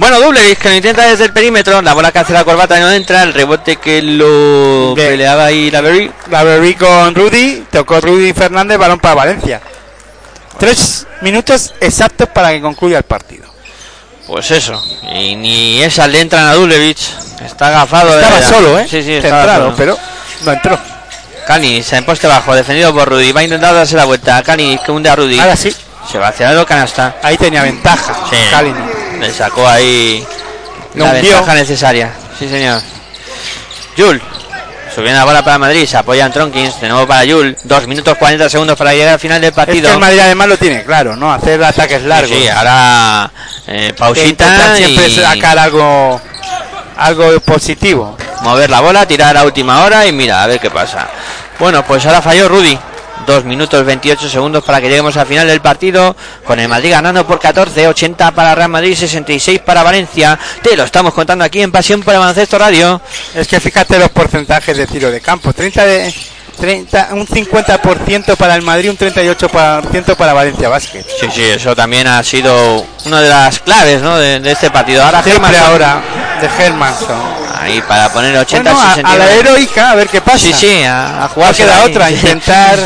Bueno, doble que lo intenta desde el perímetro. La bola que hace la corbata no entra. El rebote que lo peleaba ahí la Berry. La Berry con Rudy, tocó Rudy Fernández, balón para Valencia. Tres minutos exactos para que concluya el partido. Pues eso. Y ni esas le entran a Dublevich. Está agafado. de- Estaba solo, ¿eh? Sí, sí, estaba Centrado, solo. pero no entró. Cani se en poste bajo, defendido por Rudy. Va a intentar darse la vuelta. Cani que hunde a Rudy. Ahora sí, Se va hacia el canasta. ahí tenía ventaja. Sí. Kalinic. Le sacó ahí la hundió. ventaja necesaria. Sí, señor. Jul. Subiendo la bola para Madrid. Se apoya en Tronkins. De nuevo para Jul. Dos minutos 40 segundos para llegar al final del Es partido. que el Madrid además lo tiene claro, ¿no? Hacer ataques largos. Sí, ahora eh, pausita siempre y sacar algo, algo positivo. mover la bola, tirar a última hora y mira, a ver qué pasa. Bueno, pues ahora falló Rudy. Dos minutos 28 segundos para que lleguemos al final del partido. Con el Madrid ganando por 14, 80 para Real Madrid, 66 para Valencia. Te lo estamos contando aquí en Pasión por el Baloncesto Radio. Es que fíjate los porcentajes de tiro de campo. 30 de 30, un 50% para el Madrid, un 38% para Valencia Basket. Sí, sí, eso también ha sido una de las claves ¿no? de, de este partido. Ahora Siempre ahora de Hermanson. Ahí para poner 80 Bueno, a, a 69. la heroica, a ver qué pasa. Sí, sí, a, a No jugar queda otra, intentar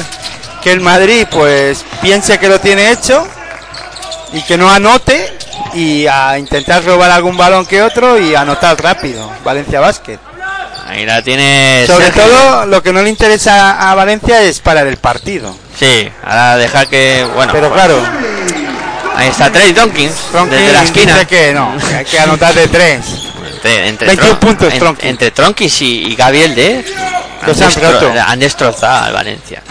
que el Madrid pues piense que lo tiene hecho y que no anote y a intentar robar algún balón que otro y anotar rápido. Valencia Basket. Ahí la tiene Sobre Sergio. todo lo que no le interesa a Valencia es parar el partido. Sí, ahora dejar que. Bueno, Pero pues, claro, ahí está Trey Donkins desde la esquina. que no, hay que anotar de tres. Entre, entre 21 Tron- puntos, en- entre Tronkis y, y Gabriel de Los han roto. han destrozado al Valencia.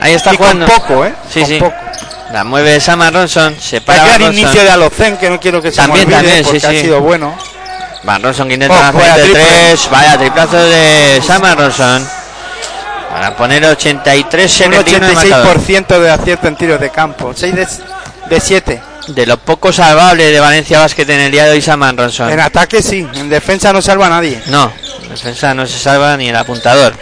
Ahí está Y con poco, ¿eh? Sí, Con sí. poco. La mueve Sam Ronson, se para Ronson. inicio de Alocen, que no quiero que se También, me olvide también, porque sí, ha sí. sido bueno. Van Ronson que intenta Oh, vaya tres. Vaya triplazo de Sam Ronson. Para poner 83 Un 71 de marcador. 86% de acierto en tiros de campo. 6 de, de 7. De lo poco salvable de Valencia Basket en el día de hoy Sam Ronson. En ataque sí, en defensa no salva a nadie. No, en defensa no se salva ni el apuntador.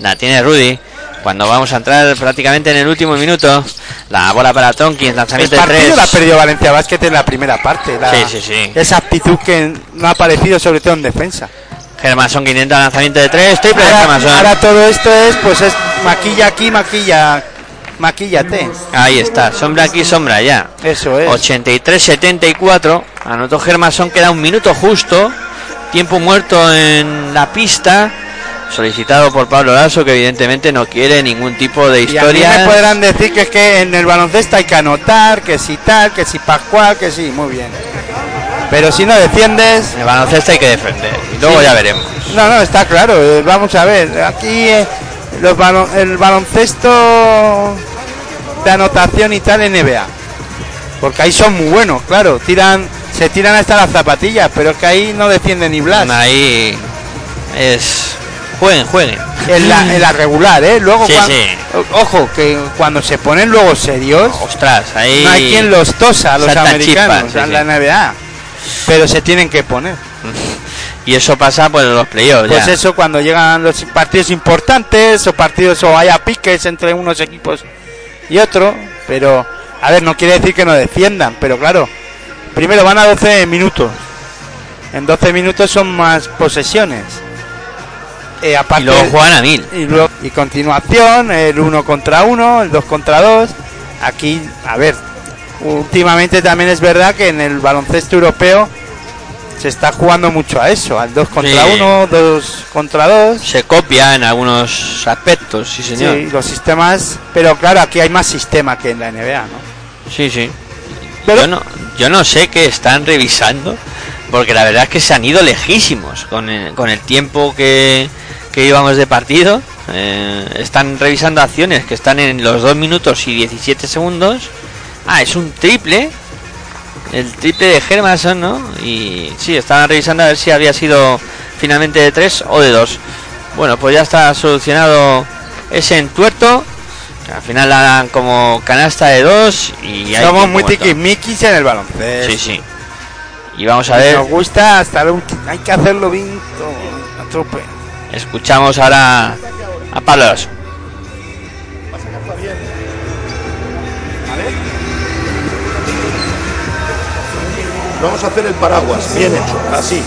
La tiene Rudy. Cuando vamos a entrar prácticamente en el último minuto, la bola para Tonkins, El lanzamiento de partido tres. la ha perdido Valencia Basket en la primera parte. la- Sí, sí, sí. Esa actitud que no ha aparecido sobre todo en defensa. Que intenta lanzamiento de tres, triple de Ahora, Germanson. ahora todo esto es, pues es maquilla aquí, maquilla, maquillate. Ahí está, sombra aquí, sombra allá. Eso es. 83-74. Anotó Germanson, queda un minuto justo. Tiempo muerto en la pista. Solicitado por Pablo Lasso, que evidentemente no quiere ningún tipo de Y a mí historia. me podrán decir que es que en el baloncesto hay que anotar, que si tal, que si Pascual, que sí, muy bien. Pero si no defiendes, En el baloncesto hay que defender. Y luego Sí. ya veremos. no, no, está claro. eh, Vamos a ver, aquí eh, los el baloncesto de anotación y tal NBA. Porque ahí son muy buenos, claro. Tiran, se tiran hasta las zapatillas, pero es que ahí no defiende ni Blas. Ahí es. Jueguen, jueguen. En la, en la regular, ¿eh? Luego, Sí, cuan- sí. o- ojo, que cuando se ponen luego serios, Ostras, ahí. no hay quien los tosa a los americanos chispas, sí, en la. NBA. Pero se tienen que poner. Y eso pasa pues en los playoffs. Pues ya. eso cuando llegan los partidos importantes o partidos o haya piques entre unos equipos y otros, pero a ver, no quiere decir que no defiendan, pero claro, primero van a 12 minutos. En 12 minutos son más posesiones. Eh, aparte, Y luego juegan a mil. y, luego- y continuación, el uno contra uno, el dos contra dos. Aquí, a ver, últimamente también es verdad que en el baloncesto europeo se está jugando mucho a eso, al dos contra Sí. uno, dos contra dos. Se copia en algunos aspectos, sí señor. Sí, los sistemas, pero claro, aquí hay más sistema que en la NBA, ¿no? Sí, sí. Pero- Yo, no, yo no sé qué están revisando, porque la verdad es que se han ido lejísimos con el, con el tiempo que, que íbamos de partido. Eh, están revisando acciones que están en los 2 minutos y 17 segundos. Ah, es un triple. El triple de Hermanson, ¿no? Y sí, estaban revisando a ver si había sido finalmente de 3 o de 2. Bueno, pues ya está solucionado ese entuerto. Al final la dan como canasta de 2 y hay Somos muy tiquismiquis en el baloncesto. Sí, sí. Y vamos a ver, Nos gusta hasta el último. Hay que hacerlo bien todo, a tope. Escuchamos ahora a Pablo Lasso. Vamos a hacer el paraguas, bien hecho, así.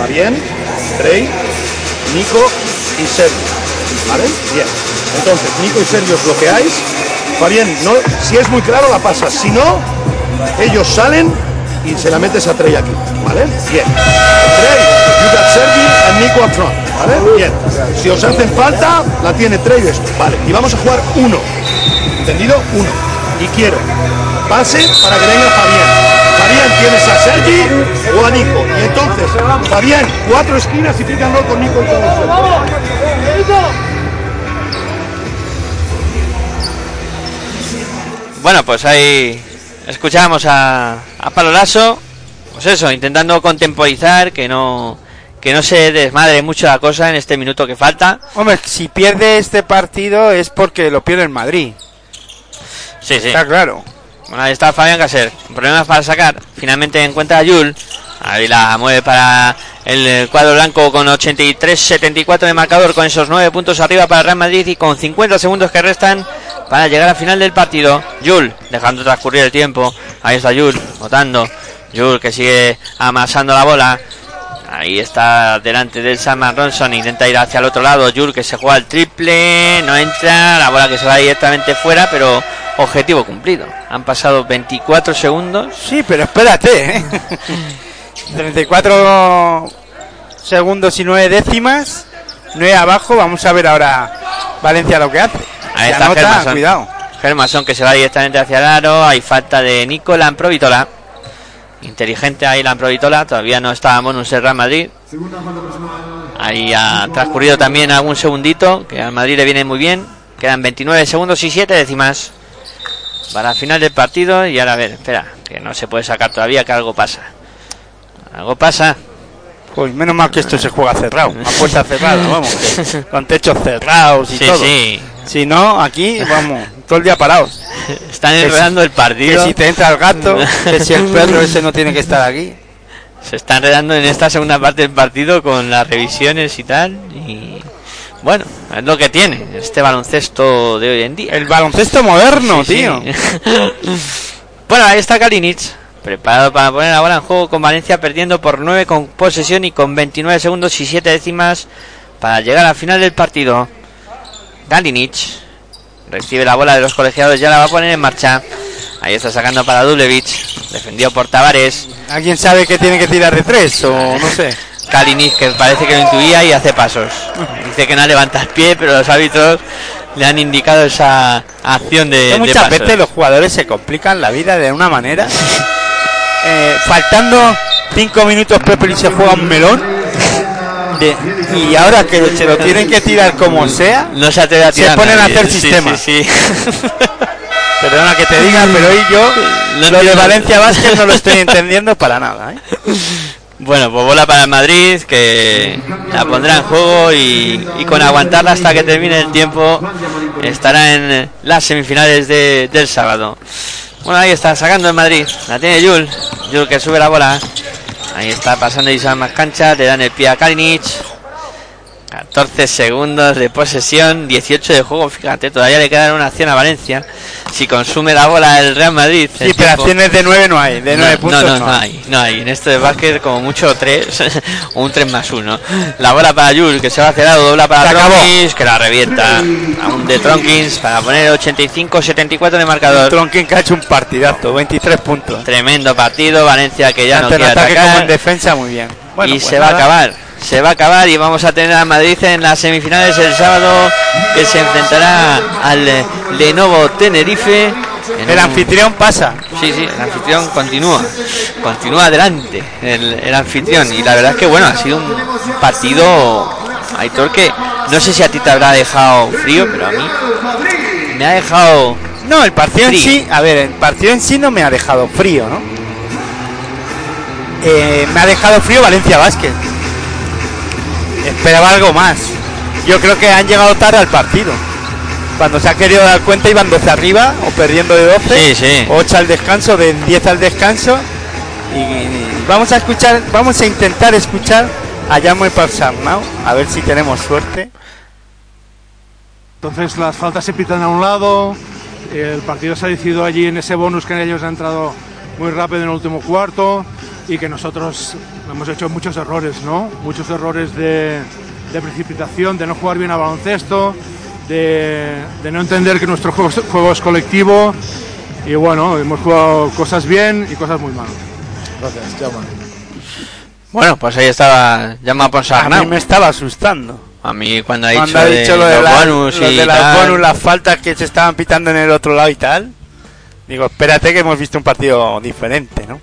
¿Va bien? Trey, Nico y Sergio. ¿Vale? Bien. Entonces, Nico y Sergio os bloqueáis. Fabián, no, si es muy claro la pasas. Si no, ellos salen y se la metes a Trey aquí. ¿Vale? Bien. Trey, you got Sergi and Nico up front. ¿Vale? Bien. Si os hacen falta, la tiene esto. Vale. Y vamos a jugar uno. ¿Entendido? Uno. Y quiero pase para que venga Fabián. Fabián, tienes a Sergi o a Nico. Y entonces, Fabián, cuatro esquinas y pícanlo con Nico y con Sergi. Bueno, pues ahí escuchamos a, a Lasso, pues eso, intentando contemporizar que no que no se desmadre mucho la cosa en este minuto que falta. Hombre, si pierde este partido es porque lo pierde en Madrid. Sí, sí. Está claro. Bueno, ahí está Fabián Caser. Problemas para sacar. Finalmente encuentra a Yul. Ahí la mueve para el cuadro blanco con 83-74 de marcador. Con esos 9 puntos arriba para el Real Madrid y con 50 segundos que restan para llegar al final del partido. Yul dejando transcurrir el tiempo. Ahí está Yul votando. Yul que sigue amasando la bola. Ahí está delante del Sam Ronson. Intenta ir hacia el otro lado. Yul que se juega el triple. No entra. La bola que se va directamente fuera. Pero objetivo cumplido. Han pasado 24 segundos. Sí, pero espérate, ¿eh? 34 segundos y 9 décimas. 9 abajo. Vamos a ver ahora Valencia lo que hace. Ahí Se está anota, Germason. cuidado. Germason que se va directamente hacia el aro. Hay falta de Nicolás Amprovitola. Inteligente ahí la Amprovitola. Todavía no estábamos en un Real Madrid. Ahí ha transcurrido también algún segundito. Que al Madrid le viene muy bien. Quedan 29 segundos y 7 décimas. Para el final del partido. Y ahora a ver, espera. Que no se puede sacar todavía. Que algo pasa. Algo pasa. Pues menos mal que esto se juega cerrado, a puerta cerrada, vamos, que- con techos cerrados y Sí, todo. sí. Si no, aquí, vamos, todo el día parados. Están Que enredando el Que partido. si te entra el gato, que si el perro ese no tiene que estar aquí. Se está enredando en esta segunda parte del partido con las revisiones y tal. Y bueno, es lo que tiene este baloncesto de hoy en día. El baloncesto moderno, Sí, sí. tío. bueno, ahí está Kalinic, preparado para poner la bola en juego con Valencia, perdiendo por 9 con posesión y con 29 segundos y 7 décimas para llegar al final del partido. Kalinic recibe la bola de los colegiados, ya la va a poner en marcha. Ahí está sacando para Dublevich, defendido por Tavares. ¿Alguien sabe que tiene que tirar de tres o no sé? Kalinic que parece que lo intuía y hace pasos. Dice que no levanta el pie, pero los árbitros le han indicado esa acción de, muchas pasos. veces los jugadores se complican la vida de una manera. Eh, faltando cinco minutos Pepe y se juega un melón. De- y ahora que se lo tienen que tirar como sea, No se atreve a se tirar ponen a hacer sistemas. sí, sí. Perdona que te diga, pero hoy yo No lo de. Valencia Vázquez no lo estoy entendiendo para nada. ¿eh? Bueno, pues bola para el Madrid, que la pondrá en juego y, y con aguantarla hasta que termine el tiempo estará en las semifinales de- del sábado. Bueno, ahí está, sacando el Madrid. La tiene Yul. Yul que sube la bola. Ahí está pasando Isaac más cancha. Le dan el pie a Kalinic. 14 segundos de posesión, 18 de juego. Fíjate, todavía le queda una acción a Valencia. Si consume la bola el Real Madrid. Sí, pero acciones de nueve no hay, de nueve no, puntos no, no, no hay, no hay. En esto de básquet como mucho 3 o un 3 más 1. La bola para Jules que se va a lado, dobla para. Tronkins que la revienta. Aún de Tronkins para poner 85-74 de marcador. Tronkin que ha hecho un partidazo, 23 puntos. Tremendo partido, Valencia que ya no en quiere ataque como en atacar defensa, muy bien. Bueno, y pues se va a acabar. Se va a acabar y vamos a tener a Madrid en las semifinales el sábado que se enfrentará al Lenovo Tenerife. en El anfitrión pasa. Sí, sí, el anfitrión continúa. Continúa adelante el, el anfitrión. Y la verdad es que, bueno, ha sido un partido, Aitor, que no sé si a ti te habrá dejado frío, pero a mí me ha dejado... No, el partido en sí, a ver, el partido en sí no me ha dejado frío, ¿no? Eh, me ha dejado frío Valencia Vázquez. Esperaba algo más. Yo creo que han llegado tarde al partido. Cuando se ha querido dar cuenta iban 12 arriba o perdiendo de 12. Sí, sí. 8 al descanso, de 10 al descanso. Y, y vamos a escuchar, vamos a intentar escuchar a Yamo y Parsarnau, a ver si tenemos suerte. Entonces las faltas se pitan a un lado, el partido se ha decidido allí en ese bonus que ellos han entrado muy rápido en el último cuarto y que nosotros hemos hecho muchos errores, ¿no? Muchos errores de, de precipitación, de no jugar bien a baloncesto, de, de no entender que nuestro juego, es- juego es colectivo y bueno, hemos jugado cosas bien y cosas muy mal. Gracias, Jaume. Bueno, pues ahí estaba Llama A Ponsarnau. mí me estaba asustando. A mí cuando ha Cuando dicho, ha de lo de, los la- bonus lo y de las tal. bonus, las faltas que se estaban pitando en el otro lado y tal. Digo, espérate que hemos visto un partido diferente, ¿no?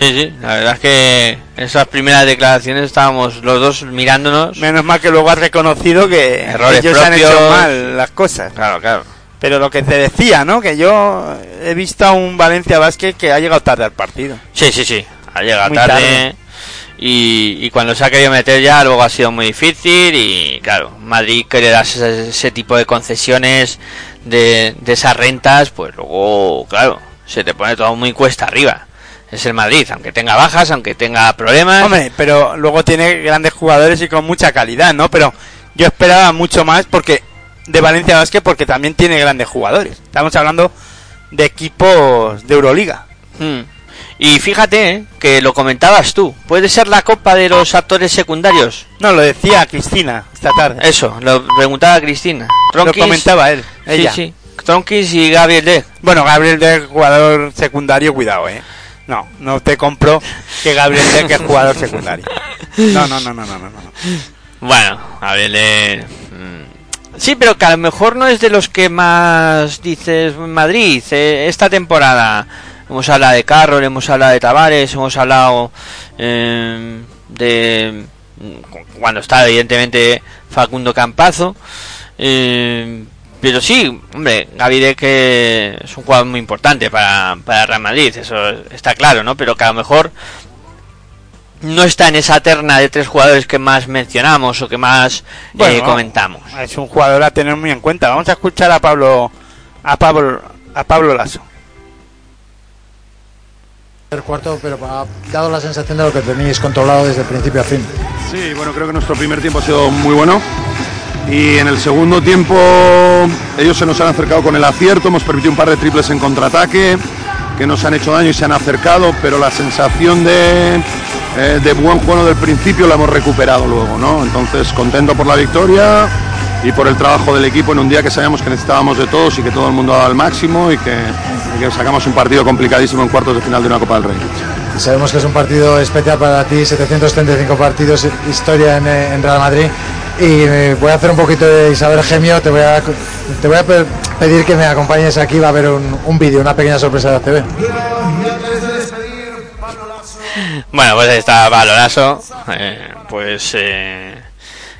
Sí, sí, la verdad es que esas primeras declaraciones estábamos los dos mirándonos. Menos mal que luego has reconocido que Errores ellos han hecho propios. mal las cosas. Claro, claro. Pero lo que te decía, ¿no? Que yo he visto a un Valencia Vázquez que ha llegado tarde al partido. Sí, sí, sí. Ha llegado Muy tarde. tarde. Y, y cuando se ha querido meter ya, luego ha sido muy difícil. Y claro, Madrid que le das ese, ese tipo de concesiones de, de esas rentas, pues luego, claro, se te pone todo muy cuesta arriba. Es el Madrid, aunque tenga bajas, aunque tenga problemas. Hombre, pero luego tiene grandes jugadores y con mucha calidad, ¿no? Pero yo esperaba mucho más porque de Valencia Vázquez porque también tiene grandes jugadores. Estamos hablando de equipos de Euroliga. Hmm. Y fíjate eh, que lo comentabas tú. ¿Puede ser la copa de los actores secundarios? No, lo decía Cristina esta tarde. Eso, lo preguntaba Cristina. lo Tronkis- comentaba él, ella. sí. Tronkis y Gabriel De. Bueno, Gabriel de jugador secundario, cuidado, eh. No, no te compro que Gabriel de que es jugador secundario. No, no, no, no, no, no. no. Bueno, Gabriel De. mm, Sí, pero que a lo mejor no es de los que más dices Madrid eh, esta temporada. Hemos hablado de Carroll, hemos hablado de Tavares, hemos hablado eh, de mm, cuando está evidentemente Facundo Campazo. eh, pero sí, hombre, Gaby de que es un jugador muy importante para, para Real Madrid, eso está claro, ¿no? Pero que a lo mejor no está en esa terna de tres jugadores que más mencionamos o que más eh, comentamos. Es un jugador a tener muy en cuenta. Vamos a escuchar a Pablo a Pablo a Pablo Lasso. El cuarto, pero ha dado la sensación de lo que tenéis controlado desde el principio a fin. Sí, bueno, creo que nuestro primer tiempo ha sido muy bueno. Y en el segundo tiempo ellos se nos han acercado con el acierto, hemos permitido un par de triples en contraataque que nos han hecho daño y se han acercado, pero la sensación de, eh, de buen juego del principio la hemos recuperado luego, ¿no? Entonces contento por la victoria y por el trabajo del equipo en un día que sabíamos que necesitábamos de todos y que todo el mundo dado al máximo y que, y que sacamos un partido complicadísimo en cuartos de final de una Copa del Rey. Sabemos que es un partido especial para ti, 735 partidos, historia en, eh, en Real Madrid. Y eh, voy a hacer un poquito de Isabel Gemio, te voy a, te voy a pe- pedir que me acompañes aquí, va a haber un, un vídeo, una pequeña sorpresa de ACB. Bueno, pues ahí está Valoraso, eh, pues eh,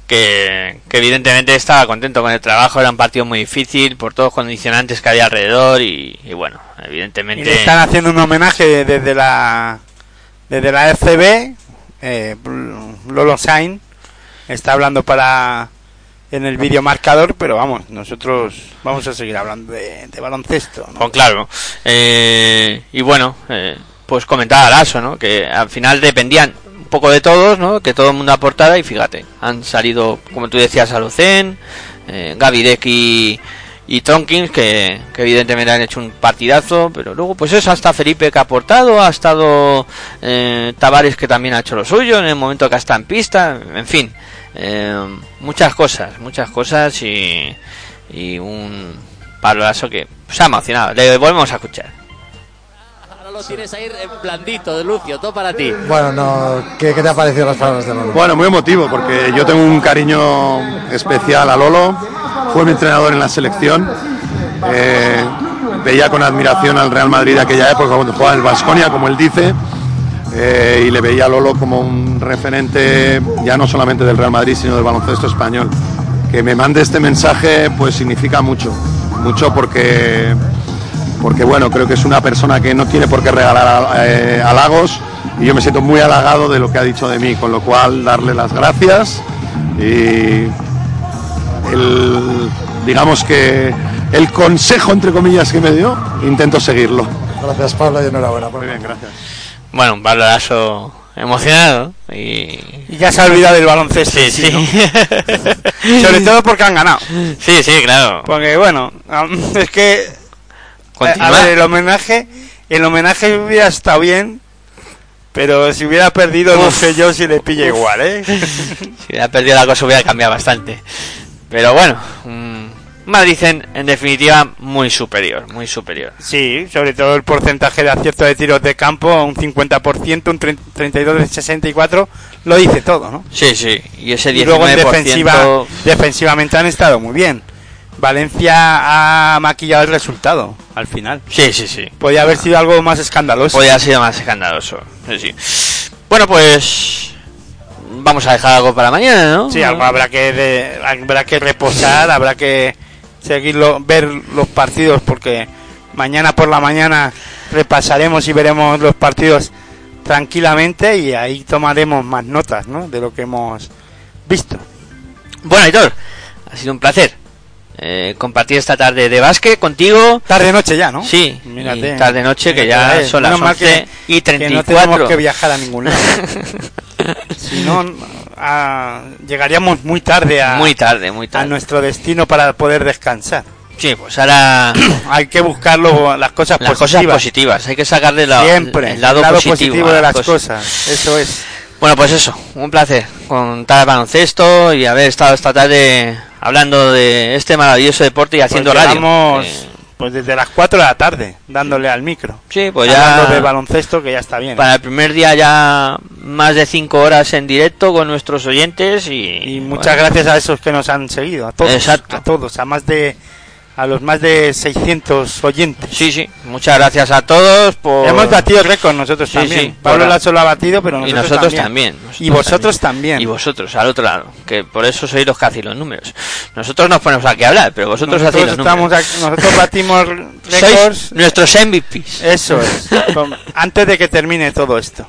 que, que evidentemente estaba contento con el trabajo, era un partido muy difícil por todos los condicionantes que había alrededor y, y bueno, Y le evidentemente... están haciendo un homenaje desde la desde la FCB. eh, Lolo Sain está hablando para en el vídeo marcador, pero vamos, nosotros vamos a seguir hablando de, baloncesto. ¿no? Claro. Eh, y bueno, eh, pues comentaba Lasso, ¿no? Que al final dependían un poco de todos, ¿no? Que todo el mundo aportara y fíjate, han salido, como tú decías, Alucén, eh, Gavidec y, y Tronkins, que, que evidentemente han hecho un partidazo, pero luego pues eso, hasta Felipe que ha aportado, ha estado eh, Tavares que también ha hecho lo suyo en el momento que está en pista, en fin, eh, muchas cosas, muchas cosas y, y un Pablo Lasso que se ha emocionado, le volvemos a escuchar. Lo tienes ahí en blandito de Lucio, todo para ti. Bueno, no, ¿qué, qué te ha parecido las palabras de Lolo? Bueno, muy emotivo porque yo tengo un cariño especial a Lolo. Fue mi entrenador en la selección. Eh, veía con admiración al Real Madrid de aquella época cuando jugaba en el Vasconia, como él dice. eh, y le veía a Lolo como un referente ya no solamente del Real Madrid, sino del baloncesto español. Que me mande este mensaje pues significa mucho, mucho porque porque bueno, creo que es una persona que no tiene por qué regalar eh, halagos y yo me siento muy halagado de lo que ha dicho de mí, con lo cual darle las gracias y el, digamos que el consejo entre comillas que me dio, intento seguirlo. Gracias Pablo y enhorabuena. Muy bien, gracias. Bueno, un Pablo Lasso emocionado y... Y ya se ha olvidado del baloncesto. Sí, sí. ¿no? Sobre todo porque han ganado. Sí, sí, claro. Porque bueno, es que Continúa. a ver, el homenaje, el homenaje hubiera estado bien, pero si hubiera perdido no sé yo si le pilla igual, ¿eh? Si hubiera perdido la cosa hubiera cambiado bastante. Pero bueno, un Madrid en, en definitiva muy superior, muy superior. Sí, sobre todo el porcentaje de acierto de tiros de campo, un 50%, un 30 32 de 64, lo dice todo, ¿no? Sí, sí, y ese 19%... Y luego en defensiva, defensivamente han estado muy bien. Valencia ha maquillado el resultado al final. Sí, sí, sí. Podía haber sido algo más escandaloso. Podría haber sido más escandaloso. Sí, sí. Bueno, pues vamos a dejar algo para mañana, ¿no? Sí, algo habrá que de- habrá que reposar, habrá que seguirlo, ver los partidos porque mañana por la mañana repasaremos y veremos los partidos tranquilamente y ahí tomaremos más notas, ¿no? De lo que hemos visto. Bueno, Aitor, ha sido un placer eh, compartir esta tarde de básquet contigo. Tarde noche ya, ¿no? Sí, Mírate. tarde noche que ya son las menos mal 11 que- y que no 34. tenemos que viajar a ningún lado. si no, a- llegaríamos muy tarde a, Muy tarde, muy a tarde. nuestro destino para poder descansar. Sí, pues ahora Hay que buscar luego las cosas las positivas. cosas positivas. Hay que sacarle la- Siempre, el lado, positivo, a de las las cosas. Eso es. Bueno, pues eso, un placer contar al baloncesto y haber estado esta tarde hablando de este maravilloso deporte y haciendo Pues radio. Eh, pues desde las 4 de la tarde, dándole al micro. sí, pues Hablando ya de baloncesto, que ya está bien. para el primer día ya más de cinco horas en directo con nuestros oyentes y, Y muchas gracias a esos que nos han seguido, a todos. Exacto. A todos, a más de a los más de 600 oyentes. Sí, sí, muchas gracias a todos por... Hemos batido récord nosotros Sí, también. sí, Pablo por- Lasso lo ha batido, pero y nosotros, nosotros también. Y nosotros vosotros también. Y vosotros, al otro lado. Que por eso sois los hacéis los números. Nosotros nos ponemos aquí a hablar, pero vosotros nosotros, hacéis los estamos números. aquí- nosotros batimos Sois récords. nuestros MVPs. Eso es. antes de que termine todo esto.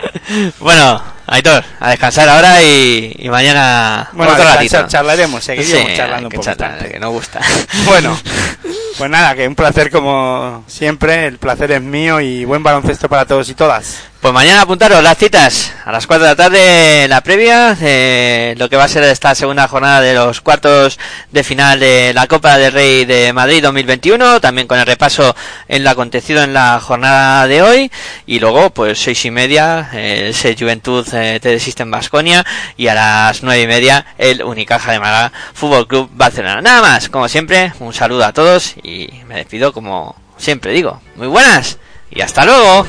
Bueno, Aitor, a descansar ahora y, y mañana Bueno, otro ratito. charlaremos, seguiremos Sí, charlando un poquito. charlar, que nos gusta. Bueno, pues nada, que un placer como siempre, el placer es mío y buen baloncesto para todos y todas. Pues mañana apuntaros las citas a las 4 de la tarde, la previa, de lo que va a ser esta segunda jornada de los cuartos de final de la Copa del Rey de Madrid 2021, también con el repaso en lo acontecido en la jornada de hoy, y luego pues seis y media, eh, ese Juventud eh, TD System Basconia, y a las nueve y media el Unicaja de Málaga Fútbol Club Barcelona. Nada más, como siempre, un saludo a todos y me despido como siempre digo, muy buenas y hasta luego.